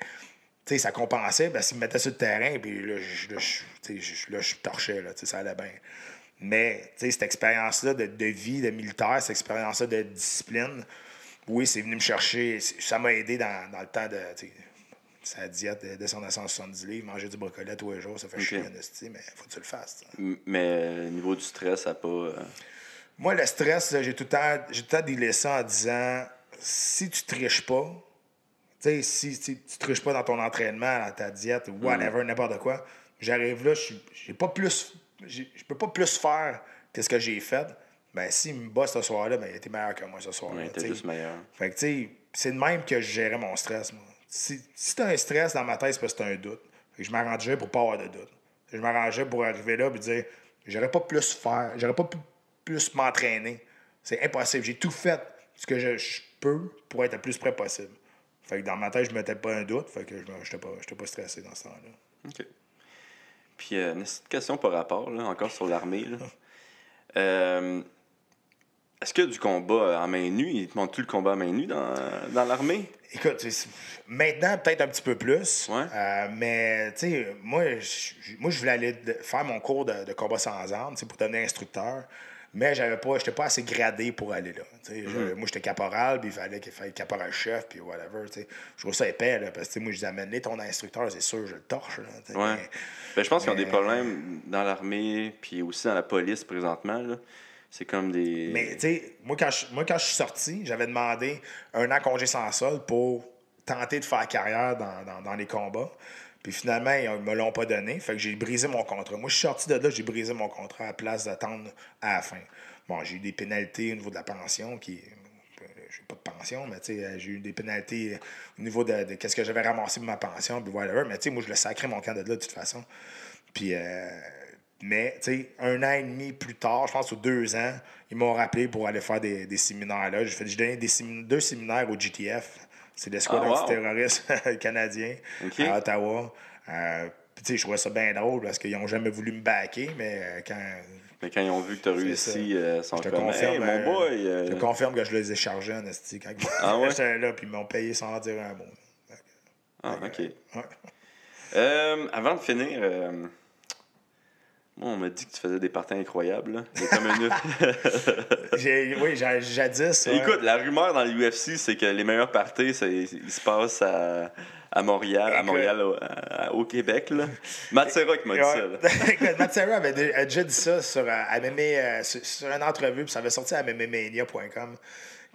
tu sais, ça compensait parce qu'ils me mettaient sur le terrain, puis là, je, là, je, là, torchais, là, ça allait bien. Mais cette expérience-là de, de vie, de militaire, cette expérience-là de discipline, oui, c'est venu me chercher, ça m'a aidé dans, dans le temps de. Sa diète, de descendre à 170 livres, manger du brocoli tous les jours, ça fait chier, en esti, mais faut que tu le fasses.
Mais au niveau du stress, ça pas. euh,
Moi, le stress, j'ai tout le temps, j'ai tout le temps dealé ça en disant si tu triches pas, tu sais, si, si tu triches pas dans ton entraînement, dans ta diète, ou whatever, n'importe quoi, j'arrive là, je j'ai pas plus, je peux pas plus faire que ce que j'ai fait. Ben, s'il me bat ce soir-là, ben, il était meilleur que moi ce soir-là.
Ouais, juste meilleur.
Fait que, tu sais, c'est de même que je gérais mon stress, moi. Si, si t'as un stress dans ma tête, c'est parce que t'as un doute. Fait que je m'arrangeais pour pas avoir de doute. Je m'arrangeais pour arriver là et dire j'aurais pas plus faire, j'aurais pas pu- plus m'entraîner. C'est impossible. J'ai tout fait ce que je, je peux pour être le plus près possible. Fait que dans ma tête, je mettais pas un doute. Fait que je n'étais pas, pas stressé dans ce temps-là.
OK. Puis, euh, une petite question par rapport, là, encore sur l'armée. [LAUGHS] Euh, Est-ce que du combat en main nue, il te montre-tu le combat à main nue dans, dans l'armée?
Écoute, maintenant, peut-être un petit peu plus.
Ouais.
Euh, mais, tu sais, moi, je- moi, je voulais aller faire mon cours de, de combat sans armes, pour devenir instructeur. Mais j'avais pas, j'étais pas assez gradé pour aller là.
Mhm.
Moi, j'étais caporal, puis il fallait qu'il fallait caporal-chef, puis whatever. Je trouve ça épais, là, parce que moi, je disais, amener ton instructeur, c'est sûr, je le torche. Là.
Ouais.
Mais-
Ben, je pense qu'ils ont des problèmes dans l'armée, puis aussi dans la police présentement. là. C'est comme des.
Mais, tu sais, moi, quand je, moi, quand je suis sorti, j'avais demandé un an congé sans sol pour tenté de faire carrière dans, dans- dans les combats. Puis finalement, ils ne me l'ont pas donné. Fait que j'ai brisé mon contrat. Moi, je suis sorti de là, j'ai brisé mon contrat à la place d'attendre à la fin. Bon, j'ai eu des pénalités au niveau de la pension qui. J'ai pas de pension, mais tu sais, j'ai eu des pénalités au niveau de, qu'est-ce que j'avais ramassé pour ma pension, puis whatever. Mais tu sais, moi, je le sacré mon camp de là de toute façon. Puis, euh, mais, tu sais, un an et demi plus tard, je pense aux deux ans, ils m'ont rappelé pour aller faire des, des séminaires là. J'ai donné des deux séminaires au GTF. C'est l'escouade
Ah, wow.
antiterroriste [LAUGHS] canadien à Ottawa. Euh, puis, tu sais, je trouvais ça bien drôle parce qu'ils n'ont jamais voulu me backer, mais euh, quand.
Mais quand ils ont vu que tu as réussi, euh, ils sont
Je te
comme
confirme,
Hey, mon
euh,
boy.
Je te confirme que je les ai chargés en esti quand
Ah ouais? [LAUGHS]
j'étais là, puis ils m'ont payé sans en dire un mot.
Ah, ok.
Ouais.
Avant de finir, moi, on m'a dit que tu faisais des parties incroyables. là. Comme une- [LAUGHS]
oui, jadis. ouais.
Écoute, la rumeur dans l'UFC, c'est que les meilleurs parties, ils se passent à, à Montréal, à. Montréal, au, à- au Québec. Là. Matt Serra qui m'a dit ça. [LAUGHS]
Matt Serra avait déjà dit ça sur, euh, à MMA, euh, sur, sur une entrevue, puis ça avait sorti à MMAmania.com,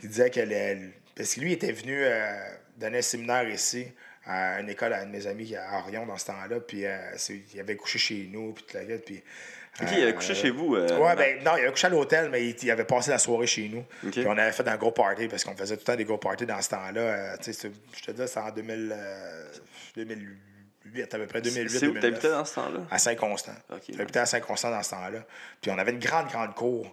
qui disait que le- parce que lui était venu euh, donner un séminaire ici à une école à un de mes amis à Orion dans ce temps-là, puis euh, c'est- il avait couché chez nous, puis la gueule, puis...
Il avait
euh,
couché chez vous. euh,
Ouais, ben non, il avait couché à l'hôtel, mais il, il avait passé la soirée chez nous. Puis on avait fait un gros party parce qu'on faisait tout le temps des gros parties dans ce temps-là. Euh, tu sais, c'est- je te dis, c'était en 2000, euh, 2008, à peu près 2008.
C'est où
2009.
t'habitais dans ce temps-là?
À Saint-Constant.
Ok.
J'habitais à Saint-Constant dans ce temps-là. Puis on avait une grande, grande cour.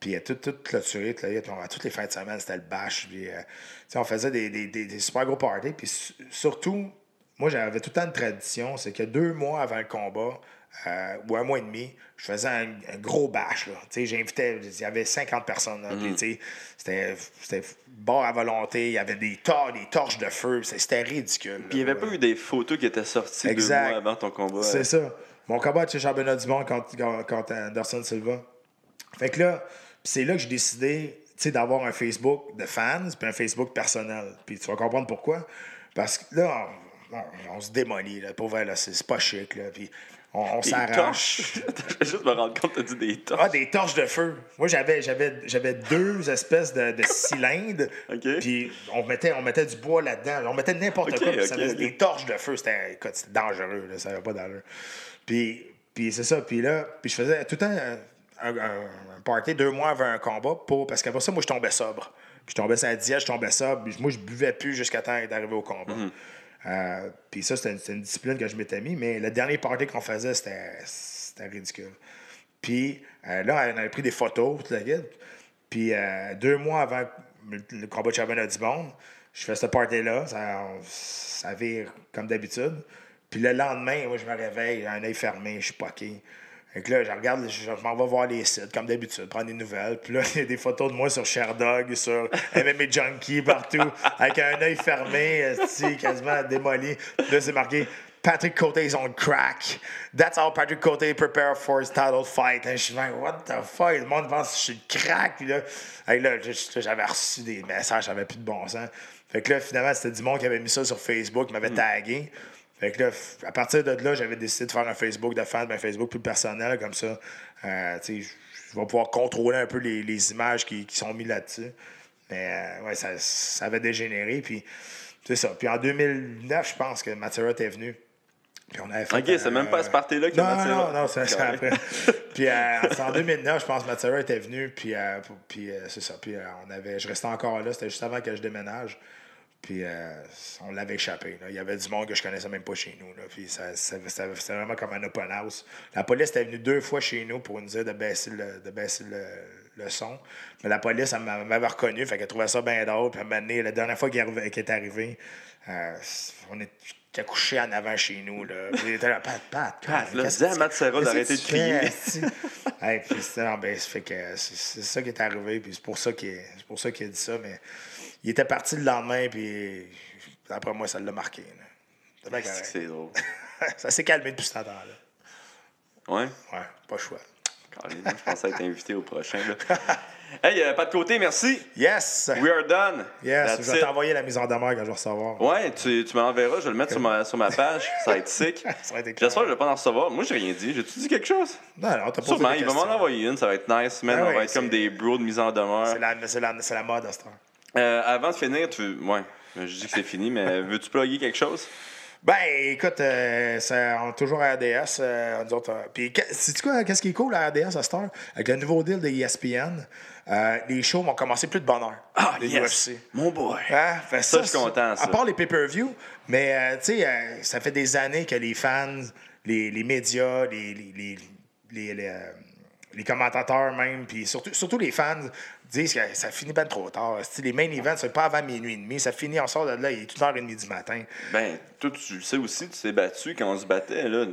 Puis euh, tout, tout clôturé, tout là, toutes les fins de semaine, c'était le bâche. Puis, euh, tu sais, on faisait des, des- des- des super gros parties. Puis su- surtout, moi, j'avais tout le temps une tradition, c'est que deux mois avant le combat, euh, ou un mois et demi, je faisais un, un gros bâche. là. Tu sais, J'invitais, il y avait 50 personnes. sais, c'était, c'était bord à volonté, il y avait des, tor- des torches de feu, c'était ridicule.
Puis il n'y avait pas eu des photos qui étaient sorties
Exact.
deux mois avant ton combat.
C'est ça. Mon combat chez championnat du monde contre, contre, contre Anderson Silva. Fait que là, c'est là que j'ai décidé d'avoir un Facebook de fans puis un Facebook personnel. Puis tu vas comprendre pourquoi. Parce que là, on, on- on se démolit. Là, pour vrai, là, c'est pas chic. Là, puis on, on
Des
s'arrache.
torches. [LAUGHS] Je juste me rendre compte que tu as dit des torches.
Ah, des torches de feu. Moi, j'avais, j'avais, j'avais deux espèces de, de cylindres. [LAUGHS] Puis on mettait, on mettait du bois là-dedans. On mettait n'importe quoi. puis ça faisait des torches de feu. C'était, écoute, c'était dangereux. Là, ça n'avait pas d'allure. Puis, puis c'est ça. Puis là, puis je faisais tout le temps un, un- party deux mois avant un combat. Pour, parce qu'après ça, moi, je tombais sobre. Puis je tombais sur la diète, je tombais sobre. Puis moi, je buvais plus jusqu'à temps d'arriver au combat.
Mhm.
Euh, puis ça, c'était une, discipline que je m'étais mis. Mais le dernier party qu'on faisait, c'était, c'était ridicule. Puis euh, là, on avait pris des photos, toute la guide. Puis euh, deux mois avant le, le combat de championnat du monde, je fais ce party-là. Ça, ça vire comme d'habitude. Puis le lendemain, moi, je me réveille, un œil fermé, je suis poqué. Fait que là, je regarde, je, m'en vais voir les sites, comme d'habitude, prendre des nouvelles. Puis là, [LAUGHS] il y a des photos de moi sur Sherdog, sur MMA Junkie, partout, avec un œil fermé, quasiment démoli. Puis là, c'est marqué Patrick Cote is on crack. That's how Patrick Cote prepare for his title fight. Je suis like, what the fuck? Le monde pense que je suis le crack. Puis là, là, j'avais reçu des messages, j'avais plus de bon sens. Fait que là, finalement, c'était du monde qui avait mis ça sur Facebook, qui m'avait tagué. Fait que là, à partir de là, j'avais décidé de faire un Facebook de fan, un Facebook plus personnel, comme ça. Euh, tu sais, je vais pouvoir contrôler un peu les, les images qui, qui sont mises là-dessus. Mais euh, ouais, ça, ça avait dégénéré. Puis c'est ça. Puis en 2009, je pense que Matera était venu. Puis on avait fait.
Ok, c'est même pas à ce party-là que
non,
Matt Serra-
non, non, c'est après. [LAUGHS] puis euh, en 2009, je pense que Matera était venu. Puis, puis c'est ça. Puis on avait, je restais encore là. C'était juste avant que je déménage. Puis euh, on l'avait échappé. là. Il y avait du monde que je connaissais même pas chez nous. Là. Puis ça, ça- ça- c'était vraiment comme un open house. La police était venue deux fois chez nous pour nous dire de baisser le, de baisser le, le son. Mais la police, elle m'a- m'avait reconnu. Fait qu'elle trouvait ça bien drôle. Puis donné, la dernière fois qu'il est arrivé, euh, on était couché en avant chez nous. Là. Puis il était là, Pat, Pat, [LAUGHS]
Pat, là, dis à Matt Serra d'arrêter de crier.
Hey, puis c'était- ben, fait que c'est ça qui est arrivé, puis c'est pour ça qu'il c'est pour ça qu'il a dit ça, mais il était parti le lendemain, puis après moi, ça l'a marqué.
C'est drôle. [LAUGHS]
ça s'est calmé depuis ce temps-là.
Ouais?
Ouais, pas le choix.
Je pense être [LAUGHS] invité au prochain. Là. hey, euh, pas de côté, merci.
Yes!
We are done.
Yes,
That's
je vais t'envoyer la mise en demeure quand je vais recevoir.
Ouais, tu, tu m'enverras, je vais le mettre sur ma, sur ma page. [LAUGHS] Ça va être sick.
Ça va être
J'espère que je vais pas en recevoir. Moi, j'ai rien dit. J'ai-tu dit quelque chose?
Non, non, t'as posé
Sûrement, il va m'en envoyer une. Ça va être nice, man.
Ah
On va être comme des bros de mise en demeure.
C'est la, la, la mode à cette heure.
Euh, avant de finir, tu. Ouais. Je dis que c'est fini, mais [LAUGHS] veux-tu plugger quelque chose?
Ben, écoute, euh, ça, on est toujours à RDS. euh, nous autres, euh, puis, sais-tu quoi, qu'est-ce qui est cool à RDS à cette heure? Avec le nouveau deal de ESPN, les shows vont commencer plus de bonne heure.
Ah,
les
yes!
UFC.
Mon boy!
Hein? Fait
Ça, je suis content, ça.
À part les pay-per-view, mais tu sais, ça fait des années que les fans, les, les médias, les, les, les, les commentateurs même, puis surtout, surtout les fans disent que ça finit bien trop tard. Les main events, c'est pas avant minuit et demi. Ça finit, on sort de là, il est 1h30 du matin.
Ben, toi, tu sais aussi, tu t'es battu quand on se battait, là.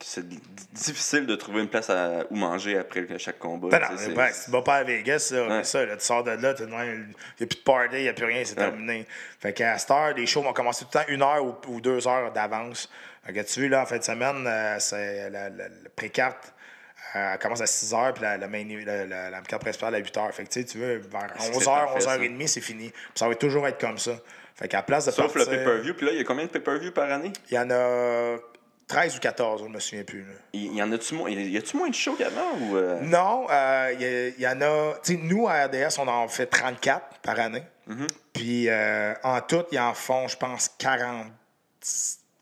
C'est di- difficile de trouver une place à, où manger après chaque combat.
Ben non,
c'est-
ben, si tu vas pas à Vegas, là,
Ouais.
ça, là, tu sors de là, il n'y a plus de party, il n'y a plus rien, c'est
Ouais.
terminé. Fait qu'à cette heure, les shows vont commencer tout le temps une heure ou, ou deux heures d'avance. Fait que tu vois, là, en fin de semaine, euh, c'est la, la, la pré-carte. Euh, elle commence à 6 h, puis la, la, main, la, la, la principale à 8 h. Fait que tu veux, vers
c'est
11 h,
parfait,
11
ça.
h 30, c'est fini. Puis ça va toujours être comme ça. Fait qu'à la place de
Sauf le
partir-
pay-per-view. Puis là, il y a combien de pay-per-view par année?
Il y en a 13 ou 14, je ne me souviens plus. là.
Il y en a-tu moins? Y a-tu moins de shows qu'avant? Ou euh,
Non, euh, il y, a- il y en a. Tu sais, nous, à RDS, on en fait 34 par année.
Mm-hmm.
Puis euh, en tout, ils en font, je pense, 40,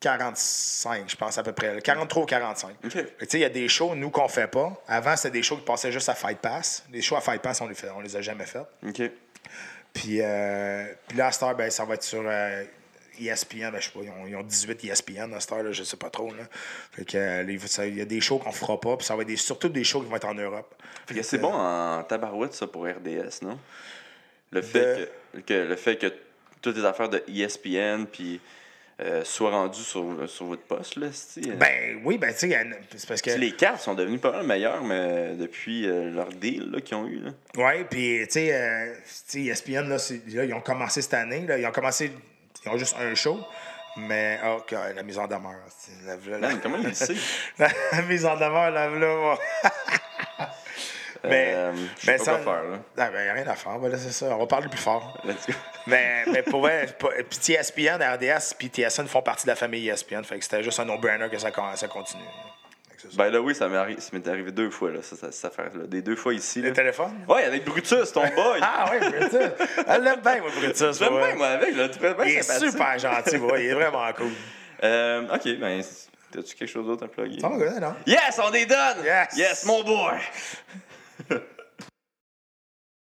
45, je pense, à peu près. là. 43 ou 45.
OK.
Fait que, Tu sais, il y a des shows, nous, qu'on fait pas. Avant, c'était des shows qui passaient juste à Fight Pass. Les shows à Fight Pass, on les, fait, on les a jamais fait.
OK.
Puis, euh, puis là, à cette heure, ben, ça va être sur euh, ESPN. Ben, je sais pas, ils ont, ils ont 18 ESPN à cette heure, là, je sais pas trop. Là. Fait que, euh, ça- il y a des shows qu'on fera pas, puis ça va être des- surtout des shows qui vont être en Europe.
Fait que c'est bon en tabarouette, ça, pour RDS, non? Le fait, que, que- le fait que toutes les affaires de E ESPN puis euh, soient rendues sur, sur votre poste, là, euh,
Ben oui, ben tu sais, c'est parce que.
les cartes sont devenues pas mal meilleures mais depuis euh, leur deal là, qu'ils ont eu. Là.
Oui, puis tu sais, euh, sais, ESPN, là, ils ont commencé cette année. Là, ils ont commencé. Ils ont juste un show. Mais, oh, la mise en demeure. La, la-
Man, comment il sait?
la, la mise en demeure, là, là. [LAUGHS] Mais,
Euh,
mais ça.
faire, là.
Ah, ben, y a rien à faire. Ben, là, c'est ça. On va parler plus fort. [LAUGHS] Mais, mais pour vrai, pas- puis ESPN, RDS, puis TSN font partie de la famille ESPN. Fait que c'était juste un no-brainer que ça, ça continue.
Ben là, oui, ça m'est arri- ça m'est arrivé deux fois, là, ça, ça, cette affaire-là. Des deux fois ici.
Le
Là.
téléphone?
Ouais, avec Brutus, ton boy. [LAUGHS]
Ah oui, Brutus. Elle l'aime bien, moi, Brutus.
J'aime
ouais.
bien, moi, avec, bien
Il est super gentil, ouais, il est vraiment cool.
Euh, ok, ben, t'as-tu quelque chose d'autre à plugger?
Va, non?
Yes, on est done!
Yes!
Yes, mon boy!